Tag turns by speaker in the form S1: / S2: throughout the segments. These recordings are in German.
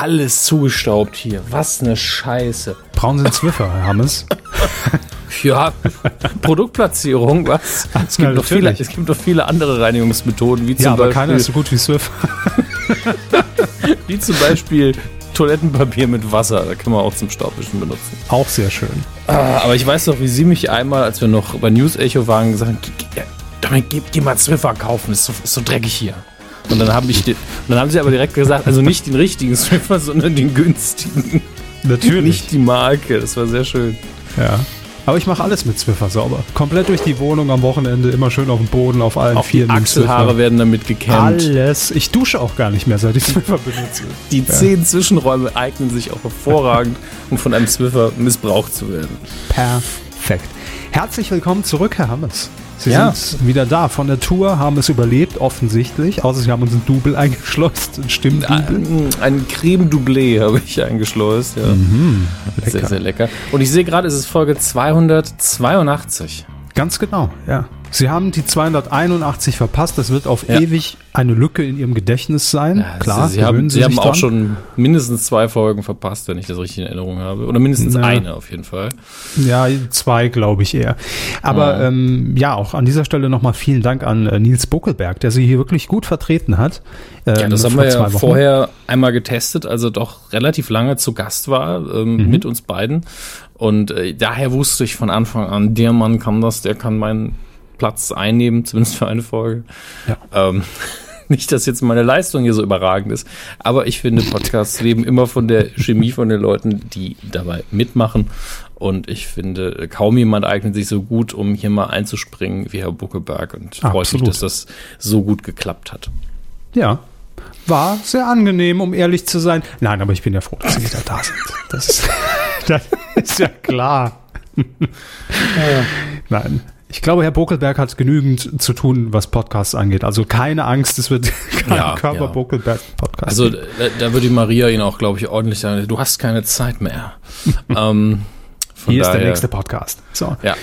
S1: alles zugestaubt hier. Was eine Scheiße.
S2: Brauchen Sie einen Zwiffer, Herr Hammes?
S1: Ja, Produktplatzierung, was? Es gibt,
S2: Na,
S1: noch viele, es gibt noch viele andere Reinigungsmethoden, wie zum,
S2: Ja, aber
S1: Beispiel,
S2: keiner ist so gut wie Zwiffer.
S1: wie zum Beispiel Toilettenpapier mit Wasser. Da kann man auch zum Staubwischen benutzen.
S2: Auch sehr schön.
S1: Ah, aber ich weiß noch, wie Sie mich einmal, als wir noch bei News Echo waren, gesagt haben, "Geh- geh- Dominik, geh, geh mal Zwiffer kaufen, ist so, ist so dreckig hier. Und dann, hab ich den, dann haben sie aber direkt gesagt, also nicht den richtigen Swiffer, sondern den günstigen. Nicht die Marke. Das war sehr schön.
S2: Ja. Aber ich mache alles mit Zwiffer sauber. Komplett durch die Wohnung am Wochenende, immer schön auf dem Boden, auf allen
S1: Auch die
S2: Vieren. mit
S1: Achselhaare
S2: Zwiffer.
S1: werden damit gekämmt.
S2: Alles. Ich dusche auch gar nicht mehr, seit ich Zwiffer benutze.
S1: Die zehn Zwischenräume eignen sich auch hervorragend, um von einem Swiffer missbraucht zu werden.
S2: Perfekt. Herzlich willkommen zurück, Herr Hammes. Sie
S1: Ja.
S2: sind wieder da von der Tour, haben es überlebt, offensichtlich. Außer Sie haben uns ein Double eingeschleust, ein Stimmdouble.
S1: Ein, ein Creme Doublé habe ich eingeschleust. Ja. Sehr, sehr lecker. Und ich sehe gerade, es ist Folge 282.
S2: Ganz genau, ja. Sie haben die 281 verpasst. Das wird auf
S1: Ja.
S2: ewig eine Lücke in Ihrem Gedächtnis sein. Klar,
S1: Sie haben,
S2: gewöhnen
S1: Sie haben auch
S2: dran.
S1: schon mindestens zwei Folgen verpasst, wenn ich das richtig in Erinnerung habe. Oder mindestens
S2: Na.
S1: eine auf jeden Fall.
S2: Ja, zwei glaube ich eher. Aber
S1: Ja.
S2: ähm, ja, auch an dieser Stelle nochmal vielen Dank an äh, Nils Buckelberg, der sie hier wirklich gut vertreten hat.
S1: Ja,
S2: ähm,
S1: das haben wir ja vorher einmal getestet, also doch relativ lange zu Gast war ähm,
S2: Mhm.
S1: mit uns beiden. Und äh, daher wusste ich von Anfang an, der Mann kann das, der kann meinen Platz einnehmen, zumindest für eine Folge.
S2: Ja.
S1: Ähm, nicht, dass jetzt meine Leistung hier so überragend ist, aber ich finde, Podcasts leben immer von der Chemie von den Leuten, die dabei mitmachen. Und ich finde, kaum jemand eignet sich so gut, um hier mal einzuspringen wie Herr Buckeberg. Und freut mich,
S2: Absolut.
S1: dass das so gut geklappt hat.
S2: Ja. War sehr angenehm, um ehrlich zu sein. Nein, aber ich bin ja froh, dass Sie wieder da sind. Das ist, das ist ja klar. Nein. Ich glaube, Herr Buckelberg hat genügend zu tun, was Podcasts angeht. Also keine Angst, es wird kein
S1: Ja,
S2: Körper
S1: ja.
S2: Buckelberg Podcast.
S1: Also da, da würde die Maria ihn auch, glaube ich, ordentlich sagen, du hast keine Zeit mehr. ähm,
S2: hier ist der
S1: daher-
S2: nächste Podcast. So.
S1: Ja,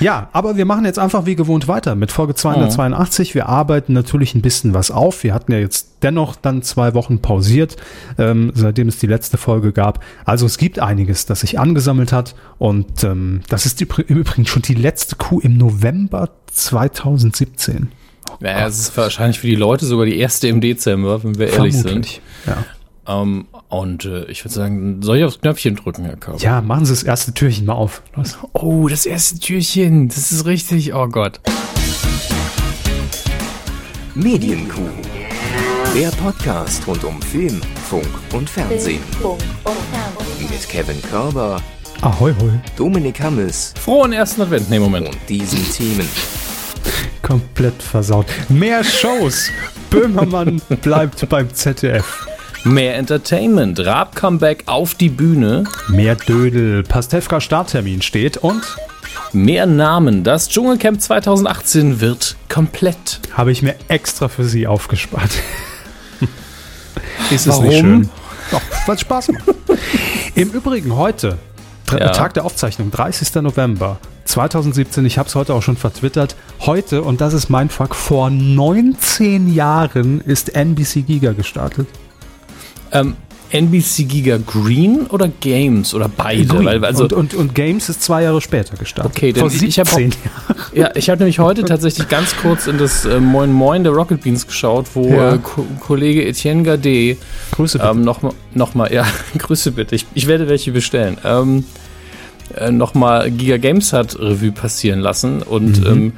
S2: Ja, aber wir machen jetzt einfach wie gewohnt weiter mit Folge 282. Wir arbeiten natürlich ein bisschen was auf. Wir hatten ja jetzt dennoch dann zwei Wochen pausiert, ähm, seitdem es die letzte Folge gab. Also es gibt einiges, das sich angesammelt hat. Und ähm, das ist im Übrigen schon die letzte Kuh im November 2017.
S1: ja es ist wahrscheinlich für die Leute sogar die erste im Dezember, wenn wir ehrlich
S2: Vermutlich. Ja.
S1: sind. Ähm, und äh, ich würde sagen, soll ich aufs Knöpfchen drücken, Herr Körper?
S2: ja, machen Sie das erste Türchen mal auf. Los.
S1: Oh, das erste Türchen, das ist richtig, oh Gott.
S3: Medienkuh. Der Podcast rund um Film, Funk und Fernsehen. Mit Kevin Körber,
S2: Ahoi, hoi.
S3: Dominik Hammes
S1: Frohen ersten Advent, nee, Moment.
S3: und diesen Themen.
S2: Komplett versaut. Mehr Shows. Böhmermann bleibt beim ZDF.
S1: Mehr Entertainment, Raab-Comeback auf die Bühne,
S2: Mehr Dödel. Pastewka Starttermin steht und
S1: mehr Namen, das Dschungelcamp 2018 wird komplett.
S2: habe ich mir extra für Sie aufgespart. Ist es
S1: Warum?
S2: nicht schön? Doch, weil es Spaß macht. Im Übrigen heute,
S1: Ja.
S2: Tag der Aufzeichnung, 30. November 2017, ich habe es heute auch schon vertwittert, heute, und das ist mein Fuck, vor 19 Jahren ist NBC Giga gestartet.
S1: Ähm, NBC Giga Green oder Games oder beide? Weil, also,
S2: und, und, und Games ist zwei Jahre später gestartet.
S1: Okay, denn
S2: vor
S1: ich- ich hab
S2: 17
S1: auch- ja, ich habe nämlich heute tatsächlich ganz kurz in das äh, Moin Moin der Rocket Beans geschaut, wo
S2: Ja.
S1: äh, Ko Kollege Etienne Gade
S2: Grüße bitte.
S1: ähm, nochmal, noch mal, ja, Grüße bitte, ich, ich werde welche bestellen, ähm, äh, nochmal Giga Games hat Revue passieren lassen und
S2: Mhm.
S1: ähm,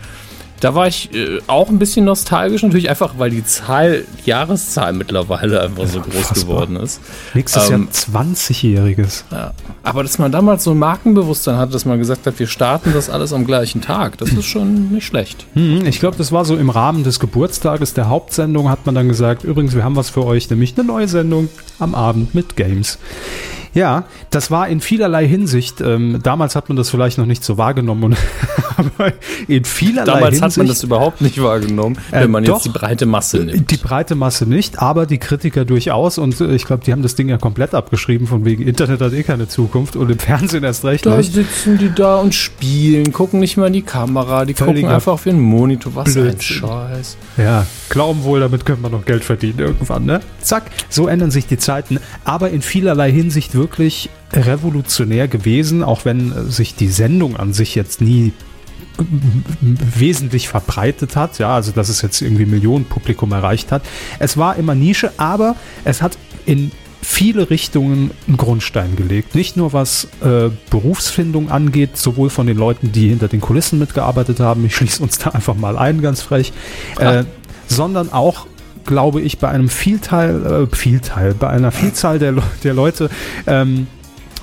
S1: da war ich äh, auch ein bisschen nostalgisch, natürlich einfach, weil die Zahl, die Jahreszahl mittlerweile einfach so groß
S2: Unfassbar.
S1: geworden ist.
S2: Nächstes
S1: ähm,
S2: Jahr 20-Jähriges.
S1: Ja. Aber dass man damals so ein Markenbewusstsein hatte, dass man gesagt hat, wir starten das alles am gleichen Tag, das ist schon nicht schlecht.
S2: Mhm, Ich glaube, das war so im Rahmen des Geburtstages der Hauptsendung, hat man dann gesagt, übrigens, wir haben was für euch, nämlich eine neue Sendung am Abend mit Games. Ja, das war in vielerlei Hinsicht, ähm, damals hat man das vielleicht noch nicht so wahrgenommen, und, aber in vielerlei
S1: Damals
S2: Hinsicht.
S1: hat man das überhaupt nicht wahrgenommen,
S2: Äh,
S1: wenn man
S2: doch.
S1: jetzt die breite Masse nimmt.
S2: Die breite Masse nicht, aber die Kritiker durchaus. Und äh, ich glaube, die haben das Ding ja komplett abgeschrieben, von wegen Internet hat eh keine Zukunft und im Fernsehen erst recht
S1: Da
S2: nicht.
S1: sitzen die da und spielen, gucken nicht mal in die Kamera, die
S2: Völliger
S1: gucken einfach auf ihren Monitor. Was ein
S2: Blödsinn.
S1: Scheiß.
S2: Ja, glauben wohl, damit können wir noch Geld verdienen irgendwann, ne? Zack, so ändern sich die Zeiten, aber in vielerlei Hinsicht wirklich revolutionär gewesen, auch wenn äh, sich die Sendung an sich jetzt nie wesentlich verbreitet hat, ja, also dass es jetzt irgendwie Millionenpublikum erreicht hat. Es war immer Nische, aber es hat in viele Richtungen einen Grundstein gelegt. Nicht nur was äh, Berufsfindung angeht, sowohl von den Leuten, die hinter den Kulissen mitgearbeitet haben, ich schließe uns da einfach mal ein, ganz frech, äh, sondern auch glaube ich, bei einem Vielteil, äh, Vielteil, bei einer Vielzahl der, der Leute, ähm,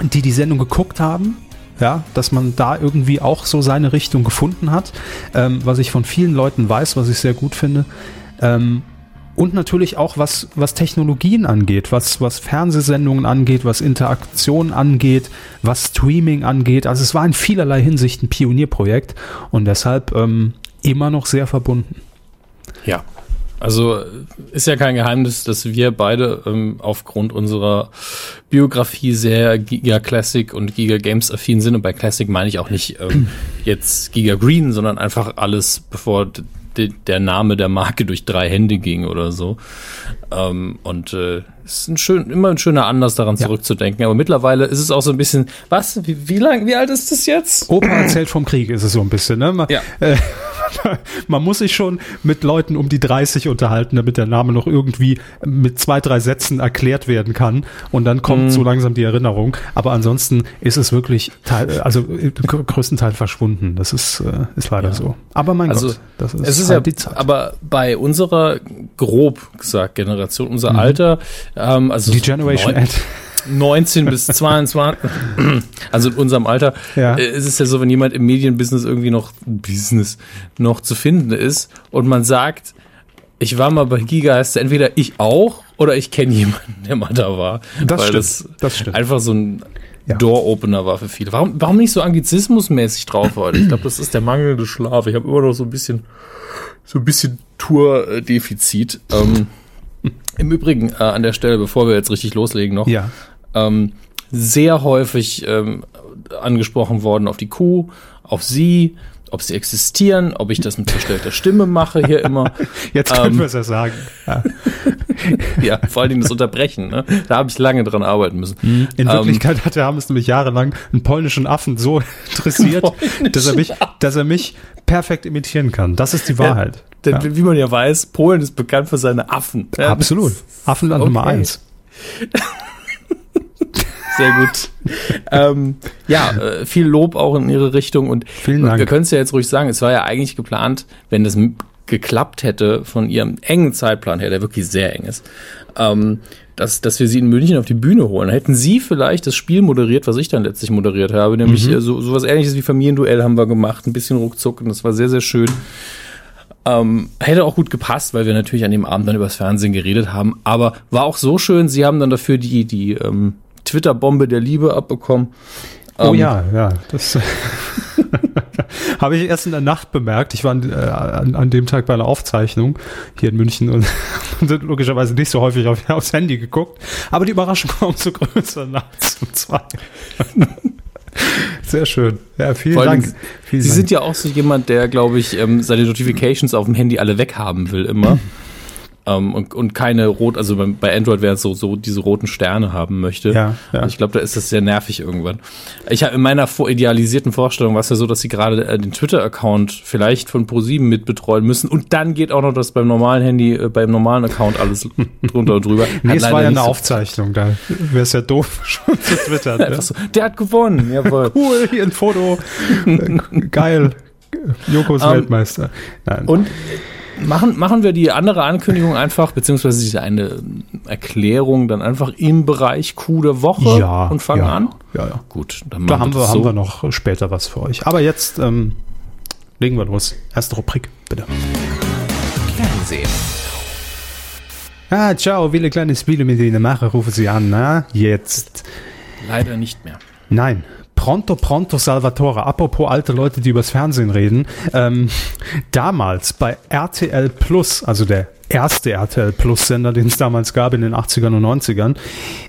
S2: die die Sendung geguckt haben, ja, dass man da irgendwie auch so seine Richtung gefunden hat, ähm, was ich von vielen Leuten weiß, was ich sehr gut finde. Ähm, und natürlich auch was, was Technologien angeht, was, was Fernsehsendungen angeht, was Interaktion angeht, was Streaming angeht. Also es war in vielerlei Hinsicht ein Pionierprojekt und deshalb ähm, immer noch sehr verbunden.
S1: Ja. Also ist ja kein Geheimnis, dass wir beide ähm, aufgrund unserer Biografie sehr Giga Classic und Giga Games affin sind. Und bei Classic meine ich auch nicht ähm, jetzt Giga Green, sondern einfach alles, bevor der Name der Marke durch drei Hände ging oder so. Ähm, und äh, es ist ein schön, immer ein schöner Anlass daran
S2: Ja.
S1: zurückzudenken. Aber mittlerweile ist es auch so ein bisschen, was? Wie, wie lang, wie alt ist das jetzt?
S2: Opa erzählt vom Krieg, ist es so ein bisschen. Ne? Man,
S1: Ja.
S2: äh, man muss sich schon mit Leuten um die 30 unterhalten, damit der Name noch irgendwie mit zwei, drei Sätzen erklärt werden kann. Und dann kommt
S1: Mhm.
S2: so langsam die Erinnerung. Aber ansonsten ist es wirklich teil, also äh, gr- größtenteils verschwunden. Das ist, äh, ist leider
S1: Ja.
S2: so. Aber mein
S1: Also,
S2: Gott, das ist,
S1: es ist
S2: halt
S1: ja,
S2: die Zeit.
S1: aber bei unserer, grob gesagt, Generation, unser Alter, ähm, also
S2: Mhm. die Generation Ad.
S1: 19 bis 22, also in unserem Alter,
S2: Ja.
S1: äh, ist es ja so, wenn jemand im Medienbusiness irgendwie noch Business noch zu finden ist und man sagt, ich war mal bei Giga, heißt entweder ich auch oder ich kenne jemanden, der mal da war.
S2: Das
S1: Weil
S2: stimmt,
S1: das,
S2: das stimmt.
S1: einfach so ein
S2: Ja.
S1: Door-Opener war für viele. Warum, warum nicht so anglizismusmäßig drauf heute? Ich glaube, das ist der mangelnde Schlaf. Ich habe immer noch so ein bisschen, so ein bisschen Tour-Defizit. Ähm, Im Übrigen, äh, an der Stelle, bevor wir jetzt richtig loslegen noch,
S2: Ja.
S1: ähm, sehr häufig ähm, angesprochen worden auf die Kuh, auf sie, ob sie existieren, ob ich das mit verstellter Stimme mache hier immer.
S2: Jetzt können
S1: Ähm,
S2: wir es ja sagen. Ja.
S1: ja, vor allen Dingen das Unterbrechen. Ne? Da habe ich lange dran arbeiten müssen.
S2: In
S1: Ähm,
S2: Wirklichkeit hat der Hammes nämlich jahrelang einen polnischen Affen so interessiert, dass er, mich, dass er mich perfekt imitieren kann. Das ist die Wahrheit.
S1: Denn
S2: Ja.
S1: wie man ja weiß, Polen ist bekannt für seine Affen. Ja,
S2: Absolut. Affenland
S1: Okay.
S2: Nummer eins.
S1: Sehr gut. ähm, ja, äh, viel Lob auch in Ihre Richtung und
S2: Vielen Dank.
S1: wir können es ja jetzt ruhig sagen, es war ja eigentlich geplant, wenn das geklappt hätte von Ihrem engen Zeitplan her, der wirklich sehr eng ist, ähm, dass, dass wir Sie in München auf die Bühne holen. Hätten Sie vielleicht das Spiel moderiert, was ich dann letztlich moderiert habe, nämlich
S2: Mhm.
S1: äh, so sowas ähnliches wie Familienduell haben wir gemacht, ein bisschen ruckzuck und das war sehr, sehr schön. Ähm, hätte auch gut gepasst, weil wir natürlich an dem Abend dann übers Fernsehen geredet haben. Aber war auch so schön, sie haben dann dafür die, die ähm, Twitter-Bombe der Liebe abbekommen.
S2: Oh
S1: Ähm,
S2: ja, ja. Das habe ich erst in der Nacht bemerkt. Ich war an, äh, an, an dem Tag bei einer Aufzeichnung hier in München und, und logischerweise nicht so häufig auf, aufs Handy geguckt. Aber die Überraschung war umso größer nachts um zwei. Sehr schön. Ja, vielen
S1: allem,
S2: Dank. Vielen
S1: Sie
S2: Dank.
S1: sind ja auch so jemand, der, glaube ich, ähm, seine Notifications auf dem Handy alle weghaben will immer. Ähm, und, und keine rot, also bei, Android wäre es so, so diese roten Sterne haben möchte.
S2: Ja, ja.
S1: Ich glaube, da ist das sehr nervig irgendwann. Ich habe in meiner idealisierten Vorstellung war es ja so, dass sie gerade äh, den Twitter-Account vielleicht von ProSieben mitbetreuen müssen und dann geht auch noch das beim normalen Handy, äh, beim normalen Account alles drunter und drüber.
S2: Nee,
S1: Hat
S2: es war ja eine
S1: so-
S2: Aufzeichnung, da wäre es ja doof, schon zu twittern. Ne?
S1: so, der hat gewonnen, jawohl.
S2: Cool, hier ein Foto. Äh, Geil. Joko ist
S1: Ähm,
S2: Weltmeister. Nein.
S1: Und machen, machen wir die andere Ankündigung einfach, beziehungsweise diese eine Erklärung dann einfach im Bereich Q der Woche
S2: ja,
S1: und fangen
S2: ja,
S1: an?
S2: Ja, ja.
S1: Gut, dann machen
S2: Da haben wir,
S1: das
S2: haben
S1: so.
S2: wir noch später was für euch. Aber jetzt ähm, legen wir los. Erste Rubrik, bitte.
S3: Fernsehen.
S2: Ah, ciao, viele kleine Spiele mit Ihnen mache, rufe Sie an, na? Jetzt.
S1: Leider nicht mehr.
S2: Nein. Pronto, pronto, Salvatore. Apropos alte Leute, die übers Fernsehen reden. Ähm, damals bei RTL Plus, also der erste RTL Plus Sender, den es damals gab in den 80ern und 90ern,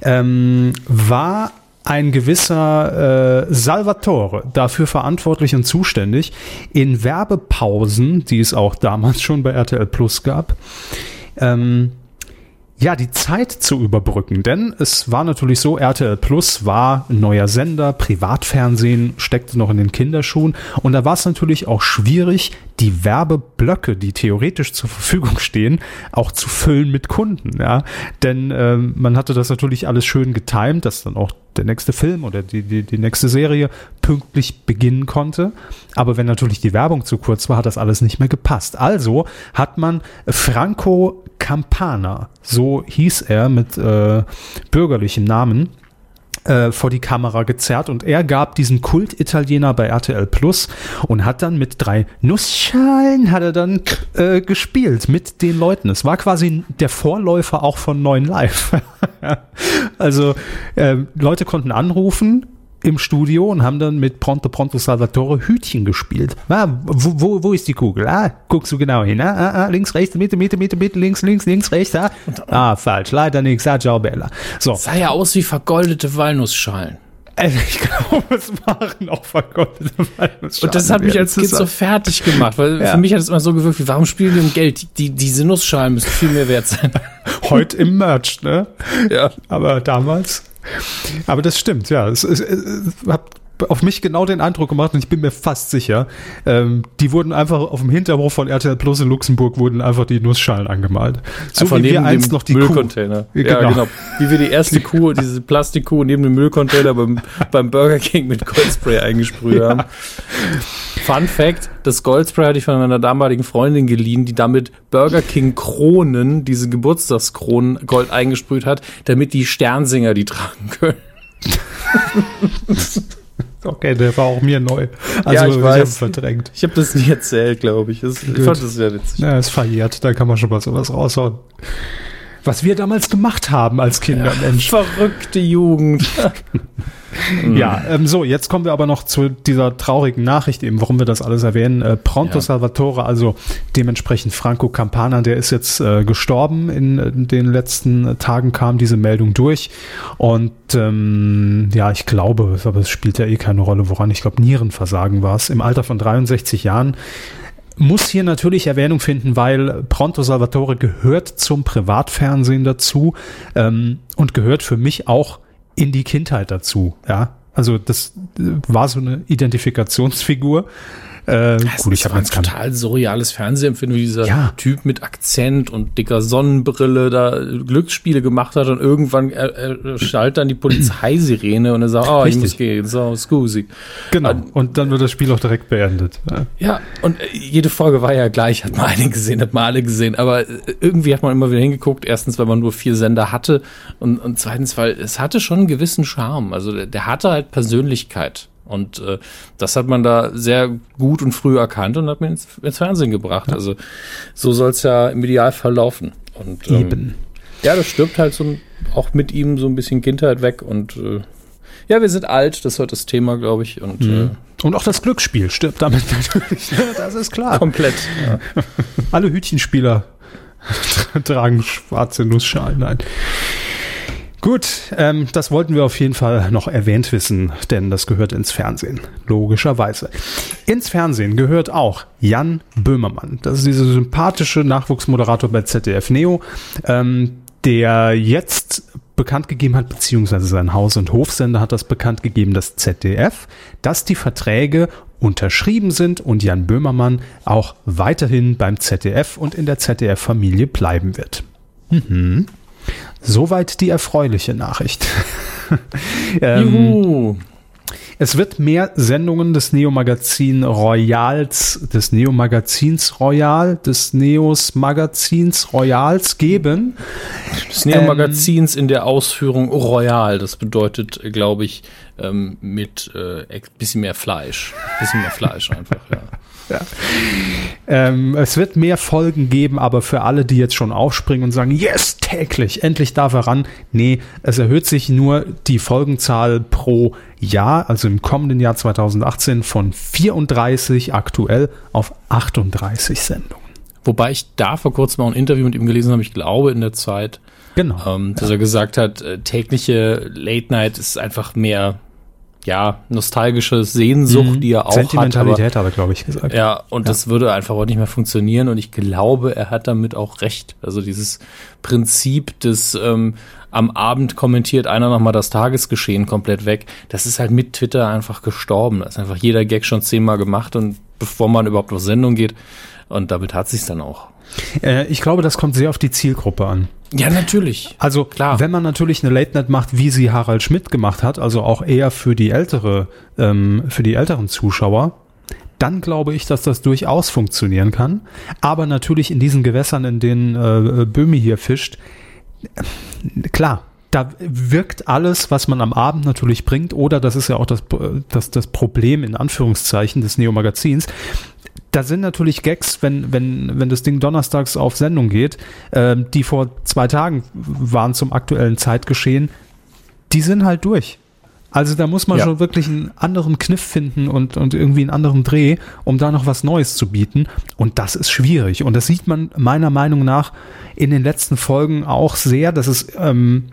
S2: ähm, war ein gewisser äh, Salvatore dafür verantwortlich und zuständig, in Werbepausen, die es auch damals schon bei RTL Plus gab, ähm, ja, die Zeit zu überbrücken. Denn es war natürlich so, RTL Plus war ein neuer Sender, Privatfernsehen steckte noch in den Kinderschuhen und da war es natürlich auch schwierig, die Werbeblöcke, die theoretisch zur Verfügung stehen, auch zu füllen mit Kunden. Ja, denn ähm, man hatte das natürlich alles schön getimt, dass dann auch der nächste Film oder die, die, die nächste Serie pünktlich beginnen konnte. Aber wenn natürlich die Werbung zu kurz war, hat das alles nicht mehr gepasst. Also hat man Franco Campana, so hieß er mit äh, bürgerlichem Namen, äh, vor die Kamera gezerrt und er gab diesen Kult-Italiener bei RTL Plus und hat dann mit drei Nussschalen hat er dann äh, gespielt mit den Leuten. Es war quasi der Vorläufer auch von Neuen Live. also äh, Leute konnten anrufen, im Studio und haben dann mit Pronto Pronto Salvatore Hütchen gespielt. Ah, wo, wo, wo ist die Kugel? Ah, guckst du genau hin. Ah, ah, ah, links, rechts, Mitte, Mitte, Mitte, Mitte, links, links, links, rechts. Ah, ah falsch. Leider nichts. Ah, ciao, Bella.
S1: So. Sah ja aus wie vergoldete Walnussschalen.
S2: Also ich glaube, es waren auch vergoldete
S1: Walnussschalen. Und das hat mich als Kind so fertig gemacht, weil ja. für mich hat es immer so gewirkt, warum spielen die um Geld? Die, diese Nussschalen müssen viel mehr wert sein.
S2: Heute im Merch, ne?
S1: Ja.
S2: Aber damals aber das stimmt, ja. Es, es, es, hab auf mich genau den Eindruck gemacht und ich bin mir fast sicher, ähm, die wurden einfach auf dem Hinterhof von RTL Plus in Luxemburg wurden einfach die Nussschalen angemalt.
S1: So einfach wie wir einst noch die Müllcontainer. Kuh. Ja, genau. genau. Wie wir die erste Kuh, diese Plastikkuh neben dem Müllcontainer beim, beim Burger King mit Goldspray eingesprüht ja. haben. Fun Fact, das Goldspray hatte ich von meiner damaligen Freundin geliehen, die damit Burger King Kronen, diese Geburtstagskronen Gold eingesprüht hat, damit die Sternsinger die tragen können.
S2: Okay, der war auch mir neu.
S1: Also ja, ich. Ich verdrängt. Ich habe das nie erzählt, glaube ich. Das, ich
S2: fand das sehr witzig. Ja, ist verjährt, da kann man schon mal sowas raushauen. Was wir damals gemacht haben als Kinder,
S1: ja, Mensch. Verrückte Jugend.
S2: ja, ähm, so, jetzt kommen wir aber noch zu dieser traurigen Nachricht, eben, warum wir das alles erwähnen. Äh, Pronto ja. Salvatore, also dementsprechend Franco Campana, der ist jetzt äh, gestorben. In, in, den letzten Tagen kam diese Meldung durch. Und ähm, ja, ich glaube, aber es spielt ja eh keine Rolle, woran. Ich glaube, Nierenversagen war es. Im Alter von 63 Jahren muss hier natürlich Erwähnung finden, weil Pronto Salvatore gehört zum Privatfernsehen dazu ähm, und gehört für mich auch in die Kindheit dazu. Ja, also das war so eine Identifikationsfigur.
S1: Äh, das gut, ich habe ein total surreales Fernsehempfinden, wie dieser ja. Typ mit Akzent und dicker Sonnenbrille da Glücksspiele gemacht hat und irgendwann er, er schaltet dann die Polizeisirene und er sagt, oh, Richtig. ich muss gehen, so, scusi.
S2: Genau, und, und dann wird das Spiel auch direkt beendet.
S1: Ja. ja, und äh, jede Folge war ja gleich, hat man eine gesehen, hat man alle gesehen, aber äh, irgendwie hat man immer wieder hingeguckt, erstens, weil man nur vier Sender hatte und, und zweitens, weil es hatte schon einen gewissen Charme, also der, der hatte halt Persönlichkeit. Und äh, das hat man da sehr gut und früh erkannt und hat mir ins, ins Fernsehen gebracht. Ja. Also so soll es ja im Idealfall laufen. Und, ähm, Eben. Ja, das stirbt halt so auch mit ihm so ein bisschen Kindheit weg und äh, ja, wir sind alt, das ist heute das Thema, glaube ich. Und, mhm.
S2: äh, und auch das Glücksspiel stirbt damit natürlich, ne? das ist klar.
S1: Komplett.
S2: Ja. Alle Hütchenspieler tragen schwarze Nussschalen ein. Gut, ähm, das wollten wir auf jeden Fall noch erwähnt wissen, denn das gehört ins Fernsehen, logischerweise. Ins Fernsehen gehört auch Jan Böhmermann. Das ist dieser sympathische Nachwuchsmoderator bei ZDF Neo, ähm, der jetzt bekannt gegeben hat, beziehungsweise sein Haus- und Hofsender hat das bekannt gegeben, das ZDF, dass die Verträge unterschrieben sind und Jan Böhmermann auch weiterhin beim ZDF und in der ZDF-Familie bleiben wird. Mhm. Soweit die erfreuliche Nachricht. ähm, Juhu. Es wird mehr Sendungen des Neo-Magazin Royals, des Neo-Magazins Royal, des Neos Magazins Royals geben.
S1: Des Neo-Magazins ähm, in der Ausführung Royal. Das bedeutet, glaube ich, ähm, mit äh, bisschen mehr Fleisch. Bisschen mehr Fleisch einfach, ja.
S2: Ja. Ähm, es wird mehr Folgen geben, aber für alle, die jetzt schon aufspringen und sagen, yes, täglich, endlich darf er ran. Nee, es erhöht sich nur die Folgenzahl pro Jahr, also im kommenden Jahr 2018 von 34 aktuell auf 38 Sendungen.
S1: Wobei ich da vor kurzem auch ein Interview mit ihm gelesen habe, ich glaube in der Zeit,
S2: Genau.
S1: ähm, dass er gesagt hat, äh, tägliche Late Night ist einfach mehr, ja, nostalgische Sehnsucht, die er auch hat. Aber,
S2: Sentimentalität hat er, glaube ich, gesagt.
S1: ja, und das würde einfach auch nicht mehr funktionieren und ich glaube, er hat damit auch recht. Also dieses Prinzip des ähm, am Abend kommentiert einer nochmal das Tagesgeschehen komplett weg, das ist halt mit Twitter einfach gestorben. Da ist einfach jeder Gag schon zehnmal gemacht und bevor man überhaupt auf Sendung geht und damit hat sich's dann auch.
S2: Äh, ich glaube, das kommt sehr auf die Zielgruppe an.
S1: Ja, natürlich.
S2: Also
S1: Klar.
S2: wenn man natürlich eine Late Night macht, wie sie Harald Schmidt gemacht hat, also auch eher für die ältere, ähm, für die älteren Zuschauer, dann glaube ich, dass das durchaus funktionieren kann. Aber natürlich in diesen Gewässern, in denen äh, Böhmi hier fischt, äh, klar, da wirkt alles, was man am Abend natürlich bringt, oder das ist ja auch das, das, das Problem in Anführungszeichen des Neo-Magazins, da sind natürlich Gags, wenn, wenn, wenn das Ding donnerstags auf Sendung geht, ähm, die vor zwei Tagen waren zum aktuellen Zeitgeschehen, die sind halt durch. Also da muss man
S1: Ja.
S2: schon wirklich einen anderen Kniff finden und, und irgendwie einen anderen Dreh, um da noch was Neues zu bieten. Und das ist schwierig. Und das sieht man meiner Meinung nach in den letzten Folgen auch sehr, dass es, ähm,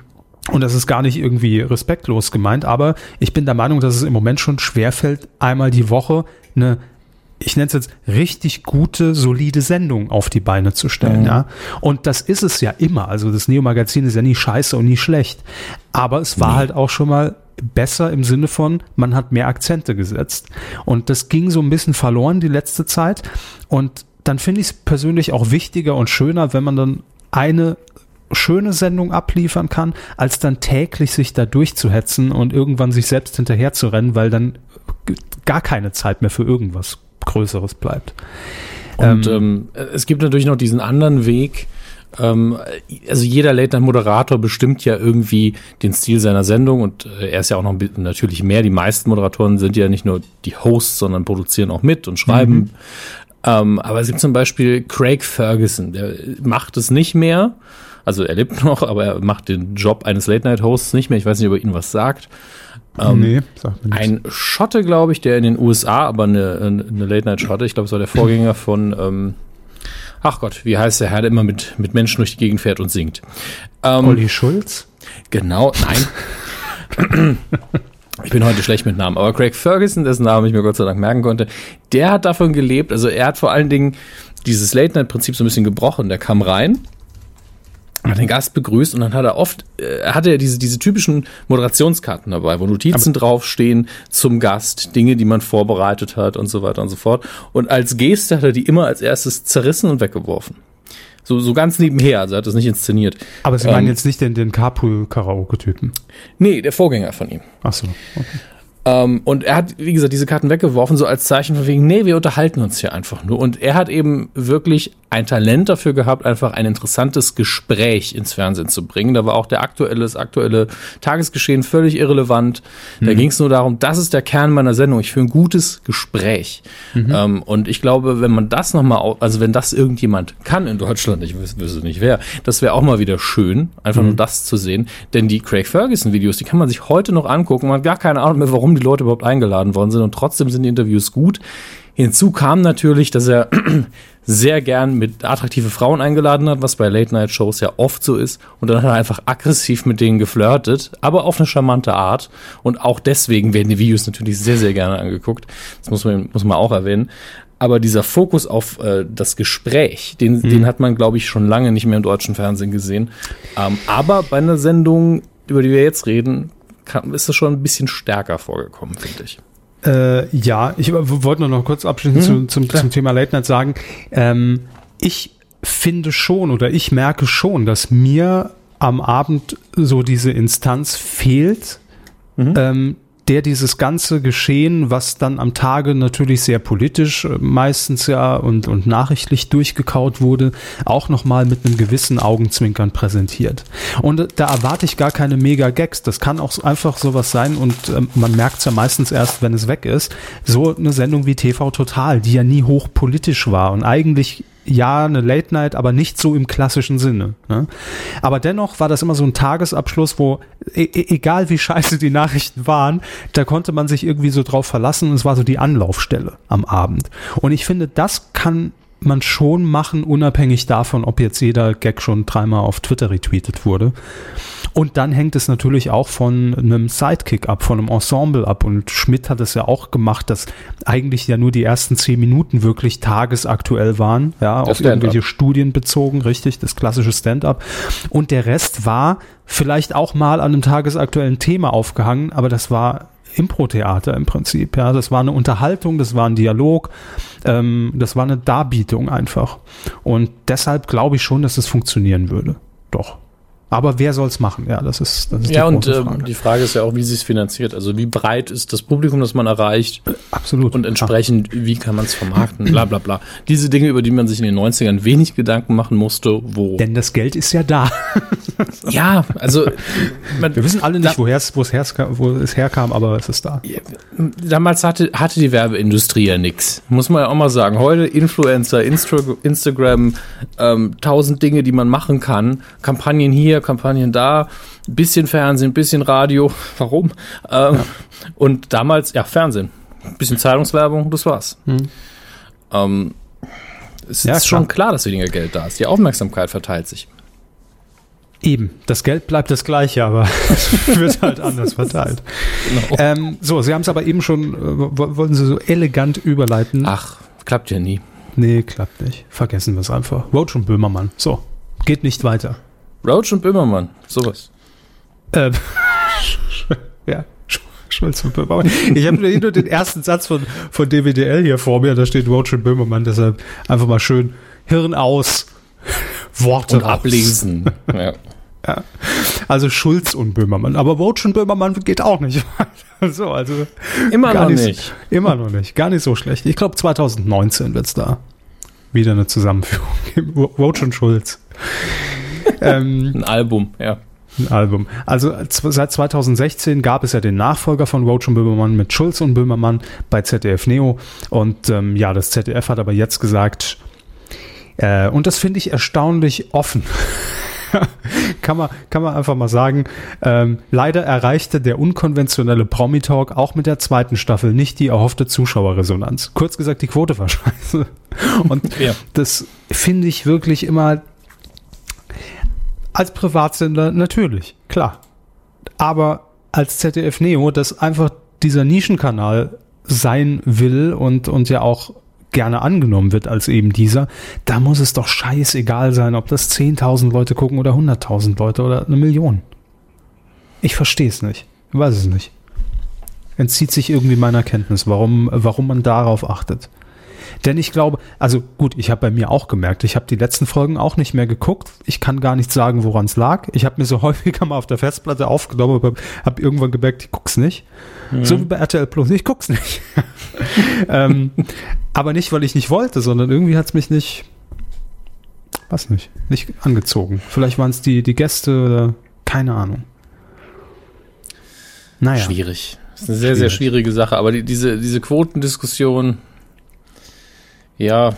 S2: und das ist gar nicht irgendwie respektlos gemeint, aber ich bin der Meinung, dass es im Moment schon schwerfällt, einmal die Woche eine ich nenne es jetzt richtig gute, solide Sendung auf die Beine zu stellen,
S1: Mhm.
S2: ja. Und das ist es ja immer. Also das Neo-Magazin ist ja nie scheiße und nie schlecht. Aber es war halt auch schon mal besser im Sinne von, man hat mehr Akzente gesetzt. Und das ging so ein bisschen verloren die letzte Zeit. Und dann finde ich es persönlich auch wichtiger und schöner, wenn man dann eine schöne Sendung abliefern kann, als dann täglich sich da durchzuhetzen und irgendwann sich selbst hinterher zu rennen, weil dann gar keine Zeit mehr für irgendwas Größeres bleibt.
S1: Und ähm, es gibt natürlich noch diesen anderen Weg. Ähm, also jeder Late-Night-Moderator bestimmt ja irgendwie den Stil seiner Sendung und äh, er ist ja auch noch natürlich mehr. Die meisten Moderatoren sind ja nicht nur die Hosts, sondern produzieren auch mit und schreiben. Ähm, aber es gibt zum Beispiel Craig Ferguson, der macht es nicht mehr. Also er lebt noch, aber er macht den Job eines Late-Night-Hosts nicht mehr. Ich weiß nicht, ob er Ihnen was sagt. Ähm,
S2: nee, sag mir nichts.
S1: Ein Schotte, glaube ich, der in den USA, aber eine, eine Late-Night-Schotte, ich glaube, es war der Vorgänger von, ähm, ach Gott, wie heißt der Herr, der immer mit, mit Menschen durch die Gegend fährt und singt? Ähm,
S2: Olli Schulz?
S1: Genau, nein. Ich bin heute schlecht mit Namen, aber Craig Ferguson, dessen Namen ich mir Gott sei Dank merken konnte, der hat davon gelebt, also er hat vor allen Dingen dieses Late-Night-Prinzip so ein bisschen gebrochen. Der kam rein, hat den Gast begrüßt und dann hat er oft, äh, hatte er diese, diese typischen Moderationskarten dabei, wo Notizen draufstehen zum Gast, Dinge, die man vorbereitet hat und so weiter und so fort. Und als Geste hat er die immer als erstes zerrissen und weggeworfen. So, so ganz nebenher, also er hat das nicht inszeniert.
S2: Aber Sie
S1: Ähm,
S2: meinen jetzt nicht den, den Carpool-Karaoke-Typen.
S1: Nee, der Vorgänger von ihm.
S2: Ach so. Okay.
S1: Ähm, und er hat, wie gesagt, diese Karten weggeworfen, so als Zeichen von wegen, nee, wir unterhalten uns hier einfach nur. Und er hat eben wirklich ein Talent dafür gehabt, einfach ein interessantes Gespräch ins Fernsehen zu bringen. Da war auch der aktuelle, das aktuelle Tagesgeschehen völlig irrelevant. Da ging es nur darum, das ist der Kern meiner Sendung. Ich führe ein gutes Gespräch. Ähm, und ich glaube, wenn man das nochmal, also wenn das irgendjemand kann in Deutschland, ich wüs- wüsste nicht wer, das wäre auch mal wieder schön, einfach nur das zu sehen. Denn die Craig Ferguson Videos, die kann man sich heute noch angucken. Man hat gar keine Ahnung mehr, warum die Leute überhaupt eingeladen worden sind. Und trotzdem sind die Interviews gut. Hinzu kam natürlich, dass er sehr gern mit attraktive Frauen eingeladen hat, was bei Late-Night-Shows ja oft so ist. Und dann hat er einfach aggressiv mit denen geflirtet, aber auf eine charmante Art. Und auch deswegen werden die Videos natürlich sehr, sehr gerne angeguckt. Das muss man, muss man auch erwähnen. Aber dieser Fokus auf äh, das Gespräch, den, den hat man, glaube ich, schon lange nicht mehr im deutschen Fernsehen gesehen. Ähm, aber bei einer Sendung, über die wir jetzt reden, kann, ist das schon ein bisschen stärker vorgekommen, finde ich.
S2: Äh, ja, ich wollte nur noch kurz abschließend
S1: Hm,
S2: zu, zum, zum Thema Late Night sagen. Ähm, ich finde schon oder ich merke schon, dass mir am Abend so diese Instanz fehlt,
S1: Mhm.
S2: ähm, der dieses ganze Geschehen, was dann am Tage natürlich sehr politisch äh, meistens ja und, und nachrichtlich durchgekaut wurde, auch nochmal mit einem gewissen Augenzwinkern präsentiert. Und da erwarte ich gar keine Mega-Gags. Das kann auch einfach sowas sein und ähm, man merkt es ja meistens erst, wenn es weg ist. So eine Sendung wie TV Total, die ja nie hochpolitisch war und eigentlich ja, eine Late Night, aber nicht so im klassischen Sinne. Ne? Aber dennoch war das immer so ein Tagesabschluss, wo e, e egal wie scheiße die Nachrichten waren, da konnte man sich irgendwie so drauf verlassen und es war so die Anlaufstelle am Abend. Und ich finde, das kann man schon machen, unabhängig davon, ob jetzt jeder Gag schon dreimal auf Twitter retweetet wurde. Und dann hängt es natürlich auch von einem Sidekick ab, von einem Ensemble ab. Und Schmidt hat es ja auch gemacht, dass eigentlich ja nur die ersten zehn Minuten wirklich tagesaktuell waren, ja, auf irgendwelche Studien bezogen, richtig, das klassische Stand-up. Und der Rest war vielleicht auch mal an einem tagesaktuellen Thema aufgehangen, aber das war Impro-Theater im Prinzip. Ja, das war eine Unterhaltung, das war ein Dialog, ähm, das war eine Darbietung einfach. Und deshalb glaube ich schon, dass es funktionieren würde. Doch. Aber wer soll es machen? Ja, das ist, das ist
S1: ja, die und Frage. Ähm, die Frage ist ja auch, wie sie es finanziert. Also wie breit ist das Publikum, das man erreicht?
S2: Absolut.
S1: Und entsprechend, Ach. wie kann man es vermarkten? Bla bla bla. Diese Dinge, über die man sich in den 90ern wenig Gedanken machen musste, wo.
S2: Denn das Geld ist ja da.
S1: ja, also
S2: man, wir wissen alle nicht, woher es, wo es, herkam, wo es herkam, aber es ist da.
S1: Damals hatte, hatte die Werbeindustrie ja nichts. Muss man ja auch mal sagen. Heute Influencer, Insta Instagram, ähm, tausend Dinge, die man machen kann. Kampagnen hier, hier, Kampagnen da, ein bisschen Fernsehen, ein bisschen Radio. Warum? Ähm, ja. Und damals, ja, Fernsehen. Ein bisschen Zeitungswerbung, das war's. Hm. Ähm, es ja, ist klar. schon klar, dass weniger Geld da ist. Die Aufmerksamkeit verteilt sich.
S2: Eben, das Geld bleibt das gleiche, aber es wird halt anders verteilt. Genau. Ähm, so, Sie haben es aber eben schon, äh, wollten Sie so elegant überleiten.
S1: Ach, klappt ja nie.
S2: Nee, klappt nicht. Vergessen wir es einfach. Roach und Böhmermann. So, geht nicht weiter.
S1: Roach und Böhmermann, sowas.
S2: Ähm, ja, Schulz und Böhmermann. Ich habe nur den ersten Satz von, von DWDL hier vor mir, da steht Roach und Böhmermann, deshalb einfach mal schön Hirn aus, Worte
S1: und ablesen. ja.
S2: ja. Also Schulz und Böhmermann. Aber Roach und Böhmermann geht auch nicht weiter. so, also
S1: immer noch nicht. nicht.
S2: Immer noch nicht. Gar nicht so schlecht. Ich glaube 2019 wird es da wieder eine Zusammenführung geben. Roach und Schulz
S1: ähm, ein Album, ja.
S2: Ein Album. Also seit 2016 gab es ja den Nachfolger von Roach und Böhmermann mit Schulz und Böhmermann bei ZDF Neo. Und ähm, ja, das ZDF hat aber jetzt gesagt, äh, und das finde ich erstaunlich offen. kann, man, kann man einfach mal sagen. Ähm, leider erreichte der unkonventionelle Promi-Talk auch mit der zweiten Staffel nicht die erhoffte Zuschauerresonanz. Kurz gesagt, die Quote war scheiße. Und ja. das finde ich wirklich immer als Privatsender natürlich, klar. Aber als ZDF Neo, das einfach dieser Nischenkanal sein will und, und ja auch gerne angenommen wird als eben dieser, da muss es doch scheißegal sein, ob das 10.000 Leute gucken oder 100.000 Leute oder eine Million. Ich verstehe es nicht. Ich weiß es nicht. Entzieht sich irgendwie meiner Kenntnis, warum, warum man darauf achtet. Denn ich glaube, also gut, ich habe bei mir auch gemerkt, ich habe die letzten Folgen auch nicht mehr geguckt. Ich kann gar nicht sagen, woran es lag. Ich habe mir so häufiger mal auf der Festplatte aufgenommen, aber habe irgendwann gemerkt, ich guck's nicht. Mhm. So wie bei RTL Plus, ich guck's nicht. ähm, aber nicht, weil ich nicht wollte, sondern irgendwie hat's mich nicht, was nicht, nicht angezogen. Vielleicht waren es die, die Gäste oder keine Ahnung.
S1: Naja. Schwierig. Das ist eine sehr, schwierig. sehr schwierige Sache. Aber die, diese, diese Quotendiskussion, ja,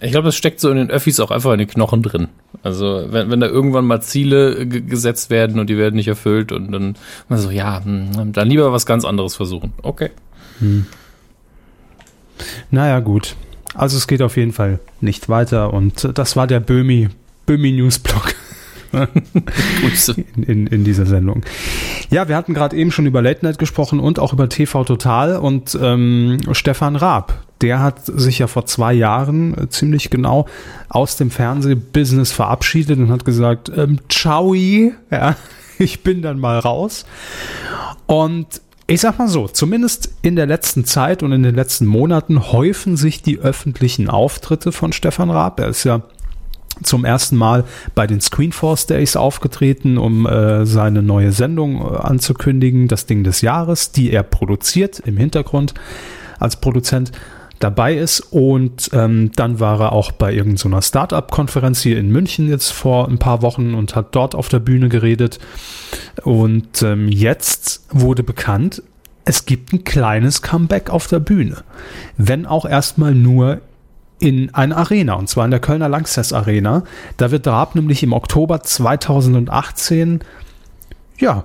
S1: ich glaube, das steckt so in den Öffis auch einfach in den Knochen drin. Also, wenn, wenn da irgendwann mal Ziele gesetzt werden und die werden nicht erfüllt und dann man so, ja, hm, dann lieber was ganz anderes versuchen. Okay. Hm.
S2: Naja, gut. Also es geht auf jeden Fall nicht weiter und das war der Böhmi, Böhmi Newsblog. in, in, in, dieser Sendung. Ja, wir hatten gerade eben schon über Late Night gesprochen und auch über TV Total und ähm, Stefan Raab, der hat sich ja vor zwei Jahren äh, ziemlich genau aus dem Fernsehbusiness verabschiedet und hat gesagt, ähm, ciao, ja, ich bin dann mal raus. Und ich sag mal so, zumindest in der letzten Zeit und in den letzten Monaten häufen sich die öffentlichen Auftritte von Stefan Raab. Er ist ja zum ersten Mal bei den Screenforce Days aufgetreten, um äh, seine neue Sendung äh, anzukündigen, das Ding des Jahres, die er produziert im Hintergrund als Produzent dabei ist. Und ähm, dann war er auch bei irgendeiner Startup-Konferenz hier in München jetzt vor ein paar Wochen und hat dort auf der Bühne geredet. Und ähm, jetzt wurde bekannt, es gibt ein kleines Comeback auf der Bühne, wenn auch erstmal nur in einer Arena, und zwar in der Kölner Langsess Arena. Da wird Raab nämlich im Oktober 2018, ja,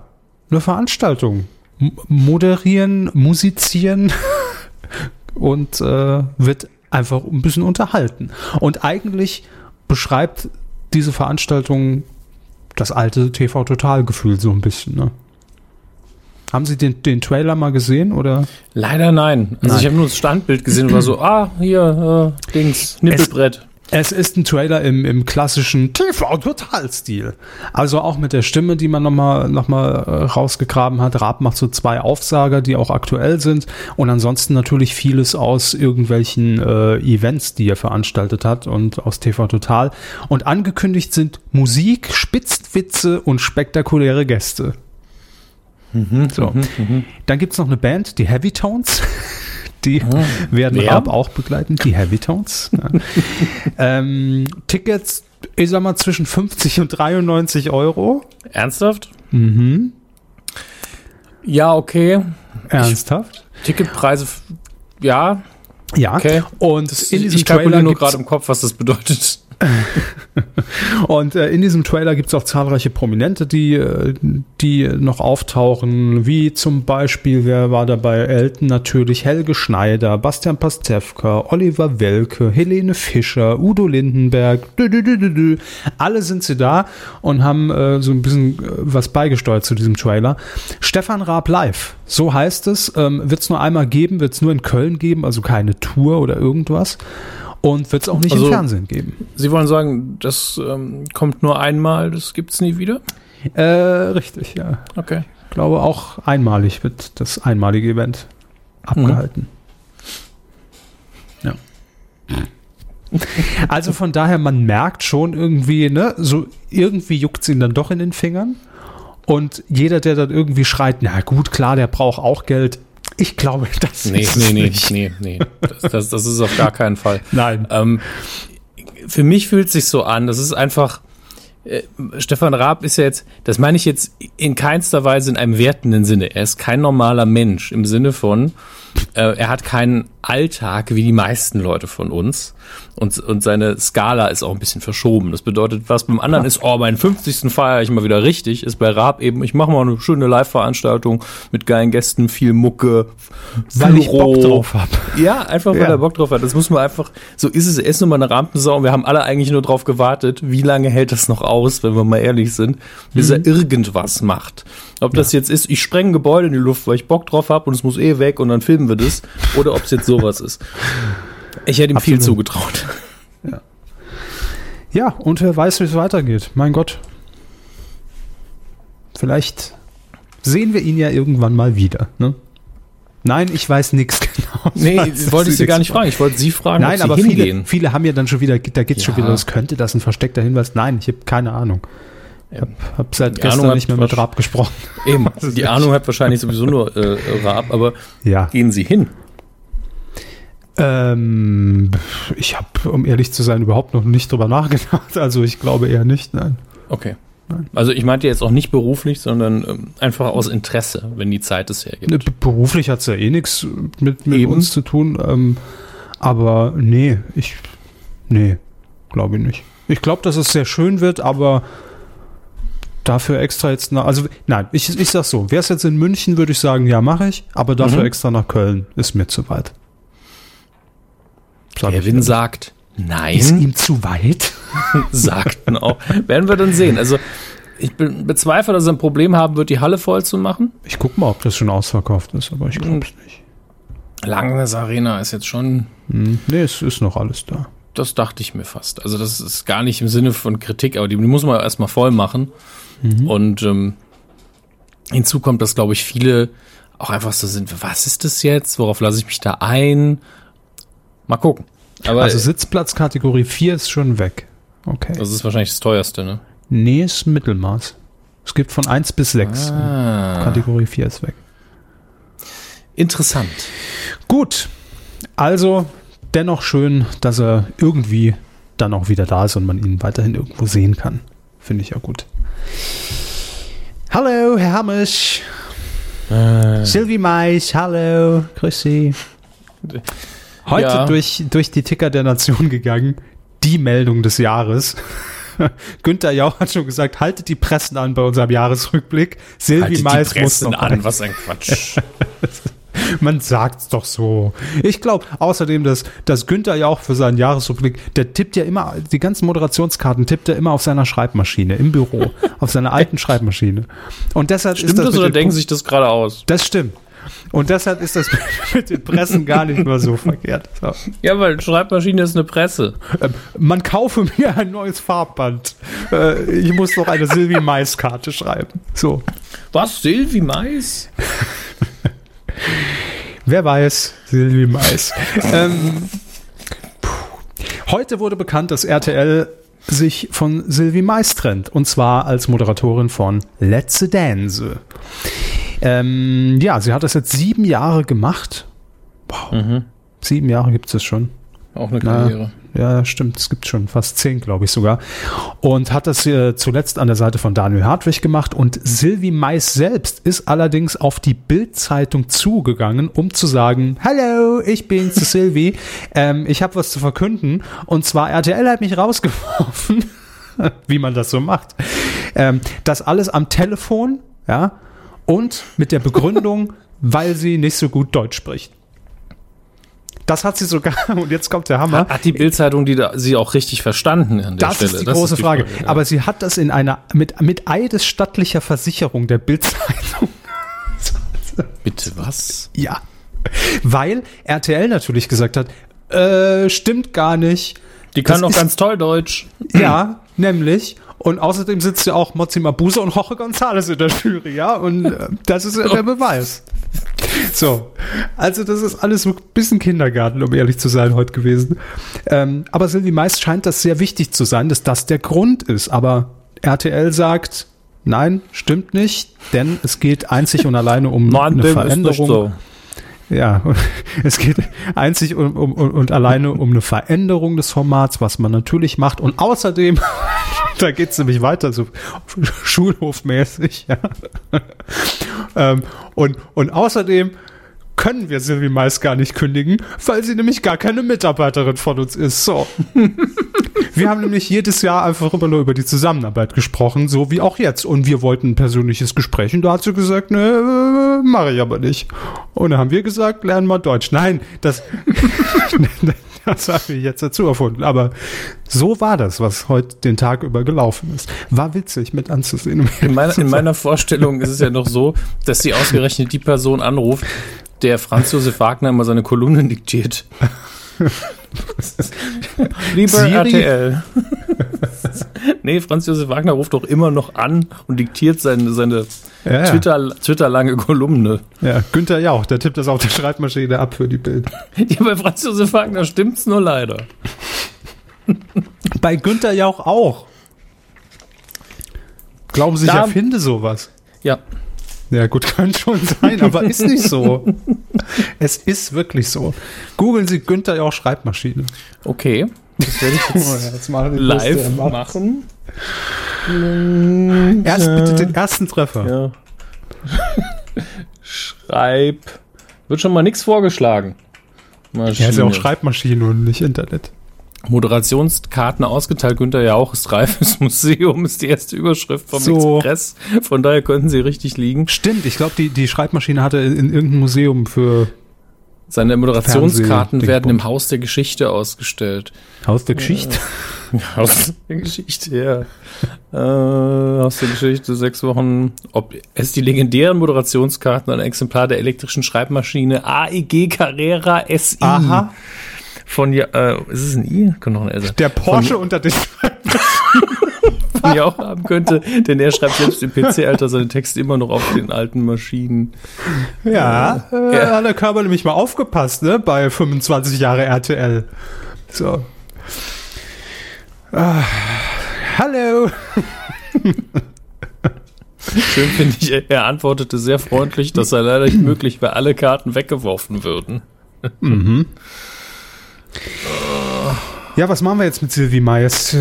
S2: eine Veranstaltung moderieren, musizieren und äh, wird einfach ein bisschen unterhalten. Und eigentlich beschreibt diese Veranstaltung das alte TV-Total-Gefühl so ein bisschen, ne? Haben Sie den, den Trailer mal gesehen oder?
S1: Leider nein. Also nein. ich habe nur das Standbild gesehen und war so, ah, hier, äh, Dings, Nippelbrett.
S2: Es, es ist ein Trailer im, im klassischen TV-Total-Stil. Also auch mit der Stimme, die man nochmal noch mal, äh, rausgegraben hat. Raab macht so zwei Aufsager, die auch aktuell sind. Und ansonsten natürlich vieles aus irgendwelchen äh, Events, die er veranstaltet hat und aus TV Total. Und angekündigt sind Musik, Spitzwitze und spektakuläre Gäste. Mhm, so. Mhm, mhm. Dann gibt es noch eine Band, die Heavy Tones. Die oh, werden wer? Raab auch begleiten, die Heavy Tones. Ja. ähm, Tickets, ich sag mal, zwischen 50 und 93 Euro.
S1: Ernsthaft?
S2: Mhm.
S1: Ja, okay.
S2: Ernsthaft?
S1: Ich, Ticketpreise, ja.
S2: Ja,
S1: okay. Und das, in diesem ich kalkuliere nur gerade im Kopf, was das bedeutet.
S2: und äh, in diesem Trailer gibt es auch zahlreiche Prominente, die, äh, die noch auftauchen, wie zum Beispiel, wer war dabei? Elton natürlich, Helge Schneider, Bastian Pastewka, Oliver Welke, Helene Fischer, Udo Lindenberg, dü, dü, dü, alle sind sie da und haben äh, so ein bisschen äh, was beigesteuert zu diesem Trailer. Stefan Raab live, so heißt es, ähm, wird es nur einmal geben, wird es nur in Köln geben, also keine Tour oder irgendwas. Und wird es auch nicht also, im Fernsehen geben.
S1: Sie wollen sagen, das ähm, kommt nur einmal, das gibt es nie wieder?
S2: Äh, richtig, ja.
S1: Okay.
S2: Ich glaube, auch einmalig wird das einmalige Event abgehalten. Mhm. Ja. Also von daher, man merkt schon irgendwie, ne, so irgendwie juckt es ihn dann doch in den Fingern. Und jeder, der dann irgendwie schreit, na gut, klar, der braucht auch Geld, ich glaube, das
S1: nee, ist nee, nee, nicht. nee, nee, nee. Das, das, das ist auf gar keinen Fall.
S2: Nein.
S1: Ähm, für mich fühlt es sich so an. Das ist einfach. Äh, Stefan Raab ist ja jetzt, das meine ich jetzt in keinster Weise in einem wertenden Sinne. Er ist kein normaler Mensch im Sinne von, äh, er hat keinen Alltag wie die meisten Leute von uns. Und, und seine Skala ist auch ein bisschen verschoben. Das bedeutet, was beim anderen ist, oh, meinen 50. feiere ich mal wieder richtig, ist bei Raab eben, ich mache mal eine schöne Live-Veranstaltung mit geilen Gästen, viel Mucke,
S2: weil ich Bock drauf habe.
S1: Ja, einfach weil ja. er Bock drauf hat. Das muss man einfach, so ist es, er ist nun mal eine Rampensau und wir haben alle eigentlich nur drauf gewartet, wie lange hält das noch aus, wenn wir mal ehrlich sind, bis mhm. er irgendwas macht. Ob das jetzt ist, ich spreng ein Gebäude in die Luft, weil ich Bock drauf habe und es muss eh weg und dann filmen wir das, oder ob es jetzt sowas ist. Ich hätte ihm Absolut. viel zugetraut.
S2: Ja. ja, und wer weiß, wie es weitergeht. Mein Gott. Vielleicht sehen wir ihn ja irgendwann mal wieder. Ne? Nein, ich weiß nichts genau.
S1: Nee, wollte ich Sie gar nicht fragen. Ich wollte Sie fragen,
S2: Nein, aber viele, viele haben ja dann schon wieder, da geht es ja. schon wieder, das könnte das ein versteckter Hinweis. Nein, ich habe keine Ahnung. Ich habe hab seit die gestern Ahnung nicht mehr mit Raab gesprochen.
S1: Eben, die Ahnung hat wahrscheinlich sowieso nur äh, Raab, aber
S2: ja.
S1: gehen Sie hin?
S2: Ähm, ich habe, um ehrlich zu sein, überhaupt noch nicht drüber nachgedacht. Also ich glaube eher nicht, nein.
S1: Okay. Nein. Also ich meinte jetzt auch nicht beruflich, sondern ähm, einfach aus Interesse, wenn die Zeit es hergibt. Ne,
S2: beruflich hat es ja eh nichts mit, mit uns zu tun. Ähm, aber nee, ich, nee, glaube ich nicht. Ich glaube, dass es sehr schön wird, aber dafür extra jetzt nach, also nein, ich, ich sag so, wäre es jetzt in München, würde ich sagen, ja, mache ich, aber dafür mhm. extra nach Köln ist mir zu weit.
S1: Sag Kevin sagt, nein.
S2: Ist ihm zu weit?
S1: sagt man auch. Werden wir dann sehen. Also ich bezweifle, dass er ein Problem haben wird, die Halle voll zu machen.
S2: Ich gucke mal, ob das schon ausverkauft ist, aber ich glaube es nicht.
S1: Langes Arena ist jetzt schon.
S2: Hm, nee, es ist noch alles da.
S1: Das dachte ich mir fast. Also, das ist gar nicht im Sinne von Kritik, aber die, die muss man erstmal voll machen. Mhm. Und ähm, hinzu kommt, dass, glaube ich, viele auch einfach so sind, was ist das jetzt? Worauf lasse ich mich da ein? Mal gucken.
S2: Aber also Sitzplatz Kategorie 4 ist schon weg. Okay.
S1: Das ist wahrscheinlich das teuerste, ne?
S2: Nee, ist Mittelmaß. Es gibt von 1 bis 6.
S1: Ah,
S2: Kategorie 4 ist weg.
S1: interessant.
S2: Gut. Also, dennoch schön, dass er irgendwie dann auch wieder da ist und man ihn weiterhin irgendwo sehen kann. Finde ich ja gut. Hallo, Herr Hammisch.
S1: Äh,
S2: Sylvie Mais, hallo. Grüß Sie. Heute
S1: Ja.
S2: durch, durch die Ticker der Nation gegangen. Die Meldung des Jahres. Günther Jauch hat schon gesagt, haltet die Pressen an bei unserem Jahresrückblick. Sylvie
S1: Haltet die
S2: Mais muss
S1: Pressen
S2: noch
S1: an, was ein Quatsch.
S2: Man sagt's doch so. Ich glaube außerdem, dass, dass Günther ja auch für seinen Jahresrückblick, der tippt ja immer, die ganzen Moderationskarten tippt er immer auf seiner Schreibmaschine im Büro, auf seiner alten Schreibmaschine. Und deshalb
S1: Stimmt
S2: ist das,
S1: das oder
S2: den
S1: denken sich das gerade aus?
S2: Das stimmt. Und deshalb ist das mit den Pressen gar nicht mal so verkehrt. So.
S1: Ja, weil Schreibmaschine ist eine Presse.
S2: Ähm, man kaufe mir ein neues Farbband. Äh, ich muss noch eine Sylvie Mais Karte schreiben. So.
S1: Was? Silvi Mais?
S2: Wer weiß, Silvi Mais. ähm. Heute wurde bekannt, dass RTL sich von Sylvie Mais trennt. Und zwar als Moderatorin von Let's Dance. Ähm, ja, sie hat das jetzt sieben Jahre gemacht. Wow.
S1: Mhm.
S2: Sieben Jahre gibt es schon.
S1: Auch eine
S2: Na,
S1: Karriere.
S2: Ja, stimmt. Es gibt schon fast zehn, glaube ich sogar. Und hat das äh, zuletzt an der Seite von Daniel Hartwig gemacht. Und Sylvie Mais selbst ist allerdings auf die Bild-Zeitung zugegangen, um zu sagen, Hallo, ich bin's, Sylvie. ähm, ich habe was zu verkünden. Und zwar RTL hat mich rausgeworfen, wie man das so macht. Ähm, das alles am Telefon, ja, und mit der Begründung, weil sie nicht so gut Deutsch spricht. Das hat sie sogar, und jetzt kommt der Hammer.
S1: Hat, hat die Bildzeitung die da, sie auch richtig verstanden an der
S2: Das
S1: Stelle?
S2: ist die große Frage.
S1: ja.
S2: Aber sie hat das in einer, mit, mit eidesstattlicher Versicherung der Bildzeitung.
S1: Bitte was?
S2: Ja. Weil RTL natürlich gesagt hat, äh, stimmt gar nicht.
S1: Die kann
S2: Das
S1: doch
S2: ist-
S1: ganz toll Deutsch.
S2: Ja, nämlich. Und außerdem sitzt ja auch Mozi Mabuse und Jorge González in der Jury, ja. Und äh, das ist ja der Beweis. So, also das ist alles so ein bisschen Kindergarten, um ehrlich zu sein, heute gewesen. Ähm, aber Sylvie Mais scheint das sehr wichtig zu sein, dass das der Grund ist. Aber RTL sagt, nein, stimmt nicht, denn es geht einzig und alleine um
S1: Nein,
S2: eine Veränderung.
S1: so.
S2: Ja, es geht einzig um, um, und alleine um eine Veränderung des Formats, was man natürlich macht. Und außerdem, da geht's nämlich weiter, so schulhofmäßig, ja. ähm, und, und außerdem können wir Sylvie Mais gar nicht kündigen, weil sie nämlich gar keine Mitarbeiterin von uns ist. So. Wir haben nämlich jedes Jahr einfach immer nur über die Zusammenarbeit gesprochen, so wie auch jetzt. Und wir wollten ein persönliches Gespräch und da hat sie gesagt, ne, mache ich aber nicht. Und dann haben wir gesagt, lernen mal Deutsch. Nein, das, das habe ich jetzt dazu erfunden. Aber so war das, was heute den Tag über gelaufen ist. War witzig mit anzusehen. um
S1: In meiner, in meiner Vorstellung ist es ja noch so, dass sie ausgerechnet die Person anruft, der Franz Josef Wagner immer seine Kolumnen diktiert. Lieber
S2: Siri?
S1: RTL. nee, Franz Josef Wagner ruft doch immer noch an und diktiert seine, seine
S2: Ja, ja.
S1: Twitter, Twitter-lange Kolumne.
S2: Ja, Günther Jauch, der tippt das auf der Schreibmaschine ab für die Bild.
S1: Ja, bei Franz Josef Wagner stimmt's nur leider.
S2: Bei Günther Jauch auch. Glauben Sie, ich erfinde sowas?
S1: Ja,
S2: Ja, gut, kann schon sein, aber ist nicht so. Es ist wirklich so. Googeln Sie Günther Jauch Schreibmaschine.
S1: okay. Das werde ich jetzt
S2: jetzt mal
S1: live machen.
S2: Erst bitte den ersten Treffer.
S1: Ja. Schreib. Wird schon mal nichts vorgeschlagen.
S2: Ja, ist ja
S1: Maschine.
S2: auch Schreibmaschine und nicht Internet.
S1: Moderationskarten ausgeteilt. Günther ja auch ist reifes Museum, ist die erste Überschrift vom
S2: So.
S1: Express. Von daher könnten sie richtig liegen.
S2: Stimmt, ich glaube, die, die Schreibmaschine hatte in, in irgendeinem Museum für
S1: Seine Moderationskarten
S2: Fernseh-
S1: werden im Haus der Geschichte ausgestellt.
S2: Haus der Geschichte.
S1: Haus der Geschichte, ja. äh, Haus der Geschichte, sechs Wochen. Ob es die legendären Moderationskarten, ein Exemplar der elektrischen Schreibmaschine AEG Carrera SI.
S2: Aha.
S1: Von ja, äh, ist es ein I? Kann noch ein L sein.
S2: Der Porsche unter den
S1: Von ja auch haben könnte, denn er schreibt selbst im PC-Alter seine Texte immer noch auf den alten Maschinen.
S2: Ja, äh,
S1: Ja.
S2: hat der Körper nämlich mal aufgepasst, ne? Bei 25 Jahre RTL. So. Hallo!
S1: Schön finde ich, er antwortete sehr freundlich, dass er leider nicht möglich wäre, alle Karten weggeworfen würden.
S2: Ja, was machen wir jetzt mit Sylvie Meyers?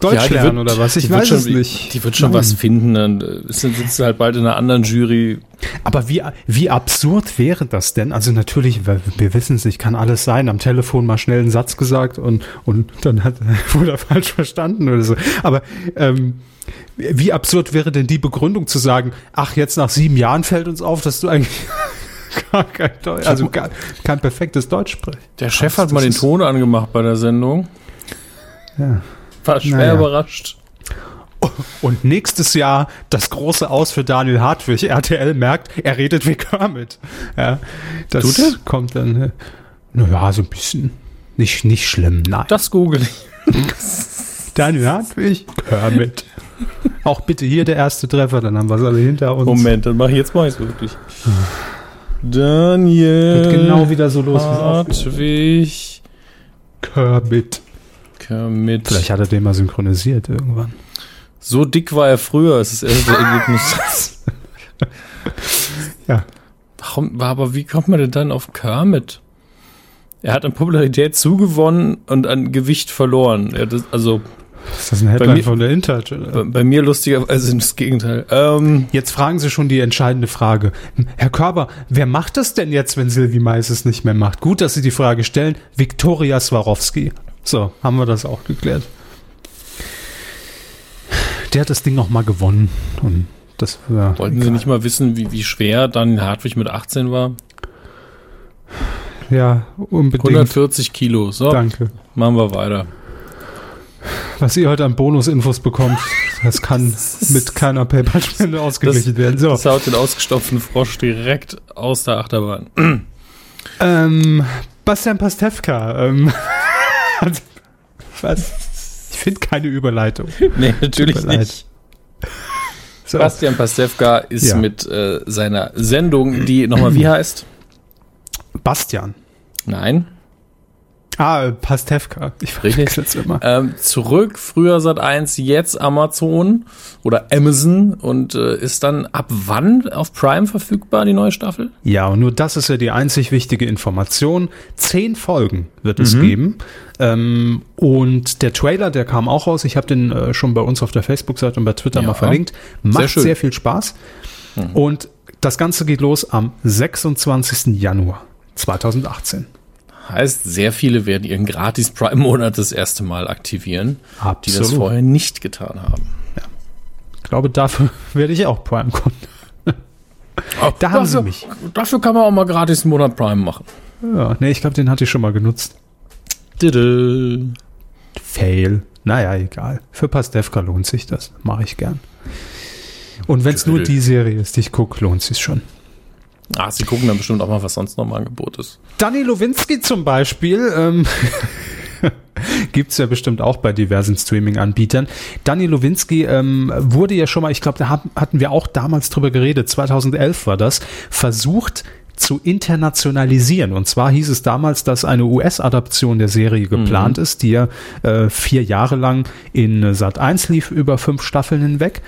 S2: Deutsch
S1: Ja,
S2: lernen
S1: wird-
S2: oder was? Ich weiß
S1: schon,
S2: es nicht.
S1: Die wird schon was finden. Dann äh, sitzt sie halt bald in einer anderen Jury.
S2: Aber wie, wie absurd wäre das denn? Also natürlich, wir, wir wissen es, nicht, kann alles sein. Am Telefon mal schnell einen Satz gesagt und, und dann hat, wurde er falsch verstanden oder so. Aber ähm, wie absurd wäre denn die Begründung zu sagen, ach, jetzt nach sieben Jahren fällt uns auf, dass du eigentlich gar kein Deutsch, also gar, kein perfektes Deutsch sprichst.
S1: Der Chef
S2: Krass,
S1: hat mal den Ton angemacht bei der Sendung.
S2: Ja.
S1: War schwer
S2: Naja.
S1: überrascht.
S2: Und nächstes Jahr das große Aus für Daniel Hartwig. RTL merkt, er redet wie Kermit. Ja, das
S1: Tut er?
S2: kommt dann, naja, so ein bisschen. Nicht, nicht schlimm, nein.
S1: Das google ich.
S2: Daniel Hartwig, Kermit. Auch bitte hier der erste Treffer, dann haben wir es alle hinter uns.
S1: Moment, dann mach ich jetzt mal wirklich. Daniel.
S2: Geht genau wieder so los.
S1: Hartwig.
S2: Kermit.
S1: Kermit.
S2: Vielleicht hat er den mal synchronisiert irgendwann.
S1: So dick war er früher, ist das erste Ergebnis.
S2: Ja.
S1: Warum, aber wie kommt man denn dann auf Kermit? Er hat an Popularität zugewonnen und an Gewicht verloren. Er das, also
S2: Ist das ein Headline
S1: mir-
S2: von der Intouch?
S1: bei, bei mir lustigerweise das Gegenteil. Ähm,
S2: Jetzt fragen Sie schon die entscheidende Frage. Herr Körber, wer macht das denn jetzt, wenn Sylvie Mais es nicht mehr macht? Gut, dass Sie die Frage stellen. Viktoria Swarovski. So, haben wir das auch geklärt. Der hat das Ding noch mal gewonnen. Und das war
S1: wollten Sie nicht mal wissen, wie, wie schwer dann Hartwig mit 18 war?
S2: Ja, unbedingt.
S1: 140 Kilo. So,
S2: Danke.
S1: machen wir weiter.
S2: Was ihr heute an Bonusinfos bekommt, das kann mit keiner PayPal-Spende ausgeglichen werden. So,
S1: Das haut den ausgestopften Frosch direkt aus der Achterbahn.
S2: ähm, Bastian Pastewka. Ähm, was? Ich finde keine Überleitung.
S1: Nee, natürlich nicht.
S2: So.
S1: Bastian Pastewka ist
S2: Ja.
S1: mit äh, seiner Sendung, die nochmal wie heißt?
S2: Bastian.
S1: Nein.
S2: Ah, Pastewka. Ich
S1: Richtig.
S2: verwechsel's immer.
S1: Ähm, zurück, früher Sat 1, jetzt Amazon oder Amazon und äh, ist dann ab wann auf Prime verfügbar, die neue Staffel?
S2: Ja, und nur das ist ja die einzig wichtige Information. Zehn Folgen wird es
S1: Mhm.
S2: geben. Ähm, und der Trailer, der kam auch raus. Ich habe den äh, schon bei uns auf der Facebook-Seite und bei Twitter
S1: Ja.
S2: mal verlinkt. Macht.
S1: Mhm.
S2: sehr, viel Spaß. Und das Ganze geht los am 26. Januar 2018.
S1: Heißt, sehr viele werden ihren gratis Prime-Monat das erste Mal aktivieren, die das
S2: Absolut.
S1: vorher nicht getan haben.
S2: Ich glaube, dafür werde ich auch Prime-Kunden. Da haben sie
S1: dafür,
S2: mich.
S1: Dafür kann man auch mal gratis einen Monat Prime machen.
S2: Ja, nee, ich glaube, den hatte ich schon mal genutzt.
S1: Diddle.
S2: Fail. Naja, egal. Für Pastewka lohnt sich das. Mache ich gern. Und wenn es nur die Serie ist, die ich gucke, lohnt sich schon.
S1: Ah, sie gucken dann bestimmt auch mal, was sonst noch im Angebot ist.
S2: Danny Lowinski zum Beispiel, ähm, gibt's ja bestimmt auch bei diversen Streaming-Anbietern. Danny Lowinski ähm, wurde ja schon mal, ich glaube, da haben, hatten wir auch damals drüber geredet, 2011 war das, versucht zu internationalisieren. Und zwar hieß es damals, dass eine US-Adaption der Serie geplant ist, die ja äh, vier Jahre lang in Sat 1 lief, über fünf Staffeln hinweg.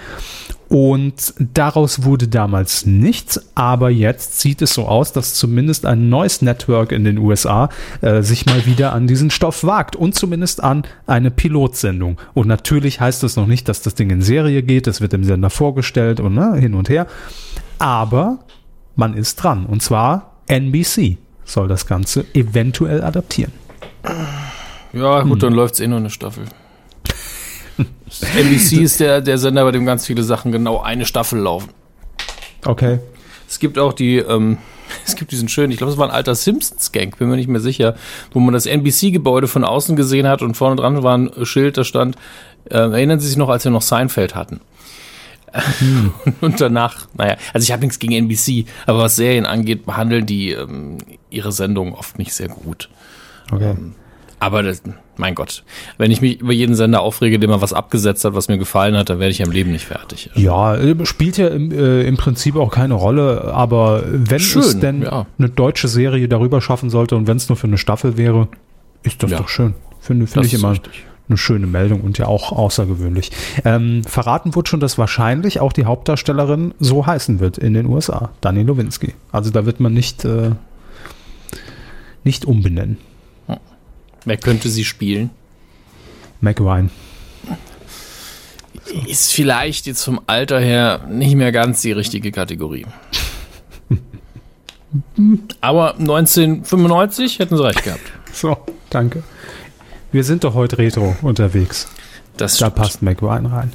S2: Und daraus wurde damals nichts, aber jetzt sieht es so aus, dass zumindest ein neues Network in den USA äh, sich mal wieder an diesen Stoff wagt und zumindest an eine Pilotsendung. Und natürlich heißt das noch nicht, dass das Ding in Serie geht, das wird dem Sender vorgestellt und ne, hin und her. Aber man ist dran und zwar NBC soll das Ganze eventuell adaptieren.
S1: Ja, gut, dann läuft's eh nur eine Staffel. NBC ist der, der Sender, bei dem ganz viele Sachen genau eine Staffel laufen.
S2: Okay.
S1: Es gibt auch die, ähm, es gibt diesen schönen, ich glaube, es war ein alter Simpsons-Gang, bin mir nicht mehr sicher, wo man das NBC-Gebäude von außen gesehen hat und vorne dran war ein Schild, da stand, äh, erinnern Sie sich noch, als wir noch Seinfeld hatten? Und danach, naja, also ich habe nichts gegen NBC, aber was Serien angeht, behandeln die ähm, ihre Sendungen oft nicht sehr gut.
S2: Okay.
S1: Aber das, mein Gott, wenn ich mich über jeden Sender aufrege, der mal was abgesetzt hat, was mir gefallen hat, dann werde ich am Leben nicht fertig.
S2: Ja, äh, spielt ja im, äh, im Prinzip auch keine Rolle, aber wenn es
S1: Schön,
S2: denn
S1: ja.
S2: eine deutsche Serie darüber schaffen sollte und wenn es nur für eine Staffel wäre, ist das
S1: Ja.
S2: doch schön. Finde finde ich immer
S1: richtig.
S2: eine schöne Meldung und ja auch außergewöhnlich. Ähm, verraten wurde schon, dass wahrscheinlich auch die Hauptdarstellerin so heißen wird in den USA, Dani Lewinsky. Also da wird man nicht, äh, nicht umbenennen.
S1: Wer könnte sie spielen?
S2: McRyan.
S1: Ist vielleicht jetzt vom Alter her nicht mehr ganz die richtige Kategorie. Aber 1995 hätten sie recht gehabt.
S2: So, danke. Wir sind doch heute retro unterwegs.
S1: Das
S2: Da
S1: stimmt.
S2: passt McRyan rein.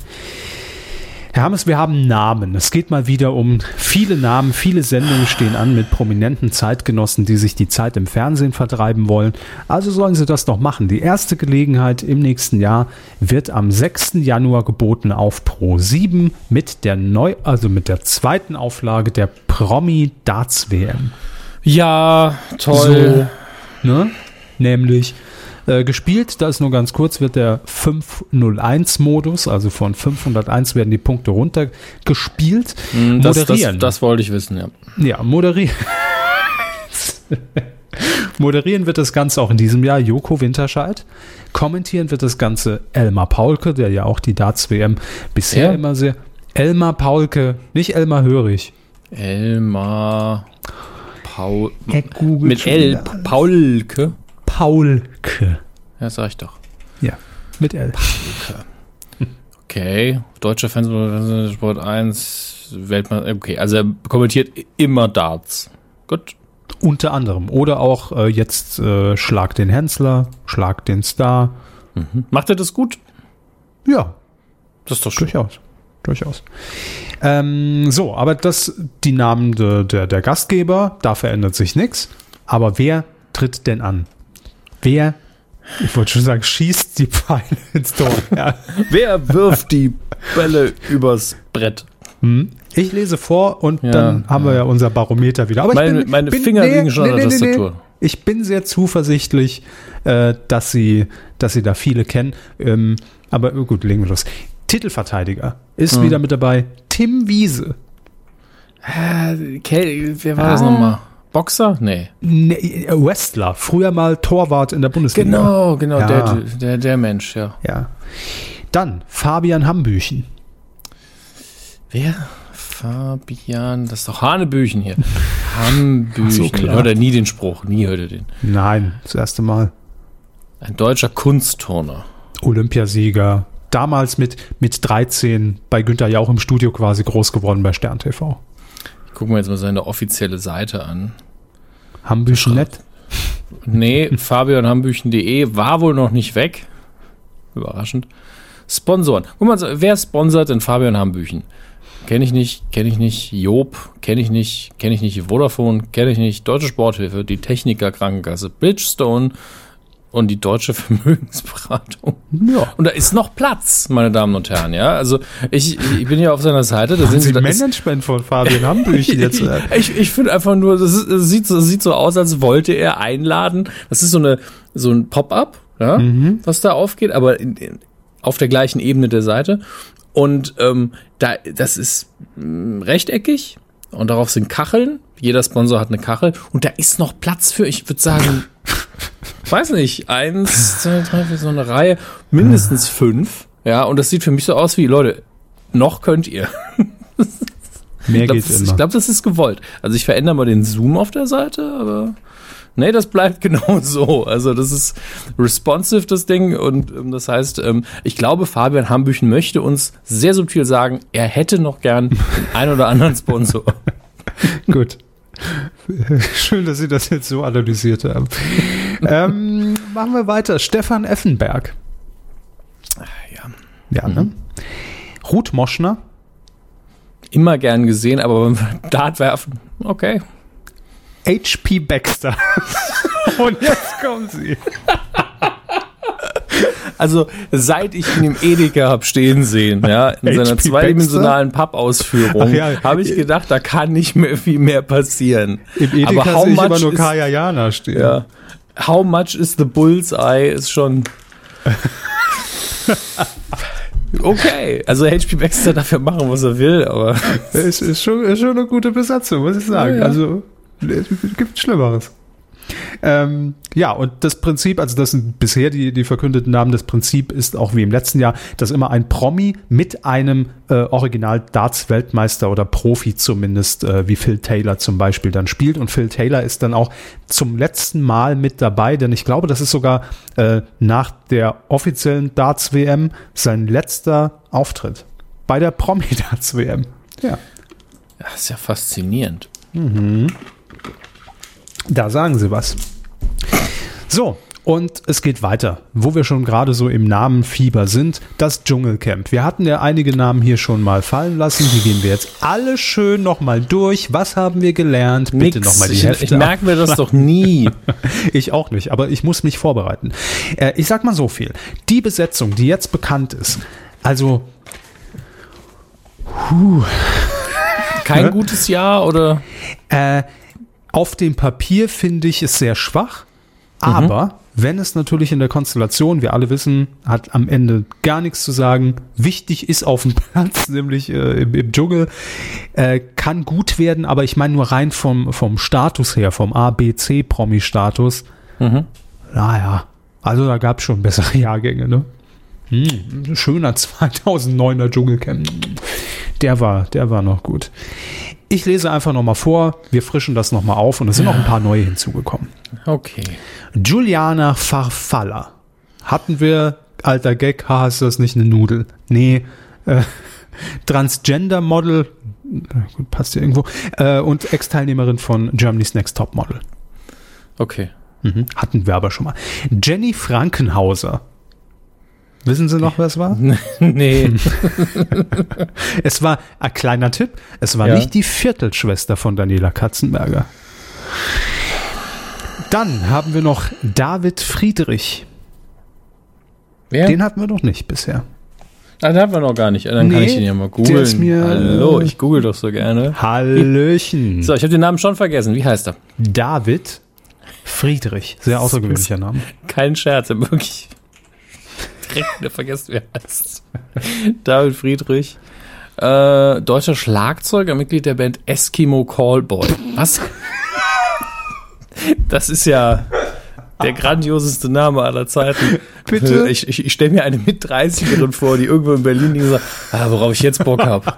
S2: Herr Hammes, wir haben Namen. Es geht mal wieder um viele Namen. Viele Sendungen stehen an mit prominenten Zeitgenossen, die sich die Zeit im Fernsehen vertreiben wollen. Also sollen sie das doch machen. Die erste Gelegenheit im nächsten Jahr wird am 6. Januar geboten auf Pro 7 mit der neu, also mit der zweiten Auflage der Promi Darts WM.
S1: Ja, toll.
S2: ne? Nämlich äh, gespielt, das nur ganz kurz, wird der 501-Modus, also von 501 werden die Punkte runtergespielt.
S1: Hm, das, das,
S2: moderieren.
S1: das wollte ich wissen, ja.
S2: ja, moderieren. moderieren wird das Ganze auch in diesem Jahr Joko Winterscheid. Kommentieren wird das Ganze Elmar Paulke, der ja auch die Darts-WM bisher
S1: Ja.
S2: immer sehr. Elmar Paulke, nicht Elmar Hörig.
S1: Elmar Paul. Mit L. Paulke.
S2: Paulke.
S1: Ja, sag ich doch.
S2: Ja, mit L.
S1: Okay. Deutscher Fernsehen, Sport 1, Weltmeister. Okay, also er kommentiert immer Darts. Gut.
S2: Unter anderem. Oder auch äh, jetzt äh, Schlag den Hensler, Schlag den Star.
S1: Macht er das gut?
S2: Ja,
S1: Das ist doch schön.
S2: durchaus. Durchaus. Ähm, so, aber das, die Namen de, der, der Gastgeber, da verändert sich nichts. Aber wer tritt denn an? Wer, ich wollte schon sagen, schießt die Pfeile ins Tor? Ja.
S1: Wer wirft die Bälle übers Brett?
S2: Hm. Ich lese vor und
S1: Ja,
S2: dann haben wir ja unser Barometer wieder. Aber
S1: Meine-
S2: ich bin,
S1: meine
S2: bin,
S1: Finger liegen schon an der Tastatur.
S2: Ich bin sehr zuversichtlich, äh, dass, sie, dass sie da viele kennen. Ähm, aber gut, legen wir los. Titelverteidiger ist
S1: Hm.
S2: wieder mit dabei. Tim Wiese.
S1: Äh, Kel- wer war das
S2: Ah.
S1: nochmal? Boxer? Nee.
S2: Nee, äh, Wrestler. Früher mal Torwart in der Bundesliga.
S1: Genau, genau,
S2: Ja.
S1: der, der, der Mensch, ja.
S2: Ja. Dann Fabian Hambüchen.
S1: Wer? Fabian, das ist doch Hanebüchen hier. Hambüchen.
S2: So,
S1: hört er nie den Spruch, nie hört er den.
S2: Nein, das erste Mal.
S1: Ein deutscher Kunstturner.
S2: Olympiasieger. Damals mit, mit 13 bei Günther Jauch im Studio quasi groß geworden bei Stern TV.
S1: Gucken wir jetzt mal seine offizielle Seite an.
S2: Hambüchen nett.
S1: Nee, fabianhambüchen.de war wohl noch nicht weg. Überraschend. Sponsoren. Guck mal, wer sponsert denn Fabian Hambüchen? Kenne ich nicht, kenne ich nicht Job, kenne ich nicht, kenne ich nicht Vodafone, kenne ich nicht Deutsche Sporthilfe, die Techniker Krankenkasse, Bridgestone und die Deutsche Vermögensberatung.
S2: Ja.
S1: Und da ist noch Platz, meine Damen und Herren, ja. Also ich, ich bin ja auf seiner Seite, da sind
S2: Sie
S1: da ist-
S2: Management von Fabian Hambüchen jetzt. äh,
S1: ich ich finde einfach nur, das, ist, das, sieht so, das sieht so aus, als wollte er einladen. Das ist so, eine, so ein Pop-up, ja, was da aufgeht, aber in, in, auf der gleichen Ebene der Seite. Und ähm, da, das ist mh, rechteckig und darauf sind Kacheln. Jeder Sponsor hat eine Kachel und da ist noch Platz für, ich würde sagen, weiß nicht, eins, zwei, drei, vier, so eine Reihe, mindestens fünf. Ja, und das sieht für mich so aus wie, Leute, noch könnt ihr.
S2: Mehr
S1: Ich glaube,
S2: geht
S1: das,
S2: immer.
S1: ich glaub, das ist gewollt. Also ich verändere mal den Zoom auf der Seite, aber nee, das bleibt genau so. Also das ist responsive, das Ding. Und ähm, das heißt, ähm, ich glaube, Fabian Hambüchen möchte uns sehr subtil sagen, er hätte noch gern den ein oder anderen Sponsor.
S2: Gut. Schön, dass Sie das jetzt so analysiert haben. ähm, machen wir weiter. Stefan Effenberg.
S1: ja.
S2: Ja, ne? Ruth Moschner.
S1: Immer gern gesehen, aber beim Dart werfen, okay.
S2: HP Baxter. Und jetzt kommen sie.
S1: Also seit ich ihn im Edeka hab stehen sehen, ja, in seiner zweidimensionalen Pappausführung,
S2: ja.
S1: habe ich gedacht, da kann nicht mehr viel mehr passieren.
S2: Im Edeka
S1: aber how
S2: ich
S1: much
S2: aber nur Jana stehen.
S1: Ja. How much is the bullseye ist schon. Okay, also HP Baxter darf ja machen, was er will, aber
S2: Es ist schon, ist schon eine gute Besatzung, muss ich sagen.
S1: Ja, ja.
S2: Also, es gibt Schlimmeres. Ähm, ja, und das Prinzip, also das sind bisher die, die verkündeten Namen, das Prinzip ist auch wie im letzten Jahr, dass immer ein Promi mit einem äh, Original-Darts-Weltmeister oder Profi zumindest, äh, wie Phil Taylor zum Beispiel, dann spielt. Und Phil Taylor ist dann auch zum letzten Mal mit dabei, denn ich glaube, das ist sogar äh, nach der offiziellen Darts-WM sein letzter Auftritt. Bei der Promi-Darts-WM. Ja.
S1: Das ist ja faszinierend.
S2: Da sagen sie was. So, und es geht weiter, wo wir schon gerade so im Namenfieber sind, das Dschungelcamp. Wir hatten ja einige Namen hier schon mal fallen lassen, die gehen wir jetzt alle schön nochmal durch. Was haben wir gelernt? Bitte nochmal die
S1: ich,
S2: Hefte.
S1: ich merke mir das doch nie.
S2: Ich auch nicht, aber ich muss mich vorbereiten. Äh, ich sag mal so viel. Die Besetzung, die jetzt bekannt ist, also
S1: Kein gutes Jahr oder?
S2: Äh, auf dem Papier finde ich es sehr schwach, aber wenn es natürlich in der Konstellation, wir alle wissen, hat am Ende gar nichts zu sagen, wichtig ist auf dem Platz, nämlich äh, im, im Dschungel, äh, kann gut werden, aber ich meine nur rein vom, vom Status her, vom A, B, C Promi-Status, naja, also da gab es schon bessere Jahrgänge, ne? Hm, schöner 2009er Dschungelcamp. Der war, der war noch gut. Ich lese einfach nochmal vor, wir frischen das nochmal auf und es sind noch ein paar neue hinzugekommen.
S1: Okay.
S2: Juliana Farfalla. Hatten wir, alter Gag, ha, ist das nicht eine Nudel? Nee, äh, Transgender-Model, na gut, passt ja irgendwo, äh, und Ex-Teilnehmerin von Germany's Next Top Model.
S1: Okay.
S2: Mhm. Hatten wir aber schon mal. Jenny Frankenhauser. Wissen Sie noch, wer es war?
S1: nee.
S2: Es war ein kleiner Tipp. Es war
S1: Ja.
S2: nicht die Viertelschwester von Daniela Katzenberger. Dann haben wir noch David Friedrich.
S1: Wer?
S2: Den hatten wir noch nicht bisher.
S1: Ah, den haben wir noch gar nicht. Dann kann
S2: Nee,
S1: ich den ja mal googeln. Hallo, ich google doch so gerne.
S2: Hallöchen.
S1: So, ich habe den Namen schon vergessen. Wie heißt er?
S2: David Friedrich. Sehr außergewöhnlicher Name.
S1: Kein Scherz, er wirklich direkt wieder vergessen, wer er heißt. David Friedrich. Äh, deutscher Schlagzeuger, Mitglied der Band Eskimo Callboy. Was? Das ist ja der grandioseste Name aller Zeiten.
S2: Bitte?
S1: Ich, ich, ich stelle mir eine Mit-30erin vor, die irgendwo in Berlin liegt und sagt, ah, worauf ich jetzt Bock habe,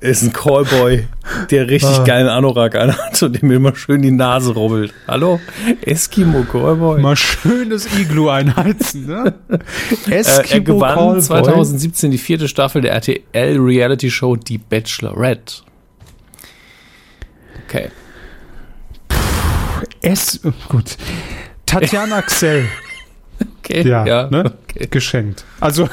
S1: ist ein Callboy, der richtig
S2: Ah.
S1: geilen Anorak anhat und dem immer schön die Nase rubbelt. Hallo? Eskimo Callboy.
S2: Mal schönes Iglu einheizen, ne?
S1: Äh, er
S2: Eskimo
S1: gewann
S2: Callboy.
S1: 2017 die vierte Staffel der RTL Reality Show Die Bachelorette. Okay.
S2: Es, gut. Tatjana Xell.
S1: Okay.
S2: Ja, ne?
S1: okay.
S2: Geschenkt. Also,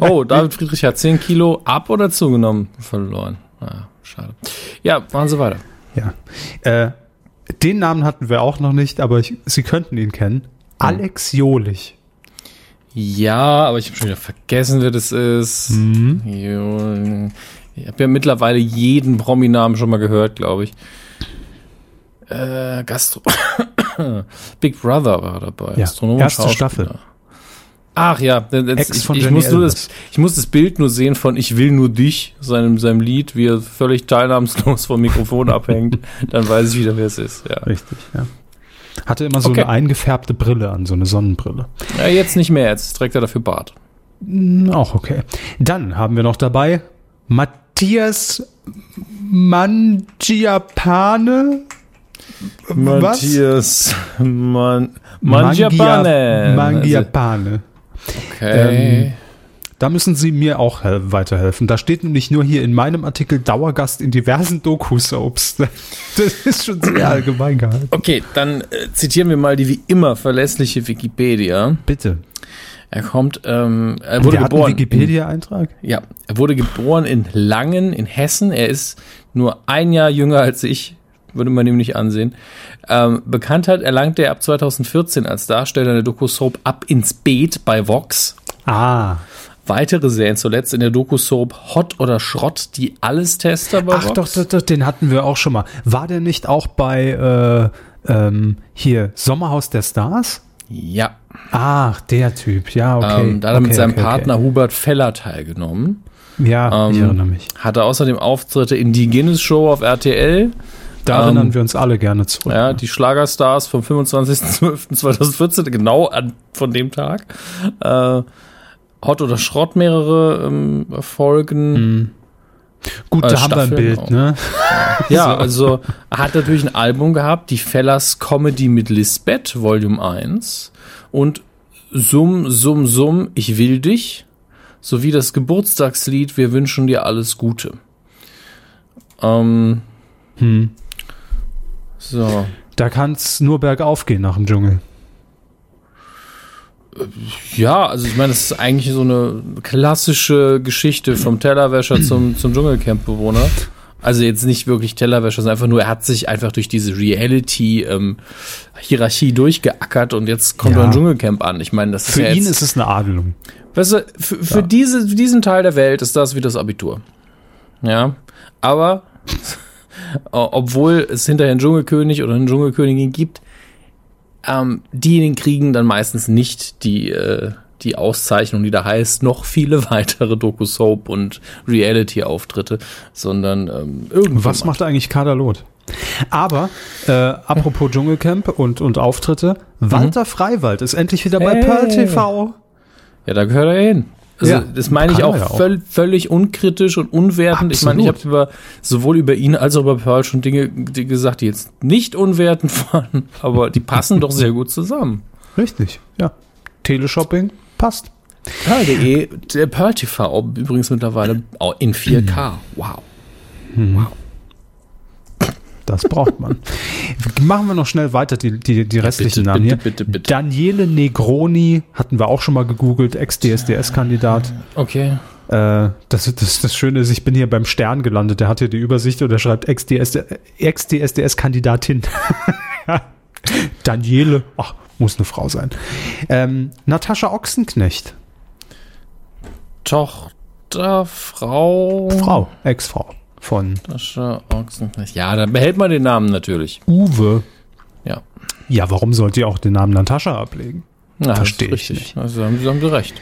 S1: Oh, David Friedrich hat 10 Kilo ab oder zugenommen verloren. Ah, schade. Ja, machen Sie weiter.
S2: ja. Äh, den Namen hatten wir auch noch nicht, aber ich, Sie könnten ihn kennen. Alex Jolich.
S1: Ja, aber ich habe schon wieder vergessen, wer das ist. Jo, Ich habe ja mittlerweile jeden Promi-Namen schon mal gehört, glaube ich. Äh, Gastro. Big Brother war dabei.
S2: Ja,
S1: Astronom,
S2: erste. Staffel.
S1: Ach ja,
S2: von
S1: ich, ich, muss nur das, ich muss das Bild nur sehen von Ich will nur dich, seinem, seinem Lied, wie er völlig teilnahmslos vom Mikrofon abhängt. Dann weiß ich wieder, wer es ist. Ja.
S2: Richtig, ja. Hatte immer so
S1: Okay.
S2: eine eingefärbte Brille an, so eine Sonnenbrille.
S1: ja, jetzt nicht mehr, jetzt trägt er dafür Bart.
S2: Hm, Auch okay. Dann haben wir noch dabei Matthias Mangiapane.
S1: Matthias Man
S2: Mangia-
S1: Mangiapane.
S2: Mangiapane.
S1: Okay.
S2: Ähm, Da müssen Sie mir auch hel- weiterhelfen. Da steht nämlich nur hier in meinem Artikel Dauergast in diversen Doku-Soaps. Das ist schon sehr allgemein gehalten.
S1: Okay, dann äh, zitieren wir mal die wie immer verlässliche Wikipedia.
S2: Bitte.
S1: Er kommt, ähm, er wurde
S2: Der hat einen
S1: geboren.
S2: Wikipedia-Eintrag?
S1: Ja, er wurde geboren in Langen in Hessen. Er ist nur ein Jahr jünger als ich, würde man ihm nicht ansehen. Ähm, Bekanntheit erlangte er ab 2014 als Darsteller in der Doku-Soap Ab ins Beet bei Vox.
S2: Ah.
S1: Weitere Serien zuletzt in der Doku-Soap Hot oder Schrott, die Alles-Tester bei
S2: Ach
S1: Vox.
S2: doch, doch, doch, den hatten wir auch schon mal. War der nicht auch bei äh, ähm, hier Sommerhaus der Stars?
S1: Ja,
S2: Ach, der Typ. Ja, okay.
S1: ähm, da hat er mit
S2: okay,
S1: seinem
S2: okay,
S1: Partner Hubert Feller teilgenommen.
S2: Okay. Ja, ich
S1: Ähm,
S2: erinnere mich.
S1: Hatte außerdem Auftritte in die Guinness Show auf RTL,
S2: Da erinnern wir uns alle gerne zurück.
S1: Ja, die Schlagerstars vom 25.12.2014, genau an, von dem Tag. Äh, Hot oder Schrott mehrere ähm, Folgen.
S2: Gut,
S1: Äh,
S2: da haben wir ein
S1: Staffeln
S2: Bild,
S1: auch.
S2: ne?
S1: Ja, also er hat natürlich ein Album gehabt, die Fellas Comedy mit Lisbeth, Volume 1 und Summ, Summ, Summ, ich will dich, sowie das Geburtstagslied Wir wünschen dir alles Gute. Ähm,
S2: Hm.
S1: So.
S2: Da kann es nur bergauf gehen nach dem Dschungel.
S1: Ja, also ich meine, das ist eigentlich so eine klassische Geschichte vom Tellerwäscher zum, zum Dschungelcamp-Bewohner. Also jetzt nicht wirklich Tellerwäscher, sondern einfach nur, er hat sich einfach durch diese Reality-Hierarchie durchgeackert und jetzt kommt
S2: Ja.
S1: er im Dschungelcamp an. Ich meine, das ist
S2: Für
S1: ja
S2: ihn
S1: jetzt,
S2: ist es eine Adelung.
S1: weißt du, für, für diese, für diesen Teil der Welt ist das wie das Abitur. Ja, aber obwohl es hinterher einen Dschungelkönig oder eine Dschungelkönigin gibt, ähm, diejenigen kriegen dann meistens nicht die, äh, die Auszeichnung, die da heißt, noch viele weitere Doku-Soap und Reality-Auftritte, sondern ähm, irgendwas.
S2: Was macht eigentlich Kader Loth? Aber, äh, apropos Dschungelcamp und, und Auftritte, Walter Freiwald ist endlich wieder bei
S1: Mhm. Hey.
S2: Pearl TV.
S1: Ja, da gehört er hin. Also,
S2: Ja,
S1: das meine ich auch,
S2: auch.
S1: Völ völlig unkritisch und unwertend. Ich meine, ich habe
S2: Absolut.
S1: über sowohl über ihn als auch über Pearl schon Dinge die gesagt, die jetzt nicht unwertend waren, aber die passen doch sehr gut zusammen.
S2: Richtig, ja. Teleshopping passt.
S1: Pearl.de, der Pearl TV übrigens mittlerweile auch in 4K. Wow.
S2: Das braucht man. Machen wir noch schnell weiter die, die, die restlichen
S1: bitte,
S2: Namen
S1: bitte,
S2: hier.
S1: bitte, bitte.
S2: Daniele Negroni hatten wir auch schon mal gegoogelt, Ex-DSDS-Kandidat.
S1: Okay.
S2: Äh, das, das, das Schöne ist, ich bin hier beim Stern gelandet. Der hat hier die Übersicht und der schreibt Ex-DSDS-Kandidatin. Daniele, ach, muss eine Frau sein. Ähm, Natascha Ochsenknecht,
S1: Tochter, Frau.
S2: Frau, Ex-Frau von
S1: Natascha Ochsenknecht. Ja, dann behält man den Namen natürlich.
S2: Uwe.
S1: Ja.
S2: Ja, warum sollte ihr auch den Namen Natascha ablegen?
S1: ja das
S2: Versteh
S1: ist
S2: ich
S1: richtig. Also haben Sie haben Sie recht.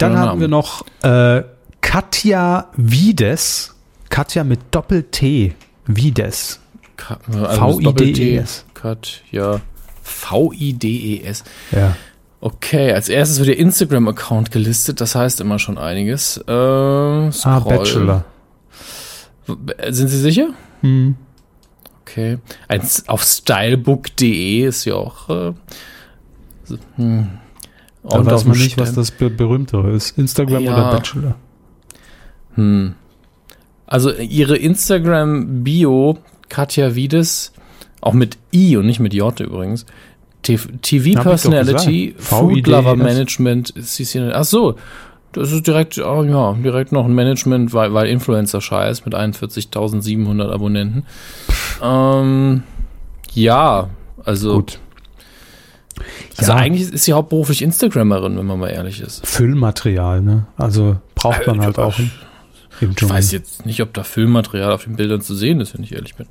S2: Dann haben wir
S1: Name.
S2: noch äh, Katja Wiedes. Katja mit Doppel-T. Wiedes.
S1: Ka- also
S2: V-I-D-E-S.
S1: Katja. V-I-D-E-S.
S2: Ja.
S1: Okay, als erstes wird der Instagram-Account gelistet, das heißt immer schon einiges. Äh,
S2: Ah. Bachelor.
S1: Sind Sie sicher?
S2: Hm.
S1: Okay. Ein, auf stylebook.de ist ja auch. Äh, so, hm.
S2: Da weiß man nicht, was das be berühmtere ist. Instagram
S1: Ja.
S2: oder Bachelor.
S1: Hm. Also ihre Instagram-Bio, Katja Wiedes, auch mit I und nicht mit J übrigens. TV-Personality. Food Lover
S2: VIDS.
S1: Management, hier- ach so, das ist direkt, oh ja, direkt noch ein Management, weil, weil Influencer-Scheiß mit 41.700 Abonnenten. Ähm, ja, also,
S2: Gut.
S1: also
S2: Ja.
S1: eigentlich ist sie hauptberuflich Instagrammerin, wenn man mal ehrlich ist.
S2: Füllmaterial, ne? Also braucht man
S1: Äh,
S2: halt auch im, im
S1: Ich weiß jetzt nicht, ob da Filmmaterial auf den Bildern zu sehen ist, wenn ich ehrlich bin.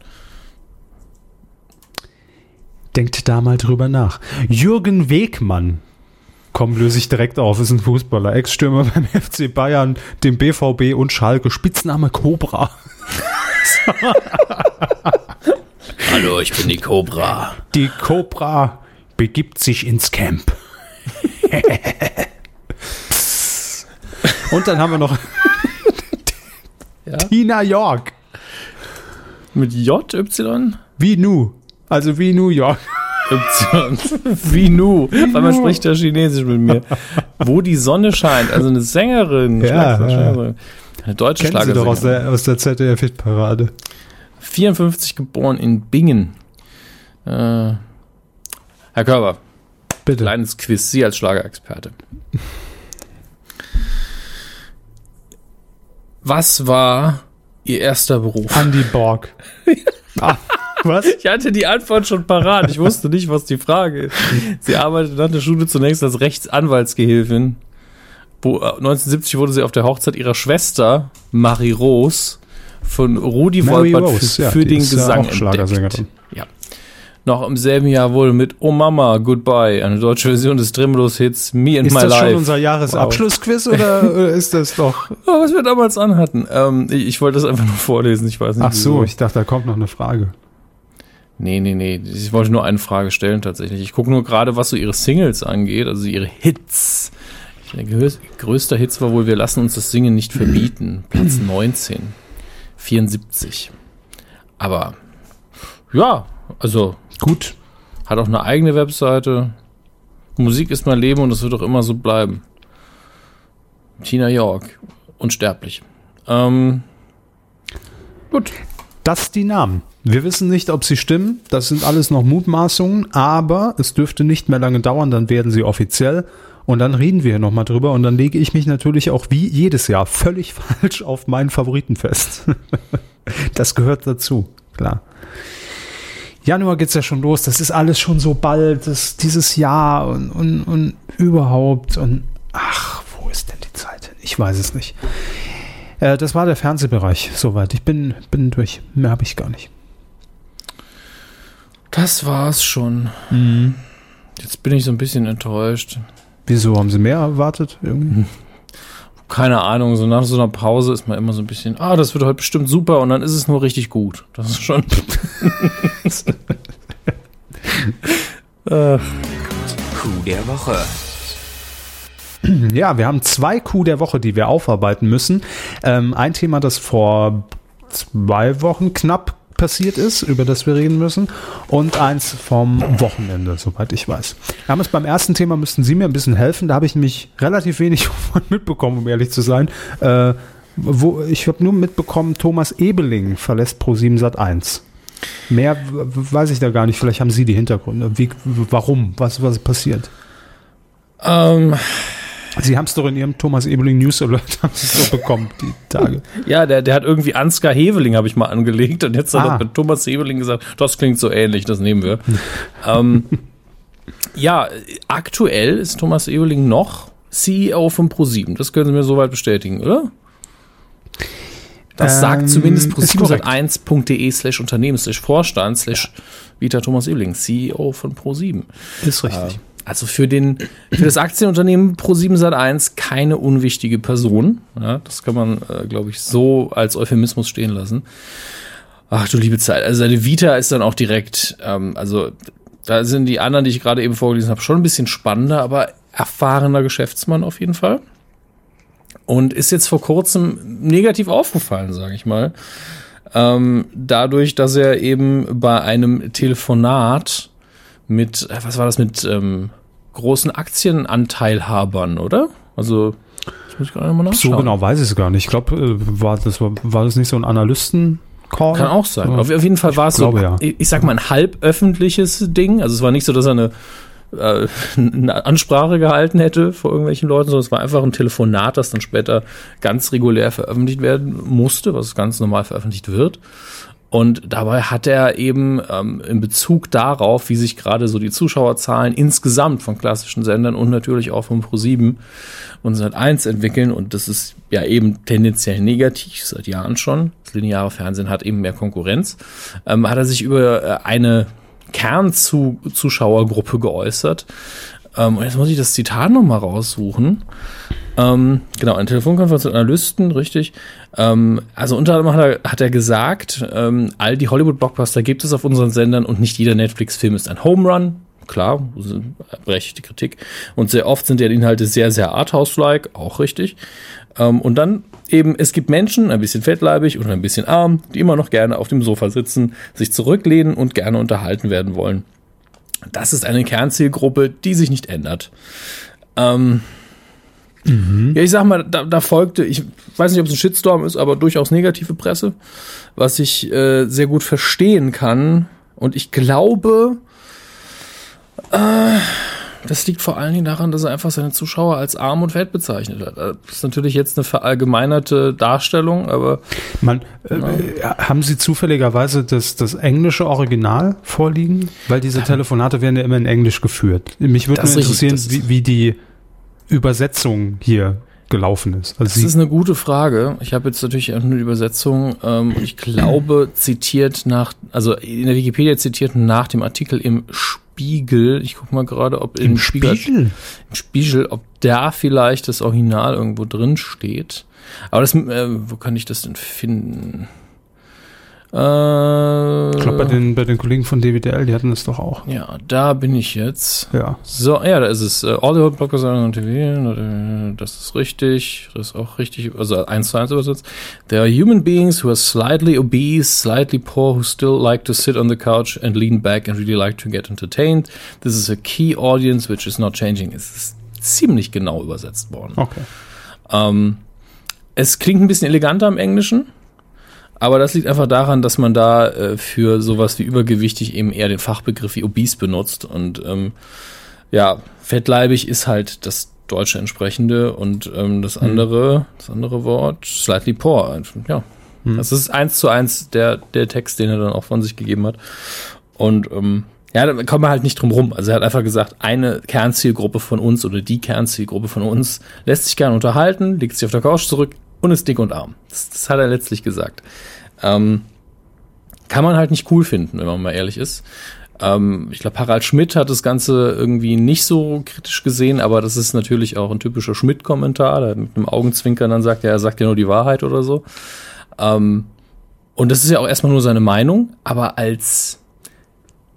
S2: Denkt da mal drüber nach. Jürgen Wegmann. Komm, löse ich direkt auf, ist ein Fußballer. Ex-Stürmer beim FC Bayern, dem BVB und Schalke. Spitzname Cobra.
S1: Hallo, ich bin die Cobra.
S2: Die Cobra begibt sich ins Camp. und dann haben wir noch
S1: Ja?
S2: Tina York.
S1: Mit J, Y?
S2: Wie Nu. Also wie New York.
S1: Wie Nu. Weil man spricht ja Chinesisch mit mir. Wo die Sonne scheint. Also eine Sängerin.
S2: Ja,
S1: Schlager- Eine deutsche
S2: Kennen Sie doch aus
S1: Schlagersängerin.
S2: der, aus der ZDF-Hitparade.
S1: 54 geboren in Bingen. Äh, Herr Körber,
S2: Bitte.
S1: kleines Quiz. Sie als Schlagerexperte. Was war Ihr erster Beruf?
S2: Andy Borg. ah, was?
S1: Ich hatte die Antwort schon parat. Ich wusste nicht, was die Frage ist. Sie arbeitete nach der Schule zunächst als Rechtsanwaltsgehilfin. Wo, äh, 1970 wurde sie auf der Hochzeit ihrer Schwester Marie Rose von Rudi
S2: Mary
S1: Wolpert
S2: Rose,
S1: für,
S2: ja,
S1: für den
S2: ist ja
S1: Gesang
S2: Schlagersängerin.
S1: entdeckt. Ja. Noch im selben Jahr wurde mit Oh Mama, Goodbye, eine deutsche Version des Tremelos-Hits Me and
S2: Ist
S1: My
S2: das
S1: Life.
S2: schon unser Jahresabschlussquiz oder oder ist das doch?
S1: Was wir damals anhatten. Ähm, ich, ich wollte das einfach nur vorlesen, ich weiß nicht
S2: Ach so,
S1: wieso.
S2: ich dachte, da kommt noch eine Frage.
S1: Nee, nee, nee. Ich wollte nur eine Frage stellen tatsächlich. Ich gucke nur gerade, was so ihre Singles angeht, also ihre Hits. Der größte Hits war wohl, wir lassen uns das Singen nicht verbieten. Platz 19. 74. Aber ja, also gut. Hat auch eine eigene Webseite. Musik ist mein Leben und es wird auch immer so bleiben. Tina York. Unsterblich. Ähm,
S2: gut. Das die Namen. Wir wissen nicht, ob sie stimmen. Das sind alles noch Mutmaßungen, aber es dürfte nicht mehr lange dauern, dann werden sie offiziell. Und dann reden wir nochmal drüber und dann lege ich mich natürlich auch wie jedes Jahr völlig falsch auf meinen Favoriten fest. das gehört dazu, klar. Januar geht's ja schon los, das ist alles schon so bald, das, dieses Jahr und, und, und überhaupt und ach, wo ist denn die Zeit? Ich weiß es nicht. Äh, das war der Fernsehbereich, soweit. Ich bin, bin durch. Mehr habe ich gar nicht.
S1: Das war's schon. Mhm. Jetzt bin ich so ein bisschen enttäuscht.
S2: Wieso haben Sie mehr erwartet? Irgendwie?
S1: Keine Ahnung, so nach so einer Pause ist man immer so ein bisschen, ah, das wird heute bestimmt super und dann ist es nur richtig gut. Das ist schon.
S3: Coup der Woche.
S2: Ja, wir haben zwei Coup der Woche, die wir aufarbeiten müssen. Ähm, ein Thema, das vor zwei Wochen knapp passiert ist, über das wir reden müssen, und eins vom Wochenende, soweit ich weiß. Wir haben es beim ersten Thema, müssten Sie mir ein bisschen helfen. Da habe ich nämlich relativ wenig mitbekommen, um ehrlich zu sein. Äh, wo, ich habe nur mitbekommen, Thomas Ebeling verlässt Pro7 Sat 1. Mehr weiß ich da gar nicht. Vielleicht haben Sie die Hintergründe. Wie, warum? Was, was passiert?
S1: Ähm,
S2: Sie haben es doch in Ihrem Thomas Ebeling News Alert haben Sie so bekommen, die Tage.
S1: Ja, der, der hat irgendwie Ansgar Heveling, habe ich mal angelegt. Und jetzt hat ah. er mit Thomas Heveling gesagt, das klingt so ähnlich, das nehmen wir. ähm, ja, aktuell ist Thomas Ebeling noch CEO von ProSieben. Das können Sie mir soweit bestätigen, oder? Das ähm, sagt zumindest pro701.de slash Unternehmen slash Vorstand slash Vita Thomas Ebeling, CEO von Pro7.
S2: Ist richtig. Äh,
S1: also für, den, für das Aktienunternehmen Pro7 Sat1 keine unwichtige Person. Ja, das kann man, äh, glaube ich, so als Euphemismus stehen lassen. Ach du liebe Zeit. Also seine Vita ist dann auch direkt, ähm, also da sind die anderen, die ich gerade eben vorgelesen habe, schon ein bisschen spannender, aber erfahrener Geschäftsmann auf jeden Fall. Und ist jetzt vor kurzem negativ aufgefallen, sage ich mal. Ähm, dadurch, dass er eben bei einem Telefonat mit, äh, was war das, mit ähm, großen Aktienanteilhabern, oder? Also,
S2: das muss ich gerade mal nachschauen. So genau weiß ich es gar nicht. Ich glaube, äh, war, das, war, war das nicht so ein Analysten-
S1: Call? Kann auch sein. Auf, auf jeden Fall war es so, ja. ich sag mal, ein halb öffentliches Ding. Also es war nicht so, dass er eine, äh, eine Ansprache gehalten hätte vor irgendwelchen Leuten, sondern es war einfach ein Telefonat, das dann später ganz regulär veröffentlicht werden musste, was ganz normal veröffentlicht wird. Und dabei hat er eben ähm, in Bezug darauf, wie sich gerade so die Zuschauerzahlen insgesamt von klassischen Sendern und natürlich auch von Pro7 und Sat1 entwickeln. Und das ist ja eben tendenziell negativ seit Jahren schon. Das lineare Fernsehen hat eben mehr Konkurrenz. Ähm, hat er sich über äh, eine Kernzuschauergruppe geäußert. Ähm, und jetzt muss ich das Zitat nochmal raussuchen. Ähm, genau, eine Telefonkonferenz mit Analysten, richtig. Ähm, also unter anderem hat er, hat er gesagt, ähm, all die Hollywood-Blockbuster gibt es auf unseren Sendern und nicht jeder Netflix-Film ist ein Home Run. Klar, berechtigte Kritik. Und sehr oft sind die Inhalte sehr, sehr Arthouse-like, auch richtig. Ähm, und dann eben, es gibt Menschen, ein bisschen fettleibig oder ein bisschen arm, die immer noch gerne auf dem Sofa sitzen, sich zurücklehnen und gerne unterhalten werden wollen. Das ist eine Kernzielgruppe, die sich nicht ändert. Ähm, Mhm. Ja, ich sag mal, da, da, folgte, ich weiß nicht, ob es ein Shitstorm ist, aber durchaus negative Presse, was ich äh, sehr gut verstehen kann. Und ich glaube, äh, das liegt vor allen Dingen daran, dass er einfach seine Zuschauer als arm und fett bezeichnet hat. Das ist natürlich jetzt eine verallgemeinerte Darstellung, aber.
S2: Man, äh, haben Sie zufälligerweise das, das englische Original vorliegen? Weil diese Telefonate werden ja immer in Englisch geführt. Mich würde nur interessieren, wie, wie die Übersetzung hier gelaufen ist.
S1: Also das ist eine gute Frage. Ich habe jetzt natürlich nur die Übersetzung. Ähm, ich glaube, zitiert nach, also in der Wikipedia zitiert nach dem Artikel im Spiegel. Ich gucke mal gerade, ob
S2: im, im Spiegel,
S1: Spiegel, im Spiegel, ob da vielleicht das Original irgendwo drin steht. Aber das, äh, wo kann ich das denn finden? Äh,
S2: Ich glaube, bei den, bei den Kollegen von DWDL, die hatten das doch auch.
S1: ja, da bin ich jetzt.
S2: Ja.
S1: So, ja, da ist es. Äh, Audio Blockers on TV, das ist richtig, das ist auch richtig, also eins zu eins übersetzt. There are human beings who are slightly obese, slightly poor, who still like to sit on the couch and lean back and really like to get entertained. This is a key audience which is not changing. Es ist ziemlich genau übersetzt worden.
S2: Okay.
S1: Ähm, es klingt ein bisschen eleganter im Englischen, aber das liegt einfach daran, dass man da äh, für sowas wie übergewichtig eben eher den Fachbegriff wie obese benutzt. Und ähm, ja, fettleibig ist halt das deutsche entsprechende und ähm, das andere, das andere Wort, slightly poor. Ja, das ist eins zu eins der, der Text, den er dann auch von sich gegeben hat. Und ähm, ja, da kommen wir halt nicht drum rum. Also er hat einfach gesagt, eine Kernzielgruppe von uns oder die Kernzielgruppe von uns lässt sich gerne unterhalten, legt sich auf der Couch zurück und ist dick und arm. Das, das hat er letztlich gesagt. Ähm, kann man halt nicht cool finden, wenn man mal ehrlich ist. Ähm, ich glaube, Harald Schmidt hat das Ganze irgendwie nicht so kritisch gesehen, aber das ist natürlich auch ein typischer Schmidt-Kommentar, der mit einem Augenzwinkern dann sagt, ja, er sagt ja nur die Wahrheit oder so. Ähm, und das ist ja auch erstmal nur seine Meinung, aber als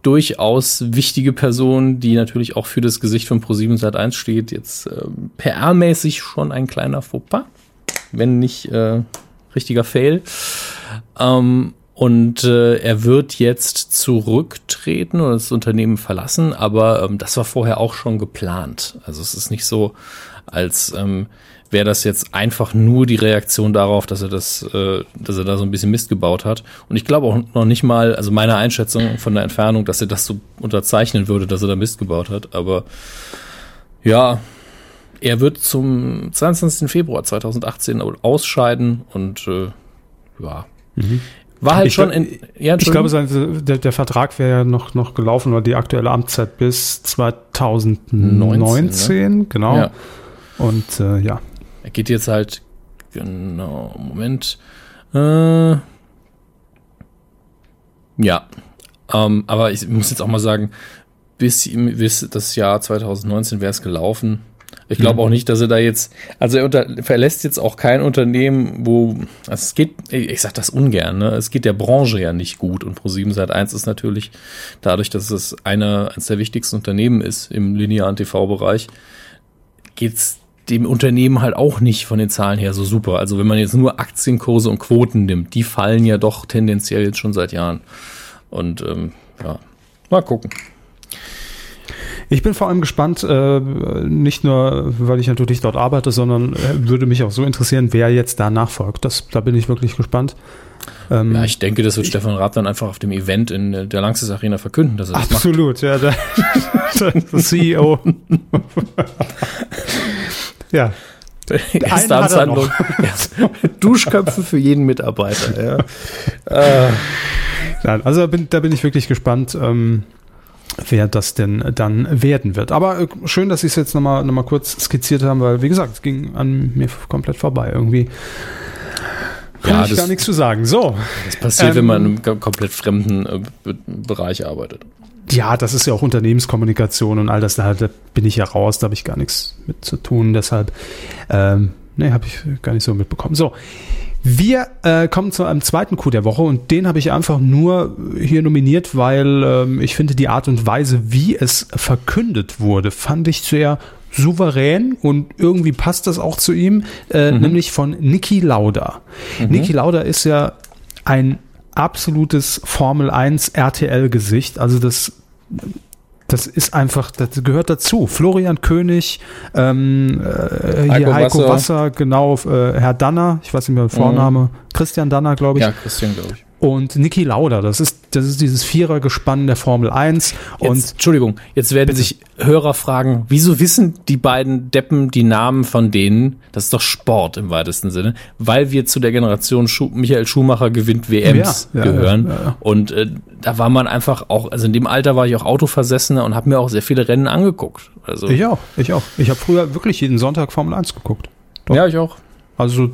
S1: durchaus wichtige Person, die natürlich auch für das Gesicht von Pro7 Sat1 steht, jetzt ähm, PR-mäßig schon ein kleiner Fauxpas, wenn nicht äh, richtiger Fail. Ähm, und äh, er wird jetzt zurücktreten oder das Unternehmen verlassen, aber ähm, das war vorher auch schon geplant. Also es ist nicht so, als ähm, wäre das jetzt einfach nur die Reaktion darauf, dass er das, äh, dass er da so ein bisschen Mist gebaut hat. Und ich glaube auch noch nicht mal, also meine Einschätzung von der Entfernung, dass er das so unterzeichnen würde, dass er da Mist gebaut hat. Aber ja, er wird zum 22. Februar 2018 ausscheiden und äh, ja. War halt
S2: Ich
S1: schon in, ja,
S2: Ich glaube, der, der Vertrag wäre ja noch, noch gelaufen oder die aktuelle Amtszeit bis 2019, genau.
S1: Ja.
S2: Und äh, ja.
S1: Er geht jetzt halt, genau, Moment. Äh, ja, ähm, aber ich muss jetzt auch mal sagen, bis, bis das Jahr 2019 wäre es gelaufen. Ich glaube auch nicht, dass er da jetzt, also er unter, verlässt jetzt auch kein Unternehmen, wo, also es geht, ich, ich sag das ungern, ne? es geht der Branche ja nicht gut und Pro7 Sat 1 ist natürlich dadurch, dass es eine, eines der wichtigsten Unternehmen ist im linearen TV-Bereich, geht's dem Unternehmen halt auch nicht von den Zahlen her so super. Also wenn man jetzt nur Aktienkurse und Quoten nimmt, die fallen ja doch tendenziell jetzt schon seit Jahren. Und ähm, ja, mal gucken.
S2: Ich bin vor allem gespannt, äh, nicht nur, weil ich natürlich dort arbeite, sondern äh, würde mich auch so interessieren, wer jetzt da nachfolgt. Das, da bin ich wirklich gespannt. Ähm,
S1: Ja, ich denke, das wird Stefan Raab dann einfach auf dem Event in äh, der Lanxess Arena verkünden, dass er das macht.
S2: absolut, ja, der, der CEO. ja,
S1: Erste
S2: er
S1: Amtshandlung. Duschköpfe für jeden Mitarbeiter. Ja.
S2: Nein, also da bin, da bin ich wirklich gespannt, ähm, wer das denn dann werden wird. Aber äh, schön, dass Sie es jetzt nochmal noch mal kurz skizziert haben, weil, wie gesagt, es ging an mir komplett vorbei. Irgendwie kann
S1: Ja,
S2: ich
S1: das-
S2: gar nichts zu sagen. So,
S1: Das passiert,
S2: Ähm,
S1: wenn man in einem kom- komplett fremden äh, Be- Bereich arbeitet.
S2: ja, das ist ja auch Unternehmenskommunikation und all das, da, da bin ich ja raus, da habe ich gar nichts mit zu tun. Deshalb, ähm, nee, habe ich gar nicht so mitbekommen. So, wir äh, kommen zu einem zweiten Coup der Woche und den habe ich einfach nur hier nominiert, weil ähm, ich finde, die Art und Weise, wie es verkündet wurde, fand ich sehr souverän und irgendwie passt das auch zu ihm, äh, nämlich von Niki Lauda. Niki Lauda ist ja ein absolutes Formel 1 RTL-Gesicht, also das das ist einfach, das gehört dazu. Florian König, ähm, äh, hier
S1: Heiko
S2: Heiko,
S1: Wasser.
S2: Wasser. genau, äh, Herr Danner, ich weiß nicht mehr Vorname, Christian Danner, glaube ich,
S1: Ja, Christian, glaube ich.
S2: Und Niki Lauda. Das ist, das ist dieses Vierergespann der Formel 1
S1: Jetzt,
S2: und
S1: Entschuldigung, jetzt werden sich Hörer fragen, wieso wissen die beiden Deppen die Namen von denen? Das ist doch Sport im weitesten Sinne, weil wir zu der Generation Schu Michael Schumacher gewinnt WMs
S2: Ja, ja,
S1: gehören.
S2: ja.
S1: Und äh, da war man einfach auch, also in dem Alter war ich auch Autoversessener und habe mir auch sehr viele Rennen angeguckt. Also
S2: ich auch, ich auch. Ich habe früher wirklich jeden Sonntag Formel 1 geguckt. doch.
S1: ja, ich auch.
S2: Also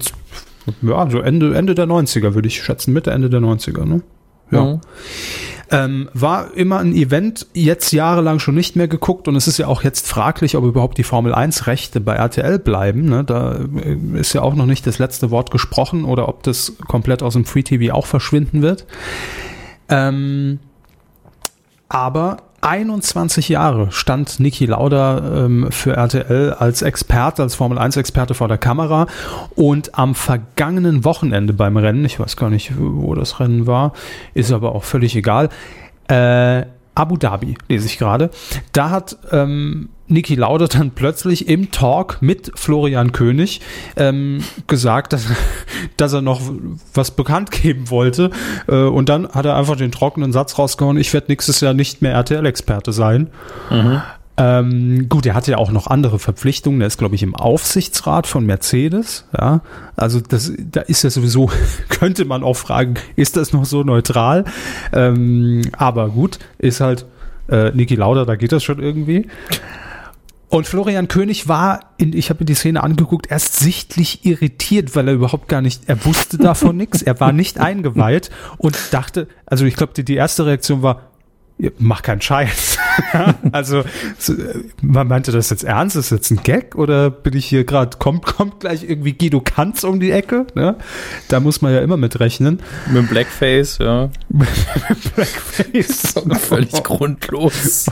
S2: ja, so Ende, Ende der 90er würde ich schätzen, Mitte, Ende der 90er, ne? Ja.
S1: Mhm.
S2: Ähm, war immer ein Event, jetzt jahrelang schon nicht mehr geguckt und es ist ja auch jetzt fraglich, ob überhaupt die Formel 1 Rechte bei RTL bleiben. Ne? Da äh, ist ja auch noch nicht das letzte Wort gesprochen oder ob das komplett aus dem Free TV auch verschwinden wird. Ähm, aber 21 Jahre stand Niki Lauda ähm, für RTL als Experte, als Formel 1 Experte vor der Kamera. Und am vergangenen Wochenende beim Rennen, ich weiß gar nicht, wo das Rennen war, ist aber auch völlig egal, äh, Abu Dhabi, lese ich gerade. Da hat ähm, Niki Lauda dann plötzlich im Talk mit Florian König ähm, gesagt, dass, dass er noch was bekannt geben wollte. Äh, und dann hat er einfach den trockenen Satz rausgehauen, ich werde nächstes Jahr nicht mehr RTL-Experte sein. Mhm. Ähm, gut, er hatte ja auch noch andere Verpflichtungen. Er ist, glaube ich, im Aufsichtsrat von Mercedes. Ja, also das, da ist ja sowieso, könnte man auch fragen, ist das noch so neutral? Ähm, aber gut, ist halt äh, Niki Lauda, da geht das schon irgendwie. Und Florian König war, in, ich habe mir die Szene angeguckt, erst sichtlich irritiert, weil er überhaupt gar nicht, er wusste davon nichts, er war nicht eingeweiht und dachte, also ich glaube, die, die erste Reaktion war, mach keinen Scheiß. also man meinte das jetzt ernst, ist das jetzt ein Gag oder bin ich hier gerade, kommt, kommt gleich irgendwie Guido Kanz um die Ecke? Ne? Da muss man ja immer mit rechnen.
S1: Mit dem Blackface, ja. mit Blackface. Völlig grundlos.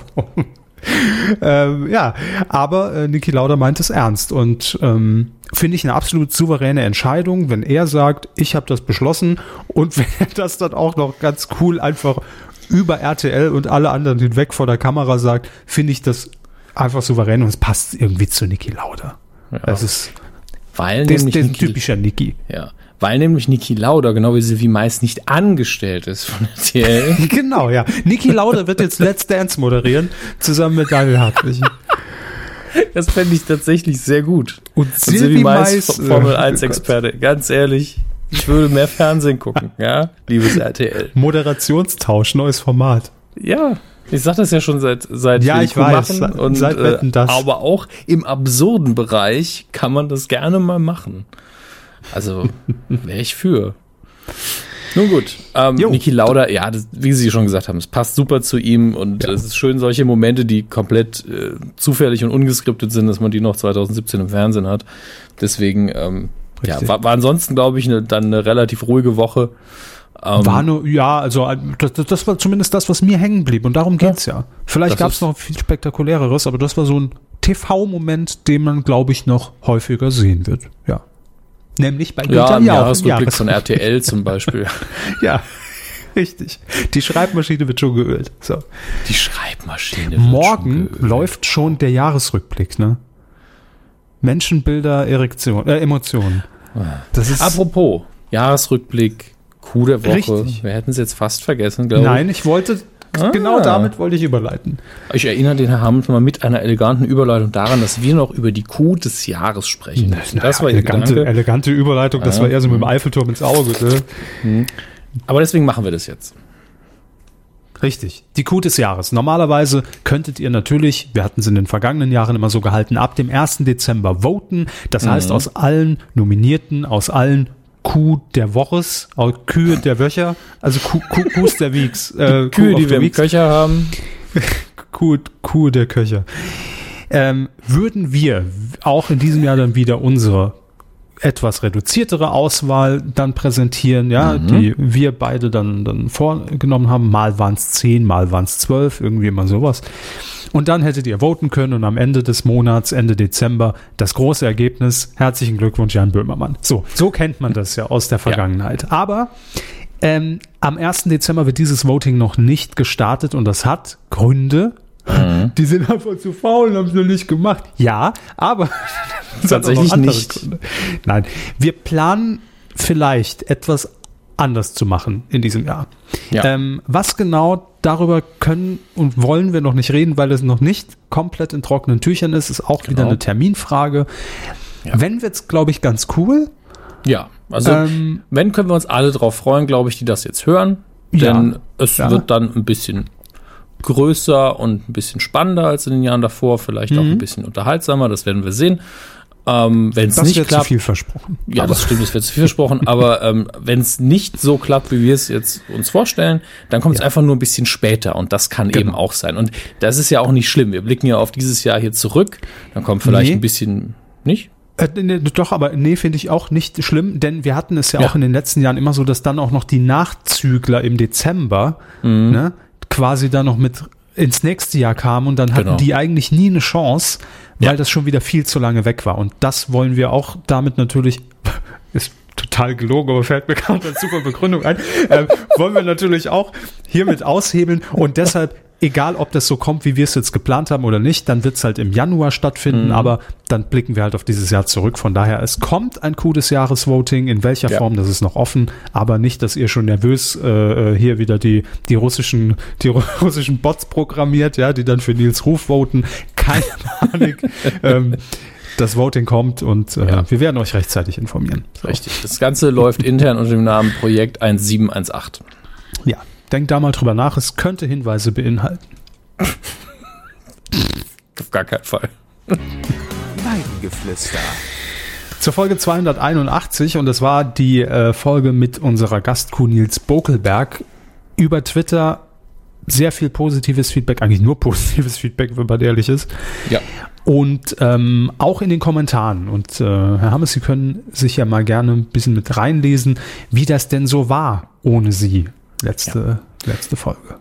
S2: ähm, ja, aber äh, Niki Lauda meint es ernst und ähm, finde ich eine absolut souveräne Entscheidung, wenn er sagt, ich habe das beschlossen und wenn er das dann auch noch ganz cool einfach über RTL und alle anderen hinweg vor der Kamera sagt, finde ich das einfach souverän und es passt irgendwie zu Niki Lauda. Ja. Das ist
S1: weil das,
S2: nämlich das Niki, typischer Niki.
S1: Ja, weil nämlich Niki Lauda, genau wie sie wie meist nicht angestellt ist von RTL.
S2: genau, ja. Niki Lauda wird jetzt Let's Dance moderieren, zusammen mit Daniel Hartwig.
S1: Das fände ich tatsächlich sehr gut. Und, Und Silvi Mais, Formel 1 Experte. Ganz ehrlich, ich würde mehr Fernsehen gucken, ja, liebes RTL.
S2: Moderationstausch, neues Format.
S1: Ja, ich sag das ja schon seit seit
S2: ja, ich weiß,
S1: und seit äh, das. aber auch im absurden Bereich kann man das gerne mal machen. Also wäre ich für. Nun gut, ähm, Niki Lauda, ja, das, wie Sie schon gesagt haben, es passt super zu ihm und ja. es ist schön, solche Momente, die komplett äh, zufällig und ungeskriptet sind, dass man die noch 2017 im Fernsehen hat. Deswegen, ähm, ja, war, war ansonsten, glaube ich, ne, dann eine relativ ruhige Woche.
S2: Ähm, war nur, ja, also das, das, war zumindest das, was mir hängen blieb und darum geht's ja. ja. Vielleicht gab es noch viel spektakuläreres, aber das war so ein TV-Moment, den man, glaube ich, noch häufiger sehen wird. Ja. Nämlich bei
S1: Günther ja, im Jahresrückblick von RTL zum Beispiel.
S2: ja, richtig. Die Schreibmaschine wird schon geölt. So.
S1: Die Schreibmaschine.
S2: Morgen schon läuft schon der Jahresrückblick, ne? Menschenbilder, Erektion, äh, Emotionen.
S1: Das ist Apropos Jahresrückblick, Coup der Woche. Richtig. Wir hätten es jetzt fast vergessen,
S2: glaube ich. Nein, ich wollte Ah. Genau damit wollte ich überleiten.
S1: Ich erinnere den Herrn Hamilton mal mit einer eleganten Überleitung daran, dass wir noch über die Kuh des Jahres sprechen.
S2: Das, das war elegante, elegante Überleitung, das ah. war eher so mit dem Eiffelturm ins Auge. Ne?
S1: Aber deswegen machen wir das jetzt.
S2: Richtig. Die Kuh des Jahres. Normalerweise könntet ihr natürlich, wir hatten es in den vergangenen Jahren immer so gehalten, ab dem 1. Dezember voten. Das mhm. heißt, aus allen Nominierten, aus allen Kuh der Woches, Kühe der Wöcher, also Kuh, Kuh, Kuhs der Weeks.
S1: Äh, Kühe, die wir im Köcher haben.
S2: Kuh, Kuh der Köcher. Ähm, würden wir auch in diesem Jahr dann wieder unsere etwas reduziertere Auswahl dann präsentieren, ja, mhm. die wir beide dann, dann vorgenommen haben. Mal waren es zehn, mal waren es zwölf, irgendwie immer sowas. Und dann hättet ihr voten können und am Ende des Monats, Ende Dezember, das große Ergebnis. Herzlichen Glückwunsch, Jan Böhmermann. So, so kennt man das ja aus der Vergangenheit. Ja. Aber ähm, am 1. Dezember wird dieses Voting noch nicht gestartet und das hat Gründe. Mhm. Die sind einfach zu faul und haben es noch nicht gemacht. Ja, aber
S1: tatsächlich nicht. Gründe.
S2: Nein, wir planen vielleicht etwas anders zu machen in diesem Jahr. Ja. Ähm, was genau darüber können und wollen wir noch nicht reden, weil es noch nicht komplett in trockenen Tüchern ist, ist auch genau. wieder eine Terminfrage. Ja. Wenn wird's, glaube ich, ganz cool.
S1: Ja, also ähm, wenn können wir uns alle drauf freuen, glaube ich, die das jetzt hören, denn ja, es wird dann ein bisschen größer und ein bisschen spannender als in den Jahren davor, vielleicht mhm. auch ein bisschen unterhaltsamer, das werden wir sehen. Ähm, wenn es nicht
S2: wird zu
S1: klappt,
S2: viel versprochen.
S1: ja, das stimmt, das wird zu viel versprochen, aber ähm, wenn es nicht so klappt, wie wir es jetzt uns vorstellen, dann kommt es einfach nur ein bisschen später und das kann
S2: Genau.
S1: eben auch sein. Und das ist ja auch nicht schlimm. Wir blicken ja auf dieses Jahr hier zurück, dann kommt vielleicht
S2: Nee.
S1: ein bisschen, nicht?
S2: Äh, nee, doch, aber nee, finde ich auch nicht schlimm, denn wir hatten es ja,
S1: Ja.
S2: auch in den letzten Jahren immer so, dass dann auch noch die Nachzügler im Dezember
S1: Mhm.
S2: ne, quasi dann noch mit ins nächste Jahr kamen und dann hatten
S1: Genau.
S2: die eigentlich nie eine Chance, weil
S1: Ja.
S2: das schon wieder viel zu lange weg war. Und das wollen wir auch damit natürlich, ist total gelogen, aber fällt mir gerade als super Begründung ein, äh, wollen wir natürlich auch hiermit aushebeln und deshalb egal ob das so kommt, wie wir es jetzt geplant haben oder nicht, dann wird es halt im Januar stattfinden, aber dann blicken wir halt auf dieses Jahr zurück. Von daher, es kommt ein Coup des Jahres-Voting, in welcher
S1: Ja.
S2: Form, das ist noch offen, aber nicht, dass ihr schon nervös äh, äh, hier wieder die, die russischen, die ru- russischen Bots programmiert, ja, die dann für Nils Ruf voten. Keine Panik. ähm, das Voting kommt und äh,
S1: Ja.
S2: wir werden euch rechtzeitig informieren. So.
S1: Richtig. Das Ganze läuft intern unter dem Namen Projekt 1718.
S2: Ja, denkt da mal drüber nach, es könnte Hinweise beinhalten.
S1: Auf gar keinen Fall.
S3: Weidengeflüster.
S2: Zur Folge 281 und das war die äh, Folge mit unserer Gastkuh Nils Bokelberg. Über Twitter sehr viel positives Feedback, eigentlich nur positives Feedback, wenn man ehrlich ist.
S1: Ja.
S2: Und ähm, auch in den Kommentaren. Und äh, Herr Hammes, Sie können sich ja mal gerne ein bisschen mit reinlesen, wie das denn so war ohne Sie. Letzte, letzte Folge.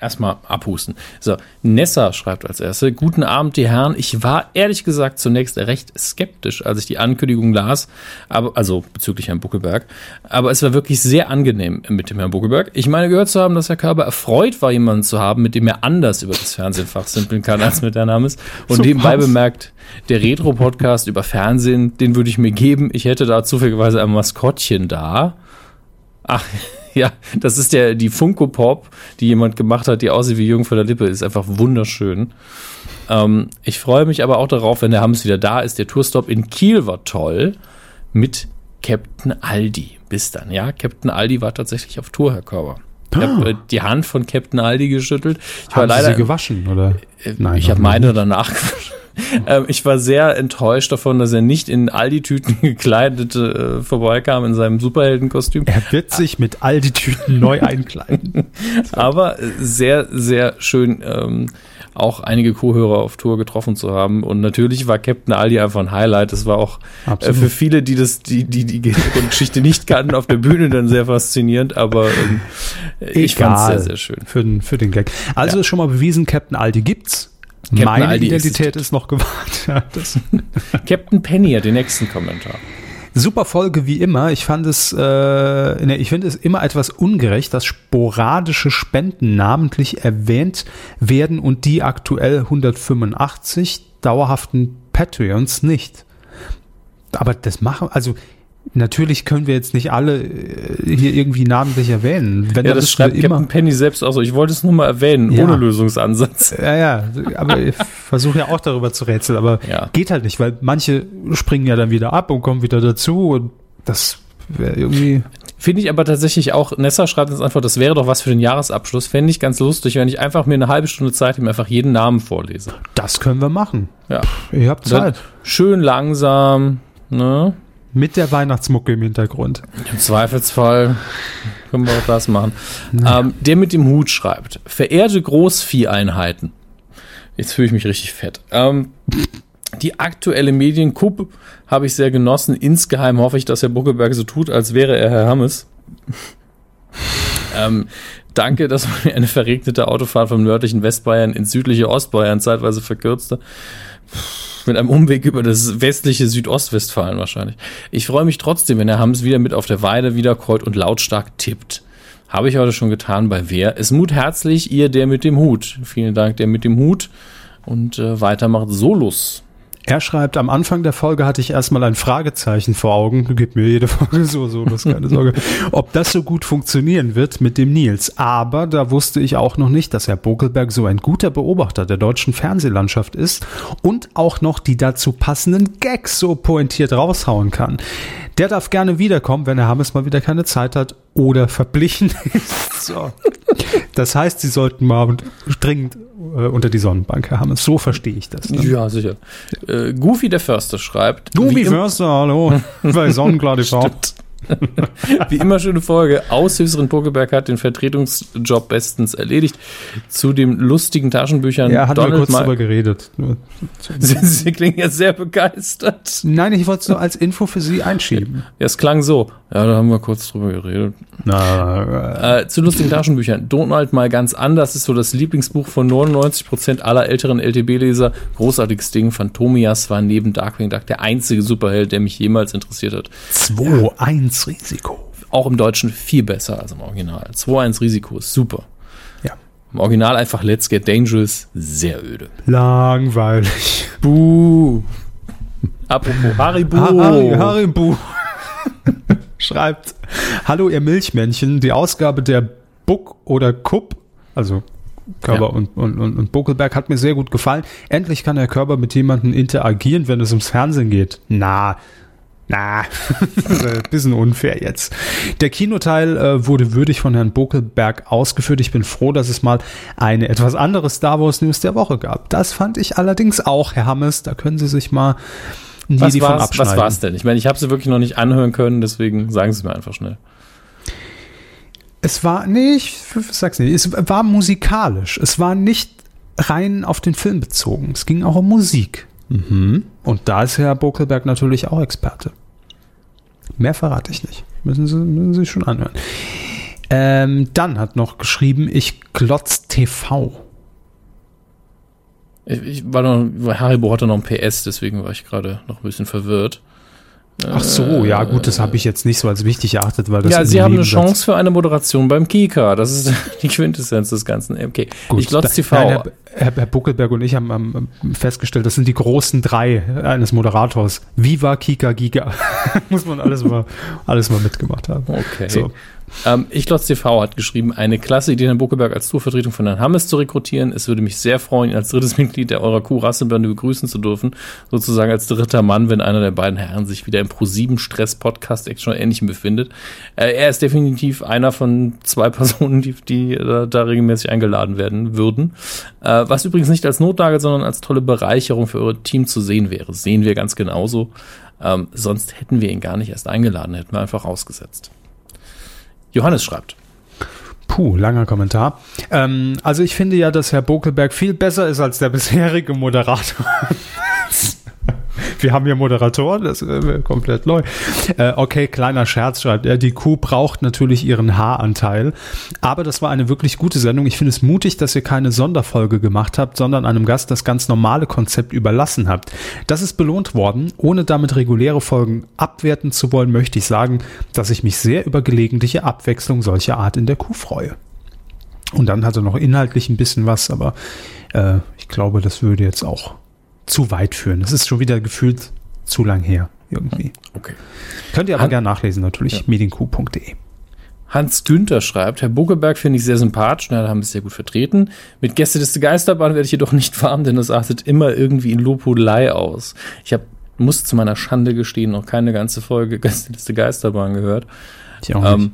S1: Erstmal abhusten. So, Nessa schreibt als erste, guten Abend, die Herren. Ich war ehrlich gesagt zunächst recht skeptisch, als ich die Ankündigung las, aber, also bezüglich Herrn Buckelberg. Aber es war wirklich sehr angenehm mit dem Herrn Buckelberg. Ich meine gehört zu haben, dass Herr Körber erfreut war, jemanden zu haben, mit dem er anders über das Fernsehen fachsimpeln kann, als mit Herrn Hammes. Und
S2: So
S1: nebenbei
S2: was.
S1: bemerkt, der Retro-Podcast über Fernsehen, den würde ich mir geben. Ich hätte da zufälligerweise ein Maskottchen da. Ach, ja, das ist der, die Funko Pop, die jemand gemacht hat, die aussieht wie Jürgen von der Lippe. Ist einfach wunderschön. Ähm, ich freue mich aber auch darauf, wenn der Hammes wieder da ist. Der Tourstop in Kiel war toll mit Captain Aldi. Bis dann, ja. Captain Aldi war tatsächlich auf Tour, Herr Körber. Ich habe äh, die Hand von Captain Aldi geschüttelt. Ich war
S2: Haben Sie
S1: leider
S2: sie gewaschen, oder?
S1: äh,
S2: Nein,
S1: ich habe meine danach gewaschen. ähm, ich war sehr enttäuscht davon, dass er nicht in Aldi-Tüten gekleidet äh, vorbeikam in seinem Superheldenkostüm.
S2: Er wird sich mit all die Tüten neu einkleiden.
S1: Aber äh, sehr, sehr schön, ähm, auch einige Co-Hörer auf Tour getroffen zu haben. Und natürlich war Captain Aldi einfach ein Highlight. Das war auch äh, für viele, die das, die, die, die Geschichte nicht kannten, auf der Bühne dann sehr faszinierend. Aber ähm, ich fand es sehr, sehr schön.
S2: Für den, für den Gag. Also
S1: Ja.
S2: ist schon mal bewiesen, Captain Aldi gibt's.
S1: Captain
S2: Meine
S1: Aldi
S2: Identität ist noch gewahrt. Ja,
S1: Captain Penny hat den nächsten Kommentar.
S2: Super Folge wie immer. Ich fand es, äh, ne, ich finde es immer etwas ungerecht, dass sporadische Spenden namentlich erwähnt werden und die aktuell 185 dauerhaften Patreons nicht. Aber das machen, also natürlich können wir jetzt nicht alle äh, hier irgendwie namentlich erwähnen. Wenn
S1: Ja,
S2: dann
S1: das schreibt Captain Penny selbst auch so. Ich wollte es nur mal erwähnen,
S2: Ja.
S1: ohne Lösungsansatz.
S2: Ja, ja, aber ich versuche ja auch darüber zu rätseln, aber
S1: Ja.
S2: geht halt nicht, weil manche springen ja dann wieder ab und kommen wieder dazu und das wäre irgendwie.
S1: Finde ich aber tatsächlich auch, Nessa schreibt uns einfach, das wäre doch was für den Jahresabschluss. Fände ich ganz lustig, wenn ich einfach mir eine halbe Stunde Zeit nehme, einfach jeden Namen vorlese.
S2: Das können wir machen.
S1: Ja.
S2: Ihr habt
S1: Dann
S2: Zeit.
S1: schön langsam, ne?
S2: Mit der Weihnachtsmucke im Hintergrund.
S1: Im Zweifelsfall können wir auch das machen. Ähm, der mit dem Hut schreibt, verehrte Großvieheinheiten. Jetzt fühle ich mich richtig fett. Ähm, die aktuelle Medienkup habe ich sehr genossen. Insgeheim hoffe ich, dass Herr Buckelberg so tut, als wäre er Herr Hammes. ähm, danke, dass man mir eine verregnete Autofahrt vom nördlichen Westbayern ins südliche Ostbayern zeitweise verkürzte. Mit einem Umweg über das westliche Südostwestfalen wahrscheinlich. Ich freue mich trotzdem, wenn Herr Hams wieder mit auf der Weide wiederkäut und lautstark tippt. Habe ich heute schon getan bei wer? Es mut herzlich, ihr der mit dem Hut. Vielen Dank, der mit dem Hut. Und äh, weiter macht Solus.
S2: Er schreibt, am Anfang der Folge hatte ich erstmal ein Fragezeichen vor Augen. Gibt mir jede Folge so, so, das keine Sorge. Ob das so gut funktionieren wird mit dem Nils. Aber da wusste ich auch noch nicht, dass Herr Bokelberg so ein guter Beobachter der deutschen Fernsehlandschaft ist und auch noch die dazu passenden Gags so pointiert raushauen kann. Der darf gerne wiederkommen, wenn Herr Hammes mal wieder keine Zeit hat oder verblichen ist. So. Das heißt, Sie sollten mal dringend äh, unter die Sonnenbank, Hammes. So verstehe ich das. Ne?
S1: Ja, sicher. Äh, Goofy der Förster schreibt.
S2: Goofy Förster, hallo. Bei Sonnenklar TV.
S1: Stimmt. Wie immer schöne Folge. Aushilfsrin Pokeberg hat den Vertretungsjob bestens erledigt. Zu den lustigen Taschenbüchern
S2: Ja, hatten wir
S1: Donald
S2: kurz
S1: Ma-
S2: drüber geredet.
S1: Sie, Sie klingen ja sehr begeistert.
S2: Nein, ich wollte es nur als Info für Sie einschieben.
S1: Ja, es klang so. Ja, da haben wir kurz drüber geredet.
S2: Na,
S1: Äh, zu lustigen Taschenbüchern. Donald mal ganz anders ist so das Lieblingsbuch von 99% aller älteren LTB-Leser. Großartiges Ding. Phantomias war neben Darkwing Duck der einzige Superheld, der mich jemals interessiert hat.
S2: 2-1 Risiko.
S1: Auch im Deutschen viel besser als im Original. 2-1 Risiko ist super.
S2: Ja.
S1: Im Original einfach Let's Get Dangerous, sehr öde.
S2: Langweilig.
S1: Buh. Apropos Haribo.
S2: Harry, Haribo schreibt, Hallo ihr Milchmännchen, die Ausgabe der Buck oder Kupp, also Körper
S1: Ja.
S2: und, und, und, und Buckelberg hat mir sehr gut gefallen. Endlich kann der Körper mit jemandem interagieren, wenn es ums Fernsehen geht. Na, na, ein bisschen unfair jetzt. Der Kinoteil äh, wurde würdig von Herrn Bokelberg ausgeführt. Ich bin froh, dass es mal eine etwas andere Star Wars News der Woche gab. Das fand ich allerdings auch, Herr Hammes. Da können Sie sich mal ein
S1: Was
S2: Video von
S1: war's,
S2: abschneiden.
S1: was war's denn? Ich meine, ich habe sie wirklich noch nicht anhören können, deswegen sagen Sie es mir einfach schnell.
S2: Es war, nee, ich sag's nicht, es war musikalisch. Es war nicht rein auf den Film bezogen. Es ging auch um Musik. Mhm. Und da ist Herr Bokelberg natürlich auch Experte. Mehr verrate ich nicht. Müssen Sie, müssen Sie schon anhören. Ähm, dann hat noch geschrieben, ich glotz TV.
S1: Ich, ich war noch, Haribo hatte noch ein PS, deswegen war ich gerade noch ein bisschen verwirrt.
S2: Ach so, ja gut, das habe ich jetzt nicht so als wichtig erachtet, weil das
S1: ja, Sie haben eine
S2: Nebensatz-
S1: Chance für eine Moderation beim Kika. Das ist die Quintessenz des Ganzen. Okay,
S2: Gut,
S1: ich glotz TV.
S2: Nein, Herr, Herr, Buckelberg und ich haben ähm, festgestellt, das sind die großen drei eines Moderators. Viva Kika Giga. Muss man alles mal, alles mal mitgemacht haben.
S1: Okay.
S2: So.
S1: Ähm, ich Glotz TV hat geschrieben, eine klasse Idee, Herrn Buckeberg als Tourvertretung von Herrn Hammes zu rekrutieren. Es würde mich sehr freuen, ihn als drittes Mitglied der eurer Kuh-Rassebande begrüßen zu dürfen. Sozusagen als dritter Mann, wenn einer der beiden Herren sich wieder im Pro-7-Stress-Podcast-Action oder Ähnlichem befindet. Äh, er ist definitiv einer von zwei Personen, die, die äh, da regelmäßig eingeladen werden würden. Äh, was übrigens nicht als Notlage, sondern als tolle Bereicherung für euer Team zu sehen wäre. Sehen wir ganz genauso. Ähm, sonst hätten wir ihn gar nicht erst eingeladen, hätten wir einfach ausgesetzt. Johannes schreibt.
S2: Puh, langer Kommentar. Ähm, also ich finde ja, dass Herr Bokelberg viel besser ist als der bisherige Moderator. Wir haben hier Moderatoren, das ist äh, komplett neu. Äh, okay, kleiner Scherz schreibt er. Die Kuh braucht natürlich ihren Haaranteil. Aber das war eine wirklich gute Sendung. Ich finde es mutig, dass ihr keine Sonderfolge gemacht habt, sondern einem Gast das ganz normale Konzept überlassen habt. Das ist belohnt worden. Ohne damit reguläre Folgen abwerten zu wollen, möchte ich sagen, dass ich mich sehr über gelegentliche Abwechslung solcher Art in der Kuh freue. Und dann hat er noch inhaltlich ein bisschen was, aber äh, ich glaube, das würde jetzt auch zu weit führen. Das ist schon wieder gefühlt zu lang her irgendwie.
S1: Okay.
S2: Könnt ihr aber
S1: Han-
S2: gerne nachlesen, natürlich,
S1: Ja.
S2: medienkuh.de.
S1: Hans Günther schreibt, Herr Buckeberg finde ich sehr sympathisch, und haben es sehr gut vertreten. Mit Gästeliste Geisterbahn werde ich jedoch nicht warm, denn das artet immer irgendwie in Lobhudelei aus. Ich habe, muss zu meiner Schande gestehen, noch keine ganze Folge Gästeliste Geisterbahn gehört.
S2: Ich auch
S1: Ähm,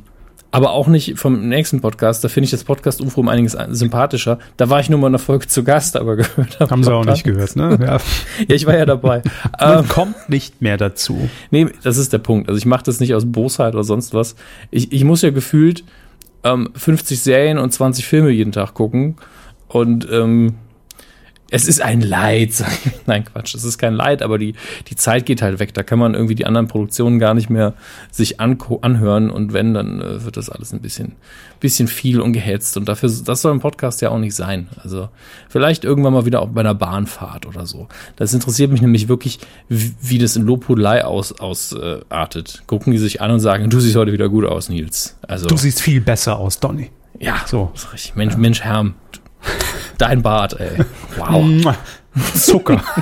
S1: aber auch nicht vom nächsten Podcast. Da finde ich das Podcast UFO um einiges sympathischer. Da war ich nur mal in einer Folge zu Gast, aber gehört habe.
S2: Haben sie auch nicht gehört, ne? Ja.
S1: Ja, ich war ja dabei. ähm,
S2: Man kommt nicht mehr dazu.
S1: Nee, das ist der Punkt. Also ich mache das nicht aus Bosheit oder sonst was. Ich, ich muss ja gefühlt ähm, 50 Serien und 20 Filme jeden Tag gucken. Und ähm, es ist ein Leid. Nein, Quatsch, es ist kein Leid, aber die, die Zeit geht halt weg. Da kann man irgendwie die anderen Produktionen gar nicht mehr sich anhören. Und wenn, dann äh, wird das alles ein bisschen, bisschen viel und gehetzt. Und dafür, das soll ein Podcast ja auch nicht sein. Also vielleicht irgendwann mal wieder auch bei einer Bahnfahrt oder so. Das interessiert mich nämlich wirklich, wie, wie das in Lobhudelei ausartet. Aus, äh, artet. Gucken die sich an und sagen, du siehst heute wieder gut aus, Nils. Also,
S2: Du siehst viel besser aus, Donny.
S1: ja,
S2: so.
S1: Mensch, Mensch, Herm. Dein Bart, ey. Wow.
S2: Zucker.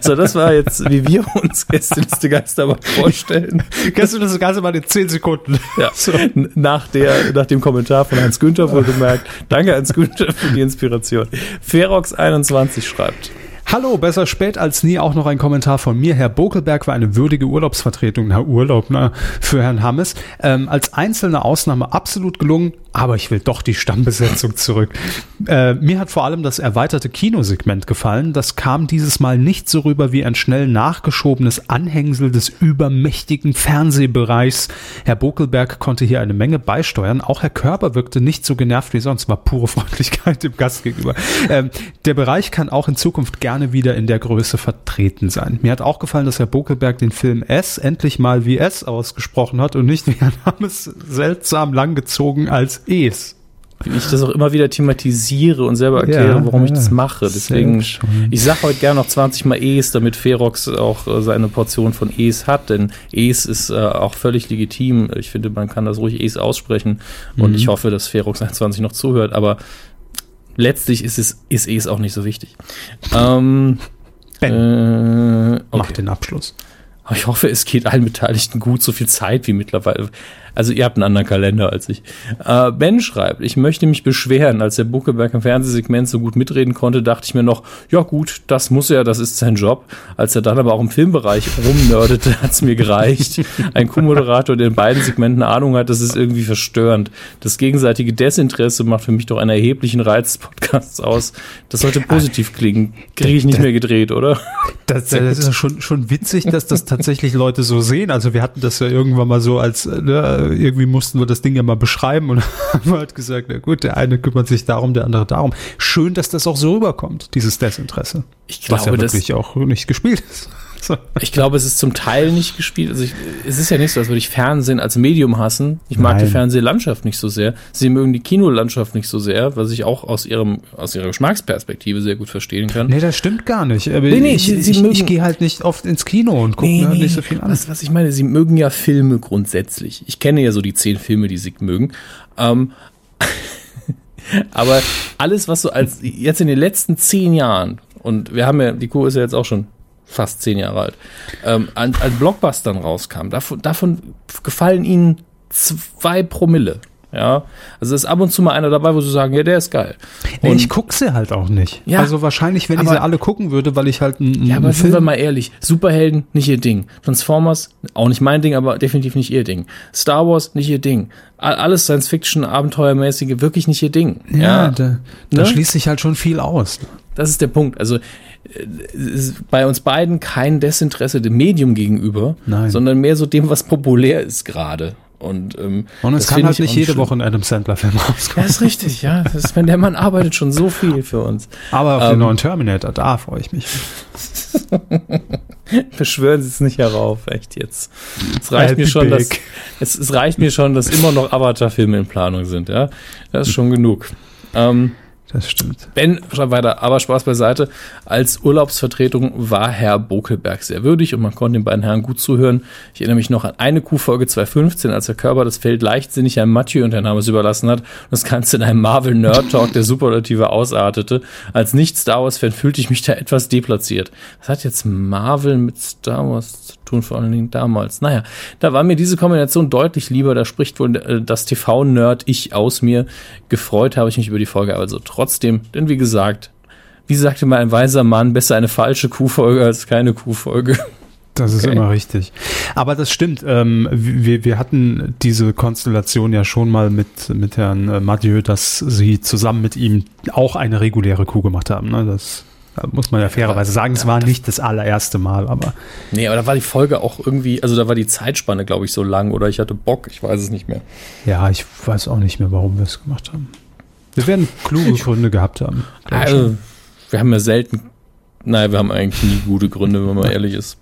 S1: So, das war jetzt, wie wir uns Gästeliste Geisterbahn vorstellen.
S2: Kannst du das Ganze mal in 10 Sekunden?
S1: Ja, n- nach, der, nach dem Kommentar von Hans Günther wohlgemerkt. Danke, Hans Günther, für die Inspiration. Ferox21 schreibt.
S2: Hallo, besser spät als nie auch noch ein Kommentar von mir. Herr Bokelberg war eine würdige Urlaubsvertretung, na Urlaub, na, für Herrn Hammes. Ähm, als einzelne Ausnahme absolut gelungen. Aber ich will doch die Stammbesetzung zurück. Äh, mir hat vor allem das erweiterte Kinosegment gefallen. Das kam dieses Mal nicht so rüber wie ein schnell nachgeschobenes Anhängsel des übermächtigen Fernsehbereichs. Herr Bokelberg konnte hier eine Menge beisteuern. Auch Herr Körper wirkte nicht so genervt wie sonst, war pure Freundlichkeit dem Gast gegenüber. Ähm, der Bereich kann auch in Zukunft gerne wieder in der Größe vertreten sein. Mir hat auch gefallen, dass Herr Bokelberg den Film S endlich mal wie S ausgesprochen hat und nicht wie er Name seltsam langgezogen als E's.
S1: Wie ich das auch immer wieder thematisiere und selber erkläre,
S2: Ja,
S1: warum ich
S2: ja.
S1: das mache. Deswegen, ich sag heute gerne noch 20 Mal E's, damit Ferox auch äh, seine Portion von E's hat, denn E's ist äh, auch völlig legitim. Ich finde, man kann das ruhig E's aussprechen und
S2: Mhm.
S1: ich hoffe, dass Ferox 21 noch zuhört, aber letztlich ist es, ist E's auch nicht so wichtig. Ähm,
S2: Ben,
S1: äh,
S2: mach
S1: okay.
S2: den Abschluss.
S1: Aber ich hoffe, es geht allen Beteiligten gut, so viel Zeit wie mittlerweile. Also ihr habt einen anderen Kalender als ich. Äh, ben schreibt, ich möchte mich beschweren. Als der Buckeberg im Fernsehsegment so gut mitreden konnte, dachte ich mir noch, ja gut, das muss er, das ist sein Job. Als er dann aber auch im Filmbereich rumnerdete, hat's mir gereicht. Ein Co-Moderator, der in beiden Segmenten Ahnung hat, das ist irgendwie verstörend. Das gegenseitige Desinteresse macht für mich doch einen erheblichen Reiz des Podcasts aus. Das sollte positiv klingen. Kriege ich nicht mehr gedreht, oder?
S2: Das, das ist schon, schon witzig, dass das tatsächlich Leute so sehen. Also wir hatten das ja irgendwann mal so als, äh, irgendwie mussten wir das Ding ja mal beschreiben und haben halt gesagt, na gut, der eine kümmert sich darum, der andere darum. Schön, dass das auch so rüberkommt, dieses Desinteresse.
S1: Ich
S2: was ja
S1: glaube, das,
S2: wirklich auch nicht gespielt ist. So.
S1: Ich glaube, es ist zum Teil nicht gespielt. Also ich, es ist ja nicht so, als würde ich Fernsehen als Medium hassen. Ich mag
S2: Nein.
S1: die Fernsehlandschaft nicht so sehr. Sie mögen die Kinolandschaft nicht so sehr, was ich auch aus ihrem aus ihrer Geschmacksperspektive sehr gut verstehen kann.
S2: Nee, das stimmt gar nicht. Aber
S1: Nee, nee,
S2: ich,
S1: sie- sie
S2: ich,
S1: mögen-
S2: ich gehe halt nicht oft ins Kino und gucke mir halt nicht so viel an.
S1: was, was ich meine, sie mögen ja Filme grundsätzlich. Ich kenne ja so die zehn Filme, die sie mögen. Ähm, aber alles, was so als jetzt in den letzten zehn Jahren, und wir haben ja, die Kuh ist ja jetzt auch schon fast zehn Jahre alt, ähm, an, an Blockbustern rauskam, davon, davon gefallen ihnen zwei Promille. Ja, also ist ab und zu mal einer dabei, wo sie sagen, ja, der ist geil.
S2: Nee, ich gucke sie halt auch nicht.
S1: Ja,
S2: also wahrscheinlich, wenn ich sie alle gucken würde, weil ich halt einen,
S1: Ja, aber
S2: einen
S1: sind wir
S2: Film...
S1: mal ehrlich, Superhelden nicht ihr Ding. Transformers auch nicht mein Ding, aber definitiv nicht ihr Ding. Star Wars nicht ihr Ding. Alles Science Fiction, Abenteuermäßige, wirklich nicht ihr Ding.
S2: Ja, da, da
S1: Ne?
S2: schließt sich halt schon viel aus.
S1: Das ist der Punkt. Also äh, bei uns beiden kein Desinteresse dem Medium gegenüber,
S2: Nein.
S1: sondern mehr so dem, was populär ist gerade. Und, ähm,
S2: Und es
S1: das
S2: kann halt
S1: ich
S2: nicht jede
S1: schlimm.
S2: Woche ein Adam Sandler-Film
S1: Ja,
S2: rauskommen.
S1: ist richtig, ja. Das ist, wenn der Mann arbeitet schon so viel für uns.
S2: Aber auf den
S1: Ähm,
S2: neuen Terminator, da freue ich mich.
S1: Beschwören Sie es nicht herauf, echt jetzt. Es reicht mir schon, dass, es, es reicht mir schon, dass immer noch Avatar-Filme in Planung sind, ja. Das ist schon genug. Ähm,
S2: Das stimmt.
S1: Ben schreibt weiter, aber Spaß beiseite. Als Urlaubsvertretung war Herr Bokelberg sehr würdig und man konnte den beiden Herren gut zuhören. Ich erinnere mich noch an eine Q-Folge 2015, als der Körper das Feld leichtsinnig an Mathieu Names überlassen hat und das Ganze in einem Marvel-Nerd-Talk der Superlative ausartete. Als Nicht-Star Wars-Fan fühlte ich mich da etwas deplatziert. Was hat jetzt Marvel mit Star Wars zu tun, vor allen Dingen damals? Naja, da war mir diese Kombination deutlich lieber. Da spricht wohl äh, das TV-Nerd-Ich aus mir. Gefreut habe ich mich über die Folge also trotzdem, denn wie gesagt, wie sagte mal ein weiser Mann, besser eine falsche Kuhfolge als keine Kuhfolge.
S2: Das ist
S1: Okay.
S2: immer richtig. Aber das stimmt. Ähm, wir, wir hatten diese Konstellation ja schon mal mit, mit Herrn äh, Mathieu, dass sie zusammen mit ihm auch eine reguläre Kuh gemacht haben. Ne? Das da muss man ja fairerweise sagen. Es war nicht das allererste Mal, aber
S1: Nee, aber da war die Folge auch irgendwie, also da war die Zeitspanne, glaube ich, so lang oder ich hatte Bock, ich weiß es nicht mehr.
S2: ja, ich weiß auch nicht mehr, warum wir es gemacht haben. Wir werden kluge Gründe gehabt haben.
S1: Also, wir haben ja selten, nein, wir haben eigentlich nie gute Gründe, wenn man ehrlich ist.